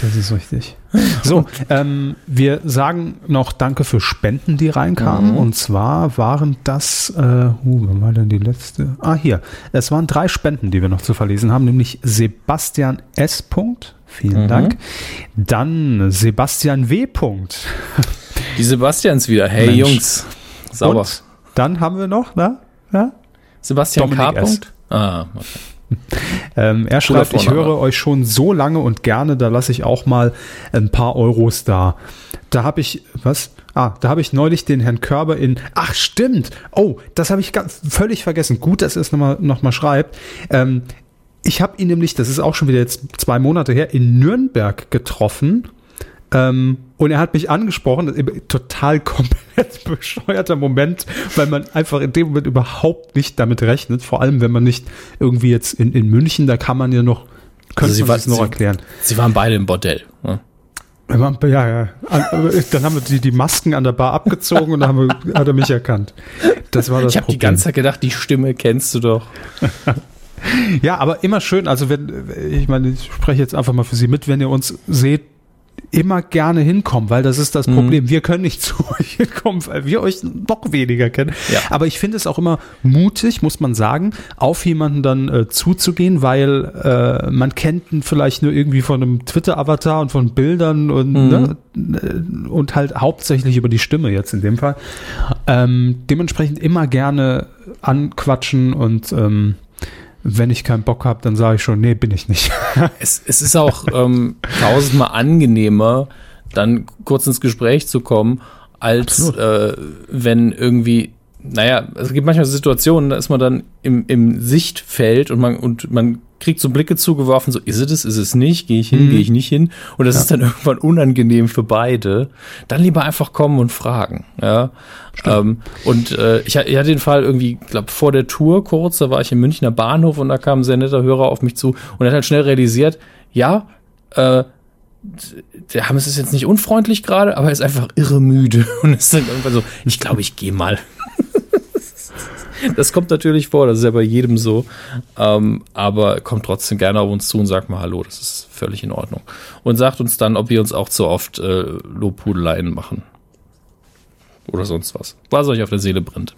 S2: Das ist richtig. So, ähm, wir sagen noch Danke für Spenden, die reinkamen.
S1: Mhm.
S2: Und zwar waren das, äh, uh, wann war denn die letzte? Ah, hier. Es waren drei Spenden, die wir noch zu verlesen haben, nämlich Sebastian S. Punkt. Vielen
S1: Mhm.
S2: Dank. Dann Sebastian W. Punkt.
S1: Die Sebastians wieder, hey
S2: Mensch.
S1: Jungs, sauber.
S2: Und dann haben wir noch, na? Ja?
S1: Sebastian K.
S2: Dominik S.
S1: Punkt? Ah, okay.
S2: Ähm, er schreibt, ich höre euch schon so lange und gerne, da lasse ich auch mal ein paar Euros da. Da habe ich, was? Ah, da habe ich neulich den Herrn Körber in, ach stimmt, oh, das habe ich ganz, völlig vergessen. Gut, dass er es nochmal noch mal schreibt. Ähm, ich habe ihn nämlich, das ist auch schon wieder jetzt zwei Monate her, in Nürnberg getroffen. Ähm, Und er hat mich angesprochen, total komplett bescheuerter Moment, weil man einfach in dem Moment überhaupt nicht damit rechnet. Vor allem, wenn man nicht irgendwie jetzt in, in München, da kann man ja noch, könnte
S1: Also sie war-
S2: noch
S1: sie-
S2: erklären.
S1: Sie waren beide im Bordell. Ne?
S2: Ja, ja. An- Dann haben wir die, die Masken an der Bar abgezogen und dann haben wir, hat er mich erkannt. Das war das
S1: Ich habe die ganze Zeit gedacht, die Stimme kennst du doch.
S2: Ja, aber immer schön, also wenn, ich meine, ich spreche jetzt einfach mal für Sie mit, wenn ihr uns seht, immer gerne hinkommen, weil das ist das
S1: Mhm.
S2: Problem. Wir können nicht zu euch hinkommen, weil wir euch noch weniger kennen.
S1: Ja.
S2: Aber ich finde es auch immer mutig, muss man sagen, auf jemanden dann äh, zuzugehen, weil äh, man kennt ihn vielleicht nur irgendwie von einem Twitter-Avatar und von Bildern und,
S1: Mhm.
S2: ne, und halt hauptsächlich über die Stimme jetzt in dem Fall. Ähm, dementsprechend immer gerne anquatschen und ähm, wenn ich keinen Bock habe, dann sage ich schon, nee, bin ich nicht.
S1: Es, es ist auch ähm, tausendmal angenehmer, dann kurz ins Gespräch zu kommen, als äh, wenn irgendwie, naja, es gibt manchmal Situationen, da ist man dann im, im Sichtfeld und man, und man kriegt so Blicke zugeworfen, so ist es das, ist es nicht, gehe ich hin, gehe ich nicht hin. Und das ist dann irgendwann unangenehm für beide. Dann lieber einfach kommen und fragen. Ja. Ähm, und äh, ich, ich hatte den Fall irgendwie, glaube vor der Tour kurz, da war ich im Münchner Bahnhof und da kam ein sehr netter Hörer auf mich zu und er hat halt schnell realisiert, ja, äh, der Hammes ist jetzt nicht unfreundlich gerade, aber er ist einfach irre müde und ist dann irgendwann so, ich glaube, ich gehe mal. Das kommt natürlich vor, das ist ja bei jedem so. Ähm, aber kommt trotzdem gerne auf uns zu und sagt mal Hallo, das ist völlig in Ordnung. Und sagt uns dann, ob wir uns auch zu oft äh, Lobhudeleien machen. Oder sonst was. Was euch auf der Seele brennt.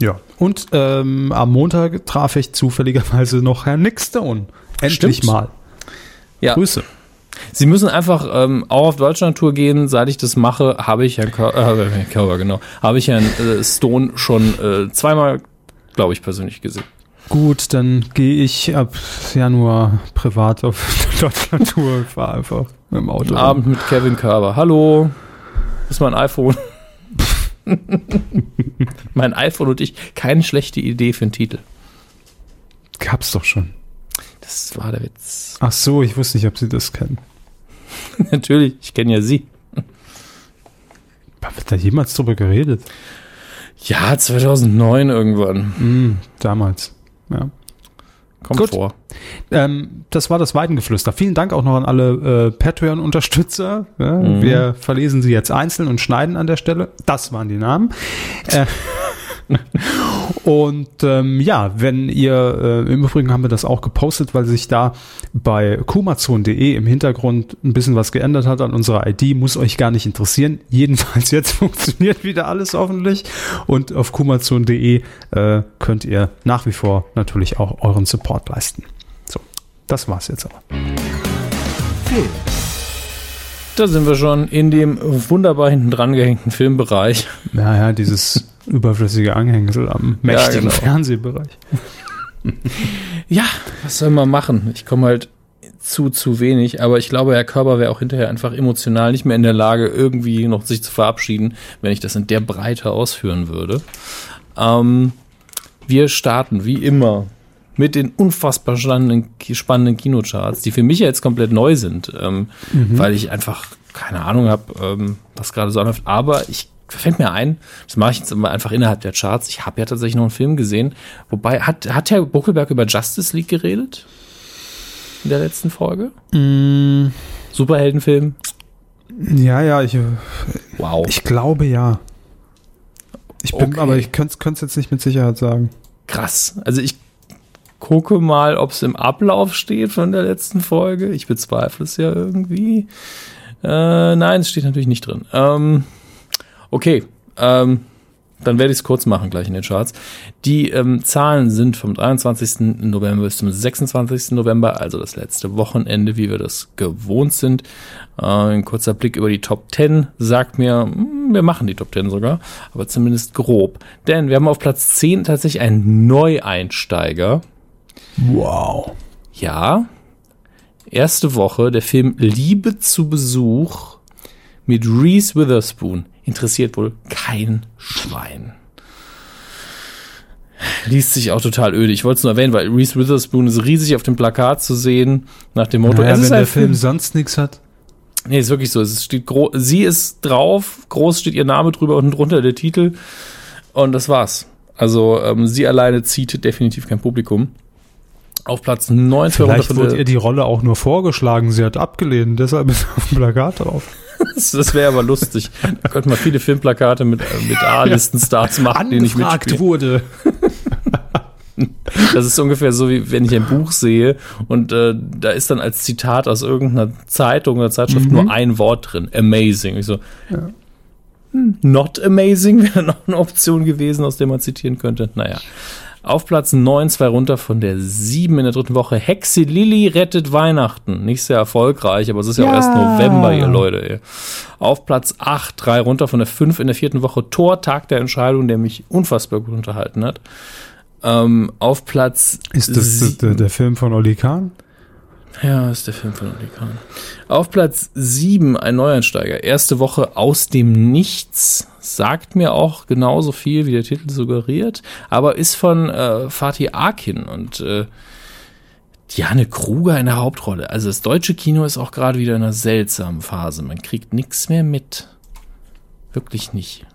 S2: Ja. Und ähm, am Montag traf ich zufälligerweise noch Herrn Nick Stone. Endlich
S1: Stimmt.
S2: mal.
S1: Ja.
S2: Grüße.
S1: Sie müssen einfach ähm, auch auf Deutschland-Tour gehen. Seit ich das mache, habe ich Herrn Kör äh, Körber, genau, habe ich Herrn äh, Stone schon äh, zweimal, glaube ich, persönlich gesehen.
S2: Gut, dann gehe ich ab Januar privat auf Deutschland-Tour. Fahre einfach mit dem Auto.
S1: Abend mit Kevin Körber. Hallo, ist mein iPhone. mein iPhone und ich, keine schlechte Idee für einen Titel.
S2: Gab's doch schon.
S1: Das war der Witz.
S2: Ach so, ich wusste nicht, ob Sie das kennen.
S1: Natürlich, ich kenne ja Sie.
S2: Wird da jemals drüber geredet?
S1: Ja, 2009 irgendwann.
S2: Hm, damals. Ja.
S1: Kommt
S2: Gut.
S1: vor.
S2: Ähm, das war das Weidengeflüster. Vielen Dank auch noch an alle äh, Patreon-Unterstützer. Ja,
S1: Mhm.
S2: Wir verlesen sie jetzt einzeln und schneiden an der Stelle. Das waren die Namen. Äh, und ähm, ja, wenn ihr, äh, im Übrigen haben wir das auch gepostet, weil sich da bei kumazon.de im Hintergrund ein bisschen was geändert hat an unserer ID, muss euch gar nicht interessieren. Jedenfalls jetzt funktioniert wieder alles hoffentlich. Und auf kumazon.de äh, könnt ihr nach wie vor natürlich auch euren Support leisten. So, das war's jetzt aber.
S1: Da sind wir schon in dem wunderbar hinten dran gehängten Filmbereich.
S2: Naja, dieses überflüssige Anhängsel am mächtigen
S1: genau.
S2: Fernsehbereich.
S1: Ja, was soll man machen? Ich komme halt zu, zu wenig, aber ich glaube, Herr Körber wäre auch hinterher einfach emotional nicht mehr in der Lage, irgendwie noch sich zu verabschieden, wenn ich das in der Breite ausführen würde. Ähm, wir starten wie immer mit den unfassbar spannenden, spannenden Kinocharts, die für mich ja jetzt komplett neu sind, ähm, weil ich einfach keine Ahnung habe, ähm, was gerade so anläuft. Aber ich fällt mir ein, das mache ich jetzt einfach innerhalb der Charts. Ich habe ja tatsächlich noch einen Film gesehen, wobei hat hat Herr Buckelberg über Justice League geredet in der letzten Folge? Superheldenfilm.
S2: Ja, ja, ich,
S1: Wow.
S2: ich glaube ja. Ich bin,
S1: Okay.
S2: aber ich könnte es jetzt nicht mit Sicherheit sagen.
S1: Krass. Also ich gucke mal, ob es im Ablauf steht von der letzten Folge. Ich bezweifle es ja irgendwie. Äh, nein, es steht natürlich nicht drin. Ähm, okay, ähm, dann werde ich es kurz machen gleich in den Charts. Die ähm, Zahlen sind vom 23. November bis zum 26. November, also das letzte Wochenende, wie wir das gewohnt sind. Äh, ein kurzer Blick über die Top 10 sagt mir, hm, wir machen die Top 10 sogar, aber zumindest grob. Denn wir haben auf Platz 10 tatsächlich einen Neueinsteiger.
S2: Wow.
S1: Ja, erste Woche der Film Liebe zu Besuch mit Reese Witherspoon. Interessiert wohl kein Schwein. Liest sich auch total öde. Ich wollte es nur erwähnen, weil Reese Witherspoon ist riesig auf dem Plakat zu sehen, nach dem Motto,
S2: Naja,
S1: es
S2: wenn der Film
S1: Film.
S2: sonst nichts hat.
S1: Nee, ist wirklich so. Es steht sie ist drauf, groß steht ihr Name drüber und drunter der Titel. Und das war's. Also ähm, sie alleine zieht definitiv kein Publikum. Auf Platz 9
S2: Vielleicht wurde ihr die Rolle auch nur vorgeschlagen, sie hat abgelehnt, deshalb ist auf dem Plakat drauf.
S1: Das, wäre aber lustig. Da könnte man viele Filmplakate mit, äh, mit A-Listen-Stars machen, die nicht mitspielen.
S2: wurde.
S1: Das ist ungefähr so, wie wenn ich ein Buch sehe und äh, da ist dann als Zitat aus irgendeiner Zeitung oder Zeitschrift mhm. nur ein Wort drin. Amazing. Ich so, ja. Hm, not amazing wäre noch eine Option gewesen, aus der man zitieren könnte. Naja. Auf Platz 9, zwei runter von der 7 in der dritten Woche. Hexe Lilly rettet Weihnachten. Nicht sehr erfolgreich, aber es ist ja, ja auch erst November, ihr Leute. Ey. Auf Platz 8, drei runter von der 5 in der vierten Woche. Tor, Tag der Entscheidung, der mich unfassbar gut unterhalten hat. Ähm, auf Platz.
S2: Ist das der, der, Film von Oli Kahn?
S1: Ja, ist der Film von Oli Kahn. Auf Platz 7 ein Neueinsteiger. Erste Woche aus dem Nichts. Sagt mir auch genauso viel, wie der Titel suggeriert. Aber ist von äh, Fatih Akin und äh, Diane Kruger in der Hauptrolle. Also das deutsche Kino ist auch gerade wieder in einer seltsamen Phase. Man kriegt nichts mehr mit. Wirklich nicht.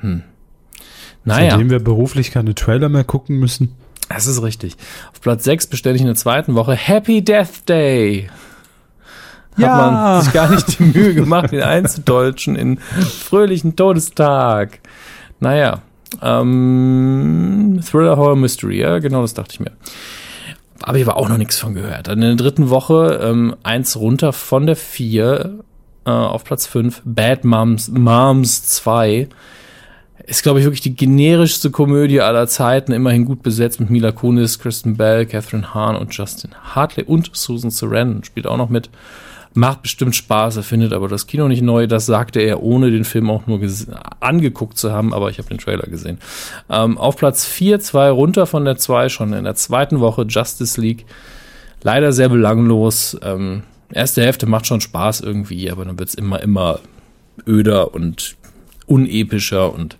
S1: Hm.
S2: Naja. Seitdem wir beruflich keine Trailer mehr gucken müssen.
S1: Das ist richtig. Auf Platz 6 bestelle ich in der zweiten Woche Happy Death Day. Ja. Hat man sich gar nicht die Mühe gemacht, den einzudeutschen in fröhlichen Todestag. Naja. Ähm, Thriller Horror Mystery, ja, genau das dachte ich mir. Aber ich war auch noch nichts von gehört. In der dritten Woche ähm, eins runter von der vier äh, auf Platz 5. Bad Moms, Moms 2 ist, glaube ich, wirklich die generischste Komödie aller Zeiten, immerhin gut besetzt mit Mila Kunis, Kristen Bell, Catherine Hahn und Justin Hartley und Susan Sarandon spielt auch noch mit. Macht bestimmt Spaß, er findet aber das Kino nicht neu. Das sagte er, ohne den Film auch nur angeguckt zu haben, aber ich habe den Trailer gesehen. Ähm, auf Platz 4, zwei runter von der 2, schon in der zweiten Woche Justice League. Leider sehr belanglos. Ähm, erste Hälfte macht schon Spaß irgendwie, aber dann wird's immer, immer öder und unepischer und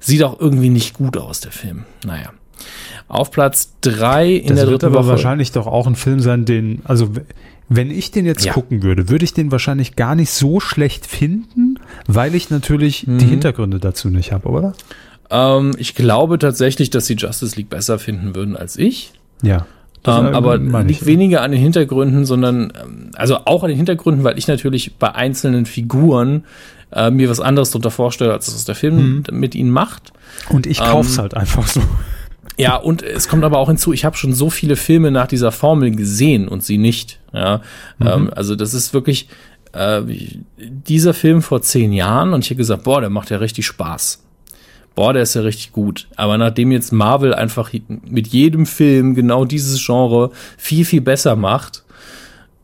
S1: sieht auch irgendwie nicht gut aus, der Film. Naja. Auf Platz drei in
S2: das
S1: der
S2: dritten aber Woche. wahrscheinlich doch auch ein Film sein, den, also wenn ich den jetzt ja. gucken würde, würde ich den wahrscheinlich gar nicht so schlecht finden, weil ich natürlich mhm. die Hintergründe dazu nicht habe, oder?
S1: Ähm, ich glaube tatsächlich, dass sie Justice League besser finden würden als ich.
S2: Ja.
S1: Ähm, aber liegt ich, weniger an den Hintergründen, sondern ähm, also auch an den Hintergründen, weil ich natürlich bei einzelnen Figuren äh, mir was anderes darunter vorstelle, als es der Film mhm. mit ihnen macht.
S2: Und ich kauf's ähm, halt einfach so.
S1: Ja, und es kommt aber auch hinzu, ich habe schon so viele Filme nach dieser Formel gesehen und sie nicht. Ja, mhm. ähm, also das ist wirklich äh, dieser Film vor zehn Jahren und ich habe gesagt, boah, der macht ja richtig Spaß. Boah, der ist ja richtig gut. Aber nachdem jetzt Marvel einfach mit jedem Film genau dieses Genre viel, viel besser macht,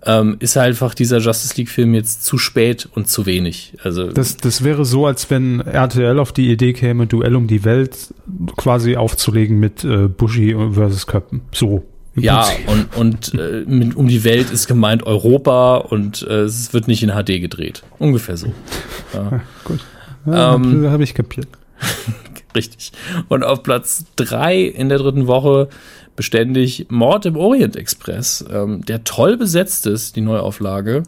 S1: ähm, ist einfach dieser Justice League-Film jetzt zu spät und zu wenig. Also
S2: das, das wäre so, als wenn RTL auf die Idee käme, Duell um die Welt quasi aufzulegen mit äh, Bushi versus Köppen. So.
S1: Ja, und, und äh, mit, um die Welt ist gemeint Europa und äh, es wird nicht in HD gedreht. Ungefähr so. Ja. ja
S2: gut. Ja, ähm, habe ich kapiert.
S1: Richtig. Und auf Platz drei in der dritten Woche beständig Mord im Orient Express, ähm, der toll besetzt ist, die Neuauflage,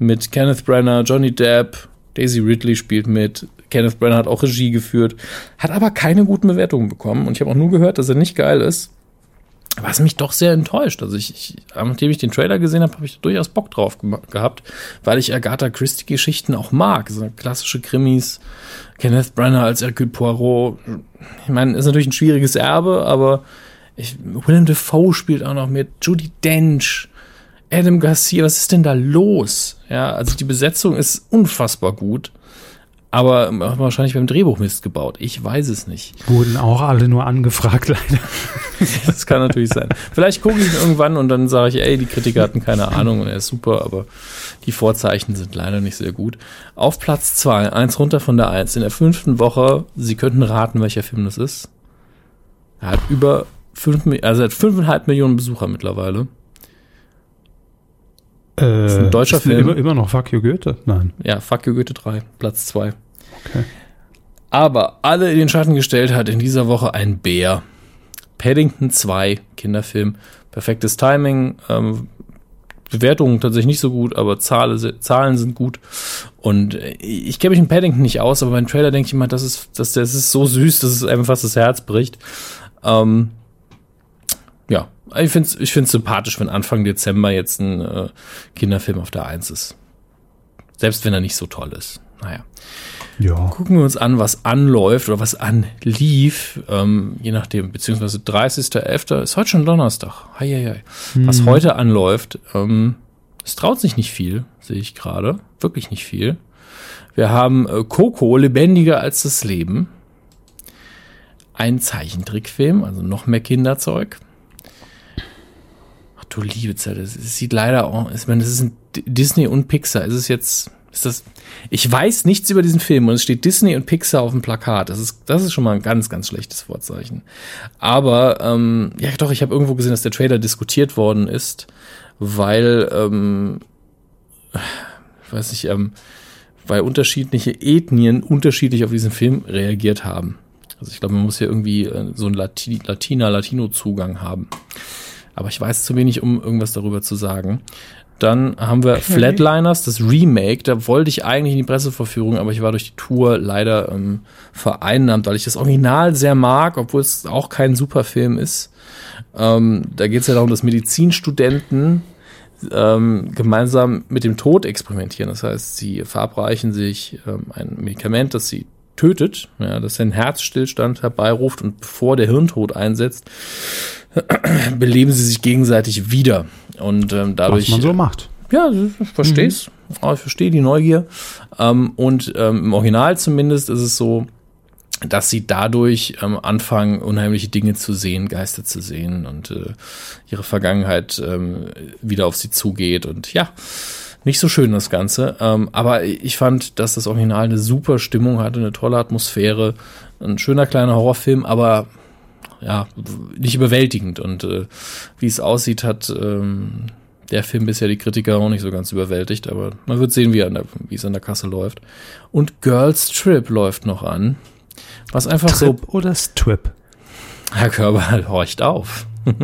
S1: mit Kenneth Brenner, Johnny Depp, Daisy Ridley spielt mit, Kenneth Brenner hat auch Regie geführt, hat aber keine guten Bewertungen bekommen und ich habe auch nur gehört, dass er nicht geil ist. Was mich doch sehr enttäuscht. Also ich, ich nachdem ich den Trailer gesehen habe, habe ich durchaus Bock drauf gehabt, weil ich Agatha Christie-Geschichten auch mag. So klassische Krimis, Kenneth Brenner als Hercule Poirot. Ich meine, ist natürlich ein schwieriges Erbe, aber ich, Willem Dafoe spielt auch noch mit, Judy Dench, Adam Garcia, was ist denn da los? Ja, also die Besetzung ist unfassbar gut. Aber wahrscheinlich beim Drehbuch Mist gebaut. Ich weiß es nicht.
S2: Wurden auch alle nur angefragt, leider.
S1: das kann natürlich sein. Vielleicht gucke ich ihn irgendwann und dann sage ich, ey, die Kritiker hatten keine Ahnung und er ist super, aber die Vorzeichen sind leider nicht sehr gut. Auf Platz zwei, eins runter von der eins. In der fünften Woche, Sie könnten raten, welcher Film das ist. Er hat über fünf, also hat fünfeinhalb Millionen Besucher mittlerweile.
S2: Äh, das ist ein deutscher ist Film. Immer, immer noch Fuck You Goethe? Nein.
S1: Ja, Fuck You Goethe 3, Platz 2. Okay. Aber alle in den Schatten gestellt hat in dieser Woche ein Bär. Paddington 2, Kinderfilm. Perfektes Timing. Ähm, Bewertungen tatsächlich nicht so gut, aber Zahle, Zahlen sind gut. Und äh, ich kenne mich in Paddington nicht aus, aber beim Trailer denke ich immer, das ist, das, das ist so süß, dass es einfach fast das Herz bricht. Ähm, ich finde es ich find's sympathisch, wenn Anfang Dezember jetzt ein äh, Kinderfilm auf der Eins ist. Selbst wenn er nicht so toll ist. Naja. Ja. Gucken wir uns an, was anläuft oder was anlief, ähm, je nachdem, beziehungsweise 30.11. ist heute schon Donnerstag. Hei, hei, hei. Hm. Was heute anläuft, ähm, es traut sich nicht viel, sehe ich gerade. Wirklich nicht viel. Wir haben äh, Coco, lebendiger als das Leben. Ein Zeichentrickfilm, also noch mehr Kinderzeug. Du liebe Zeit, es sieht leider auch, ich meine, das ist ein Disney und Pixar. Ist es jetzt ist das, ich weiß nichts über diesen Film und es steht Disney und Pixar auf dem Plakat. Das ist, das ist schon mal ein ganz, ganz schlechtes Vorzeichen. Aber, ähm, ja doch, ich habe irgendwo gesehen, dass der Trailer diskutiert worden ist, weil, ähm, ich weiß nicht, ähm, weil unterschiedliche Ethnien unterschiedlich auf diesen Film reagiert haben. Also ich glaube, man muss hier irgendwie äh, so einen Lati Latina-Latino-Zugang haben. Aber ich weiß zu wenig, um irgendwas darüber zu sagen. Dann haben wir okay. Flatliners, das Remake. Da wollte ich eigentlich in die Presseverführung, aber ich war durch die Tour leider ähm, vereinnahmt, weil ich das Original sehr mag, obwohl es auch kein Superfilm ist. Ähm, da geht es ja darum, dass Medizinstudenten ähm, gemeinsam mit dem Tod experimentieren. Das heißt, sie verabreichen sich ähm, ein Medikament, das sie tötet, ja, das den Herzstillstand herbeiruft und bevor der Hirntod einsetzt, beleben sie sich gegenseitig wieder. Und ähm, dadurch.
S2: Was man so macht.
S1: Ja, ich versteh's. Mhm. Ich verstehe die Neugier. Ähm, und ähm, im Original zumindest ist es so, dass sie dadurch ähm, anfangen, unheimliche Dinge zu sehen, Geister zu sehen und äh, ihre Vergangenheit ähm, wieder auf sie zugeht. Und ja, nicht so schön das Ganze. Ähm, aber ich fand, dass das Original eine super Stimmung hatte, eine tolle Atmosphäre, ein schöner kleiner Horrorfilm, aber ja, nicht überwältigend. Und äh, wie es aussieht, hat ähm, der Film bisher die Kritiker auch nicht so ganz überwältigt, aber man wird sehen, wie, der, wie es an der Kasse läuft. Und Girls Trip läuft noch an. Was einfach
S2: Trip
S1: so.
S2: Oder Strip?
S1: Herr Körber horcht auf.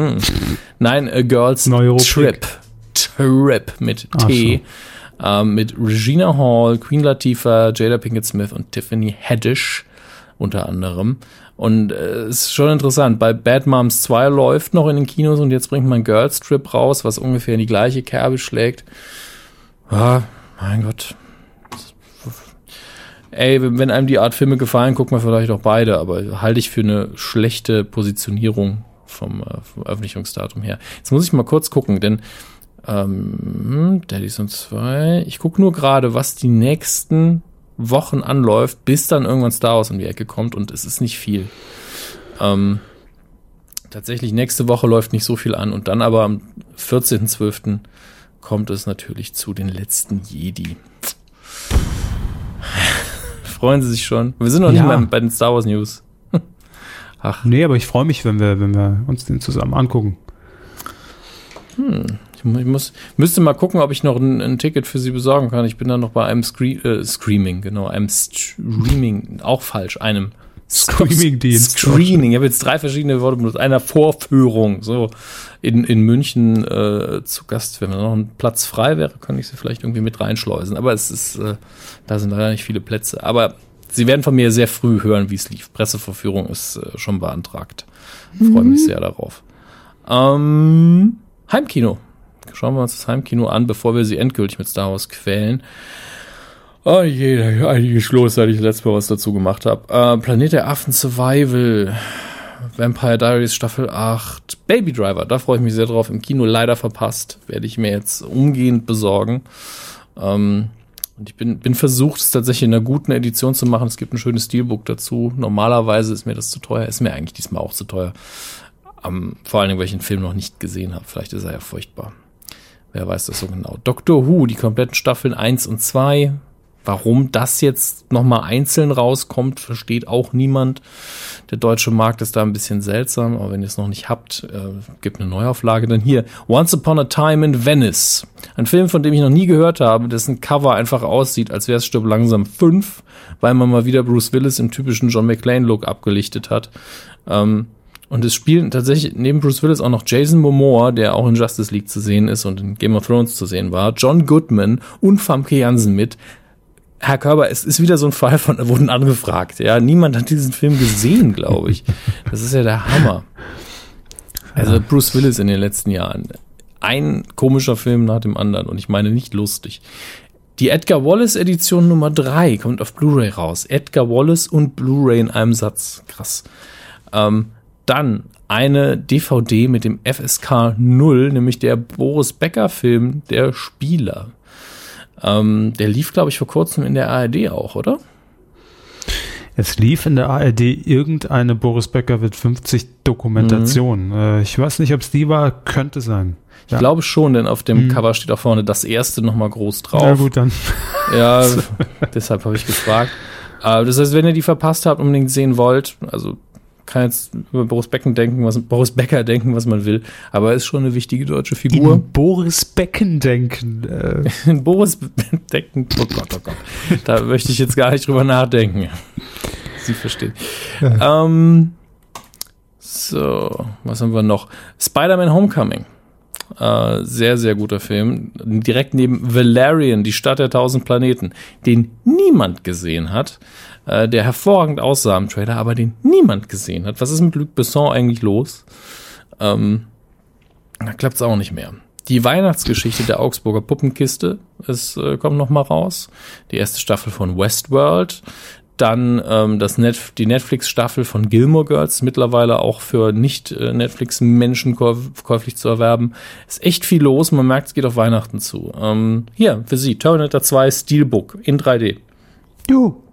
S1: Nein, A Girls Trip. Trip mit T. So. Ähm, mit Regina Hall, Queen Latifah, Jada Pinkett Smith und Tiffany Haddish unter anderem. Und äh, ist schon interessant. Bei Bad Moms 2 läuft noch in den Kinos und jetzt bringt man Girls Trip raus, was ungefähr in die gleiche Kerbe schlägt. Ah, mein Gott. Ey, wenn einem die Art Filme gefallen, guckt man vielleicht auch beide, aber halte ich für eine schlechte Positionierung vom äh, Veröffentlichungsdatum her. Jetzt muss ich mal kurz gucken, denn ähm, Daddy's und 2. Ich gucke nur gerade, was die nächsten Wochen anläuft, bis dann irgendwann Star Wars um die Ecke kommt und es ist nicht viel. Ähm, tatsächlich nächste Woche läuft nicht so viel an und dann aber am 14.12. kommt es natürlich zu den letzten Jedi. Freuen Sie sich schon? Wir sind noch ja. nicht mal bei den Star Wars News.
S2: Ach. Nee, aber ich freue mich, wenn wir, wenn wir uns den zusammen angucken.
S1: Hm. Ich muss, müsste mal gucken, ob ich noch ein, ein, Ticket für sie besorgen kann. Ich bin da noch bei einem Scree äh, Screaming, genau, einem Streaming, auch falsch, einem
S2: Screaming-Dienst.
S1: Screening. Ich habe jetzt drei verschiedene Worte benutzt. Einer Vorführung, so in, in München äh, zu Gast. Wenn noch ein Platz frei wäre, könnte ich sie vielleicht irgendwie mit reinschleusen. Aber es ist, äh, da sind leider nicht viele Plätze. Aber Sie werden von mir sehr früh hören, wie es lief. Presseverführung ist äh, schon beantragt. Mhm. Freue mich sehr darauf. Ähm, Heimkino Schauen wir uns das Heimkino an, bevor wir sie endgültig mit Star Wars quälen. Oh je, einiges los, seit ich letztes Mal was dazu gemacht habe. Äh, Planet der Affen Survival. Vampire Diaries Staffel 8. Baby Driver, da freue ich mich sehr drauf. Im Kino leider verpasst. Werde ich mir jetzt umgehend besorgen. Ähm, und ich bin, bin versucht, es tatsächlich in einer guten Edition zu machen. Es gibt ein schönes Steelbook dazu. Normalerweise ist mir das zu teuer. Ist mir eigentlich diesmal auch zu teuer. Um, vor allen Dingen, weil ich den Film noch nicht gesehen habe. Vielleicht ist er ja furchtbar. Wer weiß das so genau? Doctor Who, die kompletten Staffeln 1 und 2. Warum das jetzt nochmal einzeln rauskommt, versteht auch niemand. Der deutsche Markt ist da ein bisschen seltsam, aber wenn ihr es noch nicht habt, äh, gibt eine Neuauflage. Dann hier, Once Upon a Time in Venice. Ein Film, von dem ich noch nie gehört habe, dessen Cover einfach aussieht, als wäre es Stück langsam 5, weil man mal wieder Bruce Willis im typischen John McClane-Look abgelichtet hat. Ähm, Und es spielen tatsächlich neben Bruce Willis auch noch Jason Momoa, der auch in Justice League zu sehen ist und in Game of Thrones zu sehen war, John Goodman und Famke Jansen mit. Herr Körber, es ist wieder so ein Fall von, wurden angefragt. Ja, niemand hat diesen Film gesehen, glaube ich. Das ist ja der Hammer. Also Bruce Willis in den letzten Jahren. Ein komischer Film nach dem anderen und ich meine nicht lustig. Die Edgar Wallace Edition Nummer 3 kommt auf Blu-ray raus. Edgar Wallace und Blu-ray in einem Satz. Krass. Ähm, dann eine DVD mit dem FSK 0, nämlich der Boris Becker Film Der Spieler. Ähm, der lief, glaube ich, vor kurzem in der ARD auch, oder?
S2: Es lief in der ARD irgendeine Boris Becker wird 50 Dokumentation. Mhm. Äh, ich weiß nicht, ob es die war, könnte sein.
S1: Ich ja. glaube schon, denn auf dem mhm. Cover steht auch vorne das erste nochmal groß drauf.
S2: Ja, gut, dann.
S1: Ja, deshalb habe ich gefragt. Äh, das heißt, wenn ihr die verpasst habt, unbedingt sehen wollt, also kann jetzt über Boris Becken denken, was Boris Becker denken, was man will, aber er ist schon eine wichtige deutsche Figur.
S2: In Boris Becken denken.
S1: Äh. In Boris Becken. Oh Gott, oh Gott. Da möchte ich jetzt gar nicht drüber nachdenken. Sie verstehen. Ja. Ähm, so, was haben wir noch? Spider-Man Homecoming. Äh, sehr, sehr guter Film. Direkt neben Valerian, die Stadt der tausend Planeten, den niemand gesehen hat äh, der hervorragend aussah im Trailer, aber den niemand gesehen hat. Was ist mit Luc Besson eigentlich los? Ähm, da klappt es auch nicht mehr. Die Weihnachtsgeschichte der Augsburger Puppenkiste es äh, kommt noch mal raus. Die erste Staffel von Westworld. Dann ähm, das Net die Netflix-Staffel von Gilmore Girls, mittlerweile auch für nicht-Netflix-Menschen käuflich zu erwerben. Ist echt viel los, man merkt, es geht auf Weihnachten zu. Ähm, hier, für Sie, Terminator 2 Steelbook in 3D.
S2: Du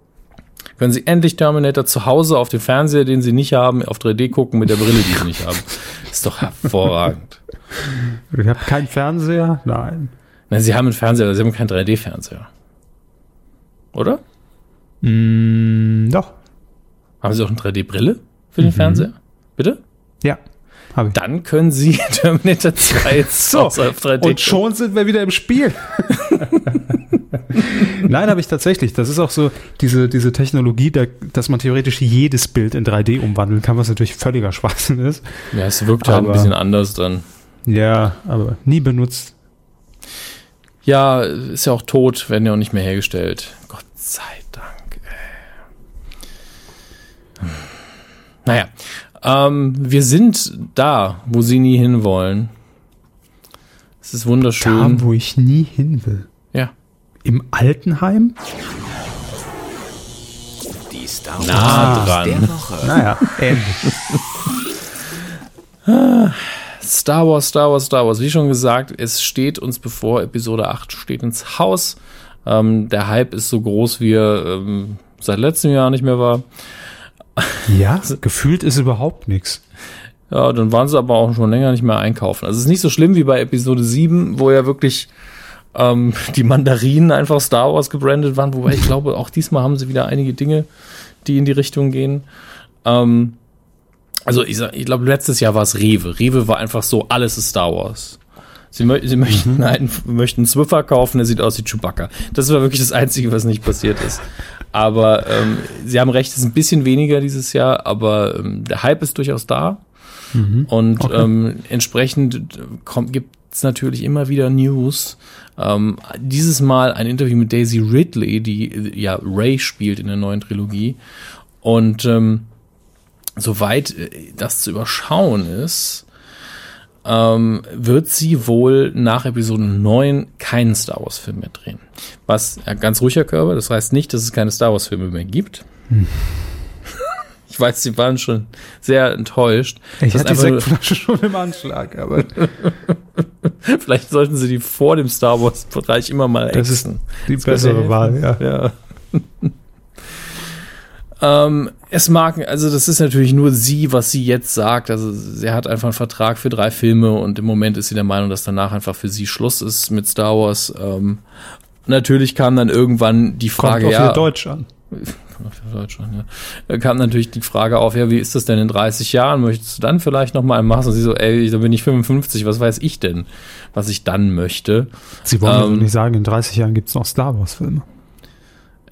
S1: können Sie endlich Terminator zu Hause auf dem Fernseher, den Sie nicht haben, auf 3D gucken mit der Brille, die Sie nicht haben. Ist doch hervorragend.
S2: Ich habe keinen Fernseher? Nein.
S1: Nein, Sie haben einen Fernseher, aber Sie haben keinen 3D-Fernseher. Oder?
S2: Mm, doch.
S1: Haben Sie auch eine 3D-Brille für den mhm. Fernseher? Bitte?
S2: Ja.
S1: Dann können Sie Terminator 2
S2: so, auf 3D Und schon sind wir wieder im Spiel. Nein, habe ich tatsächlich. Das ist auch so diese, diese Technologie, der, dass man theoretisch jedes Bild in 3D umwandeln kann, was natürlich völliger Schwachsinn ist.
S1: Ja, es wirkt halt ein bisschen anders dann.
S2: Ja, aber nie benutzt.
S1: Ja, ist ja auch tot, werden ja auch nicht mehr hergestellt. Gott sei Dank. Hm. Naja, ähm, wir sind da, wo sie nie hinwollen. Es ist wunderschön.
S2: Da, wo ich nie hin will. Im Altenheim?
S3: Die Star Wars nah
S1: dran. Der Woche.
S2: Naja, ähnlich.
S1: Star Wars, Star Wars, Star Wars. Wie schon gesagt, es steht uns bevor. Episode 8 steht ins Haus. Ähm, der Hype ist so groß, wie er ähm, seit letztem Jahr nicht mehr war.
S2: Ja, gefühlt ist überhaupt nichts.
S1: Ja, dann waren sie aber auch schon länger nicht mehr einkaufen. Also es ist nicht so schlimm wie bei Episode 7, wo ja wirklich ähm, die Mandarinen einfach Star Wars gebrandet waren, wobei ich glaube, auch diesmal haben sie wieder einige Dinge, die in die Richtung gehen. Ähm, also ich, ich glaube, letztes Jahr war es Rewe. Rewe war einfach so, alles ist Star Wars. Sie, mö sie möchten, mhm. einen, möchten einen Swiffer kaufen, der sieht aus wie Chewbacca. Das war wirklich das Einzige, was nicht passiert ist. Aber ähm, Sie haben recht, es ist ein bisschen weniger dieses Jahr, aber ähm, der Hype ist durchaus da. Mhm. Und okay. ähm, entsprechend gibt es natürlich immer wieder News. Ähm, dieses Mal ein Interview mit Daisy Ridley, die ja Ray spielt in der neuen Trilogie. Und ähm, soweit äh, das zu überschauen ist, ähm, wird sie wohl nach Episode 9 keinen Star Wars Film mehr drehen. Was ja, ganz ruhiger Körper, das heißt nicht, dass es keine Star Wars Filme mehr gibt. Hm. Ich weiß, sie waren schon sehr enttäuscht.
S2: Ich hatte die Sektflasche schon im Anschlag, aber.
S1: Vielleicht sollten sie die vor dem Star Wars-Bereich immer mal
S2: exen. Das ist die das bessere Wahl, ja.
S1: ja. Ähm, es mag, also das ist natürlich nur sie, was sie jetzt sagt. Also sie hat einfach einen Vertrag für drei Filme und im Moment ist sie der Meinung, dass danach einfach für sie Schluss ist mit Star Wars. Ähm, natürlich kam dann irgendwann die Frage,
S2: Kommt
S1: ja.
S2: Für Deutsch an.
S1: Für Deutsch an, ja. Kam natürlich die Frage auf, ja, wie ist das denn in 30 Jahren? Möchtest du dann vielleicht noch mal machen? Und sie so, ey, da bin ich 55, was weiß ich denn, was ich dann möchte?
S2: Sie wollen ähm, also nicht sagen, in 30 Jahren gibt es noch Star Wars Filme.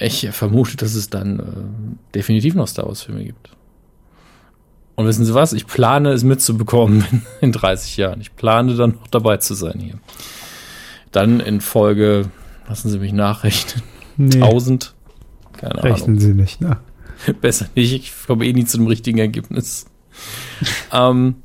S1: Ich vermute, dass es dann äh, definitiv noch Star Wars-Filme gibt. Und wissen Sie was? Ich plane es mitzubekommen in, in 30 Jahren. Ich plane dann noch dabei zu sein hier. Dann in Folge, lassen Sie mich nachrechnen,
S2: Nee,
S1: 1000. Keine
S2: rechnen Sie nicht, ne?
S1: Ahnung. Besser nicht. Ich komme eh nie zu dem richtigen Ergebnis. ähm,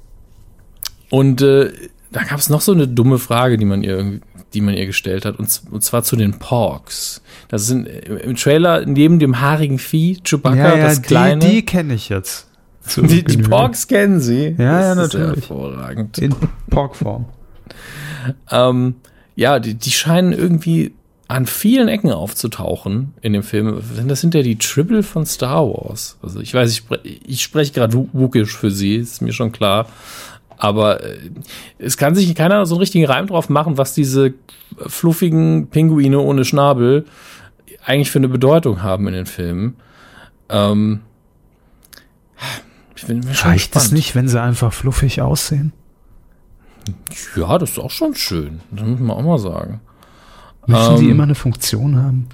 S1: und äh, da gab es noch so eine dumme Frage, die man ihr, die man ihr gestellt hat, und, und zwar zu den Porks. Das sind äh, im Trailer neben dem haarigen Vieh, Chewbacca, das kleine.
S2: die, die kenne ich jetzt.
S1: Die, die. Porks kennen sie.
S2: Ja, ja,
S1: Das ist
S2: natürlich.
S1: Hervorragend.
S2: In Porkform.
S1: Ähm, ja, die, die scheinen irgendwie an vielen Ecken aufzutauchen in dem Film. Das sind ja die Triple von Star Wars. Also ich weiß, ich, spre ich spreche gerade Wookish für sie, ist mir schon klar. Aber äh, es kann sich keiner so einen richtigen Reim drauf machen, was diese fluffigen Pinguine ohne Schnabel eigentlich für eine Bedeutung haben in den Filmen. Ähm,
S2: Reicht es nicht, wenn sie einfach fluffig aussehen?
S1: Ja, das ist auch schon schön. Das muss man auch mal sagen.
S2: Müssen die
S1: Ähm,
S2: immer eine Funktion haben?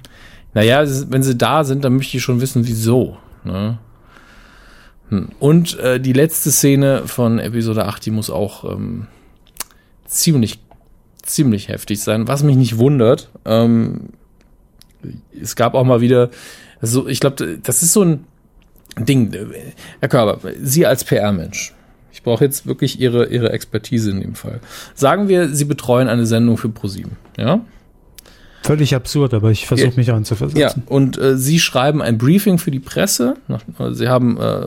S1: Naja, wenn sie da sind, dann möchte ich schon wissen, wieso. Ne? Hm. Und äh, die letzte Szene von Episode 8, die muss auch ähm, ziemlich, ziemlich heftig sein, was mich nicht wundert. Ähm, es gab auch mal wieder, also ich glaube, das ist so ein Ding. Herr Körber, Sie als PR-Mensch, ich brauche jetzt wirklich Ihre, Ihre Expertise in dem Fall. Sagen wir, Sie betreuen eine Sendung für ProSieben, ja?
S2: Völlig absurd, aber ich versuche
S1: Ja.
S2: mich
S1: Ja,
S2: reinzuversetzen.
S1: und äh, Sie schreiben ein Briefing für die Presse. Äh, Sie haben äh,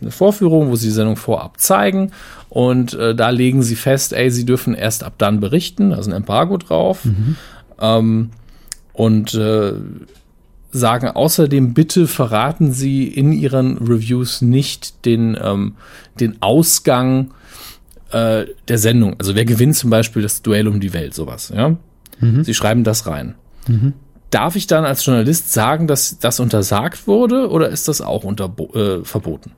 S1: eine Vorführung, wo Sie die Sendung vorab zeigen. Und äh, da legen Sie fest, ey, Sie dürfen erst ab dann berichten. Da ist ein Embargo drauf. Ähm, und äh, sagen außerdem, bitte verraten Sie in Ihren Reviews nicht den, ähm, den Ausgang äh, der Sendung. Also wer gewinnt zum Beispiel das Duell um die Welt, sowas. Ja? Sie schreiben das rein. Darf ich dann als Journalist sagen, dass das untersagt wurde oder ist das auch unter, äh, verboten?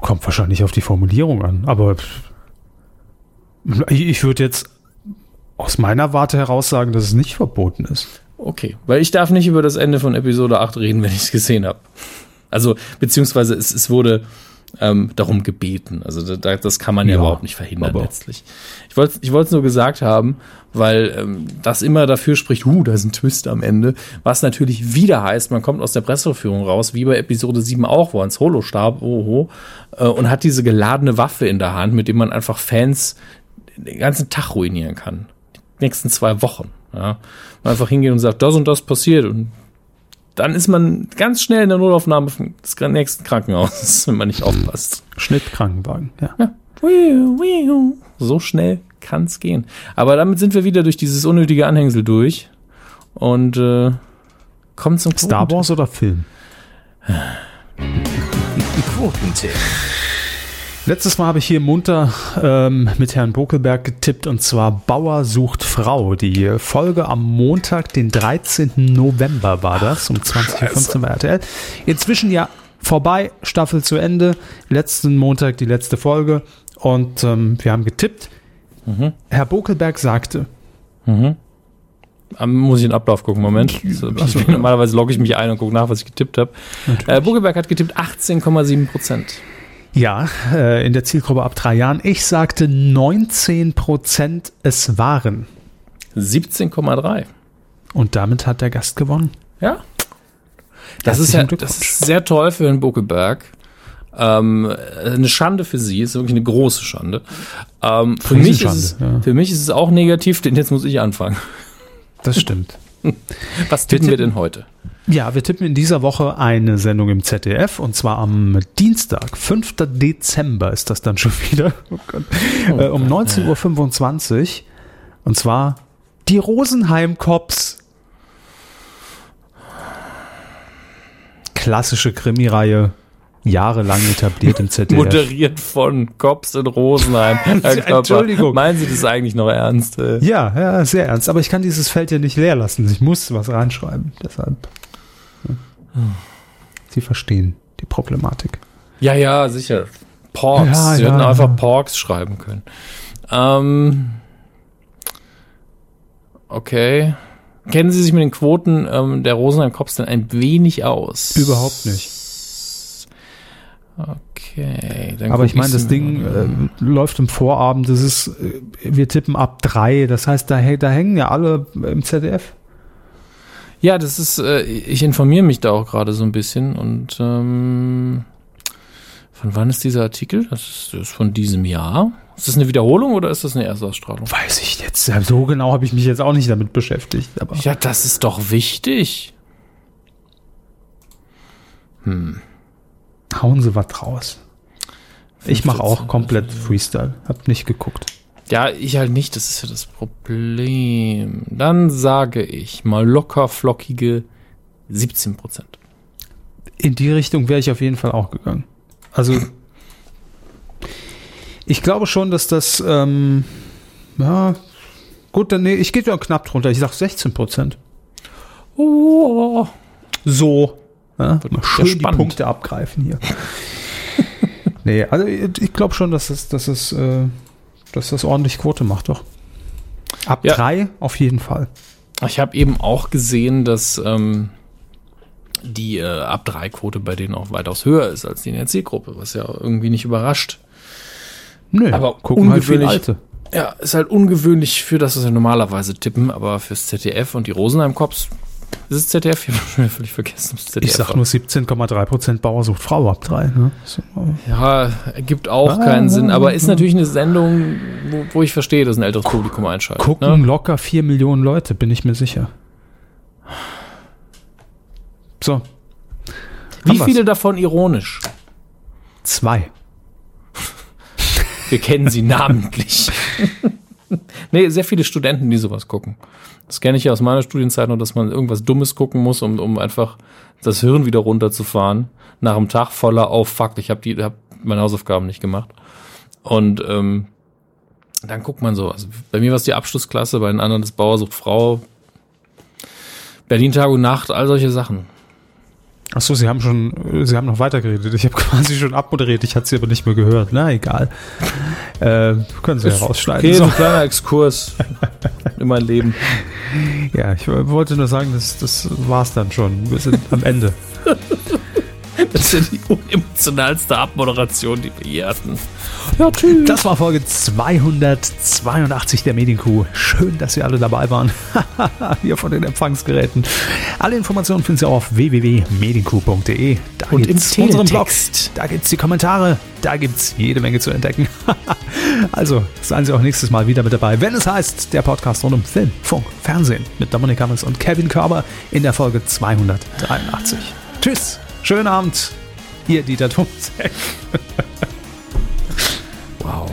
S2: Kommt wahrscheinlich auf die Formulierung an, aber ich, ich würde jetzt aus meiner Warte heraus sagen, dass es nicht verboten ist.
S1: Okay, weil ich darf nicht über das Ende von Episode 8 reden, wenn ich es gesehen habe. Also, beziehungsweise es, es wurde ähm, darum gebeten. Also da, das kann man ja,
S2: Ja,
S1: überhaupt nicht verhindern letztlich. Ich wollte ich es nur gesagt haben, weil ähm, das immer dafür spricht, huh, da ist ein Twist am Ende, was natürlich wieder heißt, man kommt aus der Presseverführung raus, wie bei Episode 7 auch, wo er ins Holo starb, oho, äh, und hat diese geladene Waffe in der Hand, mit dem man einfach Fans den ganzen Tag ruinieren kann. Die nächsten zwei Wochen. Ja. Man einfach hingeht und sagt, das und das passiert und dann ist man ganz schnell in der Notaufnahme des nächsten Krankenhauses, wenn man nicht aufpasst.
S2: Schnittkrankenwagen, ja.
S1: So schnell kann es gehen. Aber damit sind wir wieder durch dieses unnötige Anhängsel durch und äh, kommen zum
S2: Star
S1: Quotentipp.
S2: Wars oder Film?
S3: Quotentipp.
S2: Letztes Mal habe ich hier munter ähm, mit Herrn Bokelberg getippt und zwar Bauer sucht Frau. Die Folge am Montag, den 13. November war das, um 20.15 Uhr bei RTL. Inzwischen ja vorbei, Staffel zu Ende. Letzten Montag die letzte Folge und ähm, wir haben getippt. Herr Bokelberg sagte,
S1: Ähm, muss ich den Ablauf gucken, Moment. So. Normalerweise logge ich mich ein und gucke nach, was ich getippt habe. Äh, Buckelberg hat getippt 18,7 Prozent.
S2: Ja, äh, in der Zielgruppe ab drei Jahren. Ich sagte 19 Prozent es waren.
S1: 17,3.
S2: Und damit hat der Gast gewonnen.
S1: Ja. Das ist, ja, das ist sehr toll für Herrn Buckelberg. Ähm, eine Schande für sie, ist wirklich eine große Schande. Ähm, für, mich es,
S2: Riesenschande, ja.
S1: für mich ist es auch negativ, denn jetzt muss ich anfangen.
S2: Das stimmt.
S1: Was tippen wir
S2: tippen-
S1: denn heute?
S2: Ja, wir tippen in dieser Woche eine Sendung im ZDF und zwar am Dienstag, 5. Dezember ist das dann schon wieder. Oh Gott. äh, um 19.25 Uhr. Und zwar die Rosenheim Cops. Klassische Krimireihe, jahrelang etabliert im ZDF.
S1: Moderiert von Cops in Rosenheim.
S2: Entschuldigung.
S1: Meinen Sie das eigentlich noch ernst? äh?
S2: Ja, ja, sehr ernst. Aber ich kann dieses Feld ja nicht leer lassen. Ich muss was reinschreiben. Deshalb. Sie verstehen die Problematik.
S1: Ja, ja, sicher. Porks.
S2: Ja,
S1: Sie
S2: ja,
S1: hätten
S2: ja.
S1: einfach Porks schreiben können. Ähm, okay. Kennen Sie sich mit den Quoten ähm, der Rosenheim Cops denn ein wenig aus?
S2: Überhaupt nicht.
S1: Okay.
S2: Aber ich meine, das Ding äh, läuft im Vorabend, das ist, äh, wir tippen ab drei, das heißt, da, da hängen ja alle im ZDF.
S1: Ja, das ist, äh, ich informiere mich da auch gerade so ein bisschen und ähm, von wann ist dieser Artikel? Das ist, das ist von diesem Jahr. Ist das eine Wiederholung oder ist das eine Erstausstrahlung?
S2: Weiß ich jetzt, so genau habe ich mich jetzt auch nicht damit beschäftigt.
S1: Ja, das ist doch wichtig.
S2: Hauen Sie was raus. Ich mache auch
S1: 15.
S2: komplett Freestyle, hab nicht geguckt.
S1: Ja, ich halt nicht, das ist ja das Problem. Dann sage ich mal locker flockige 17 Prozent.
S2: In die Richtung wäre ich auf jeden Fall auch gegangen. Also, ich glaube schon, dass das, ähm, ja, gut, dann, nee, ich gehe ja knapp drunter. Ich sag 16 Prozent.
S1: Oh,
S2: So. Ja, mal schön die
S1: spannend.
S2: Punkte abgreifen hier. nee, also ich, glaube schon, dass es, dass es, äh, dass das ordentlich Quote macht, doch. Ab
S1: Ja.
S2: drei auf jeden Fall.
S1: Ich habe eben auch gesehen, dass ähm, die äh, ab 3 Quote bei denen auch weitaus höher ist als die in der Zielgruppe, was ja irgendwie nicht überrascht.
S2: Nö,
S1: Aber
S2: gucken halt viele Alte.
S1: Ja, ist halt ungewöhnlich für das, was wir normalerweise tippen, aber fürs ZDF und die Rosenheim-Cops ist es ZDF? Ich habe schon völlig vergessen.
S2: Ich sag
S1: war.
S2: nur 17,3 Prozent Bauer sucht Frau ab drei. Ne? So,
S1: Ja, ergibt auch
S2: Ah,
S1: keinen Sinn, aber ist natürlich eine Sendung, wo, wo ich verstehe, dass ein älteres Publikum einschaltet.
S2: gucken
S1: Ne?
S2: locker vier Millionen Leute, bin ich mir sicher. So,
S1: Wie
S2: haben wir's.
S1: viele davon ironisch?
S2: zwei.
S1: Wir kennen sie namentlich. nee, sehr viele Studenten, die sowas gucken. Das kenne ich ja aus meiner Studienzeit noch, dass man irgendwas Dummes gucken muss, um, um einfach das Hirn wieder runterzufahren. Nach einem Tag voller, oh fuck, ich habe hab meine Hausaufgaben nicht gemacht. Und ähm, dann guckt man so. Also bei mir war es die Abschlussklasse, bei den anderen das Bauersucht Frau, Berlin Tag und Nacht, all solche Sachen.
S2: Ach so, Sie haben schon, äh, Sie haben noch weitergeredet. Ich habe quasi schon abmoderiert, ich hatte Sie aber nicht mehr gehört. Na, egal. Äh, können Sie ja rausschneiden.
S1: Okay, so
S2: So.
S1: ein kleiner Exkurs in mein Leben.
S2: Ja, ich wollte nur sagen, das, das war's dann schon. Wir sind am Ende.
S1: Das ist ja die unemotionalste Abmoderation, die wir je hatten. Ja, tschüss.
S2: Das war Folge 282 der Medienkuh. Schön, dass Sie alle dabei waren. Hier von den Empfangsgeräten. Alle Informationen finden Sie auf www.medienkuh.de. Da
S1: Und im
S2: gibt's unseren Blog. Da gibt's die Kommentare. Da gibt's jede Menge zu entdecken. also seien Sie auch nächstes Mal wieder mit dabei, wenn es heißt, der Podcast rund um Film, Funk, Fernsehen mit Dominik Hammers und Kevin Körber in der Folge 283. Tschüss. Schönen Abend. Ihr Dieter Thomsek.
S1: Wow.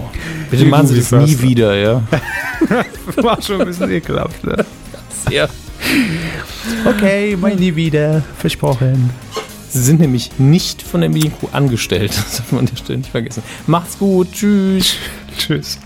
S1: Bitte machen Sie das nie wieder, ja?
S2: War schon ein bisschen ekelhaft. Ne?
S1: Sehr.
S2: Okay, mal nie wieder. Versprochen.
S1: Sie sind nämlich nicht von der Medienkuh angestellt. Das darf man an der Stelle nicht vergessen. Macht's gut. Tschüss.
S2: Tschüss.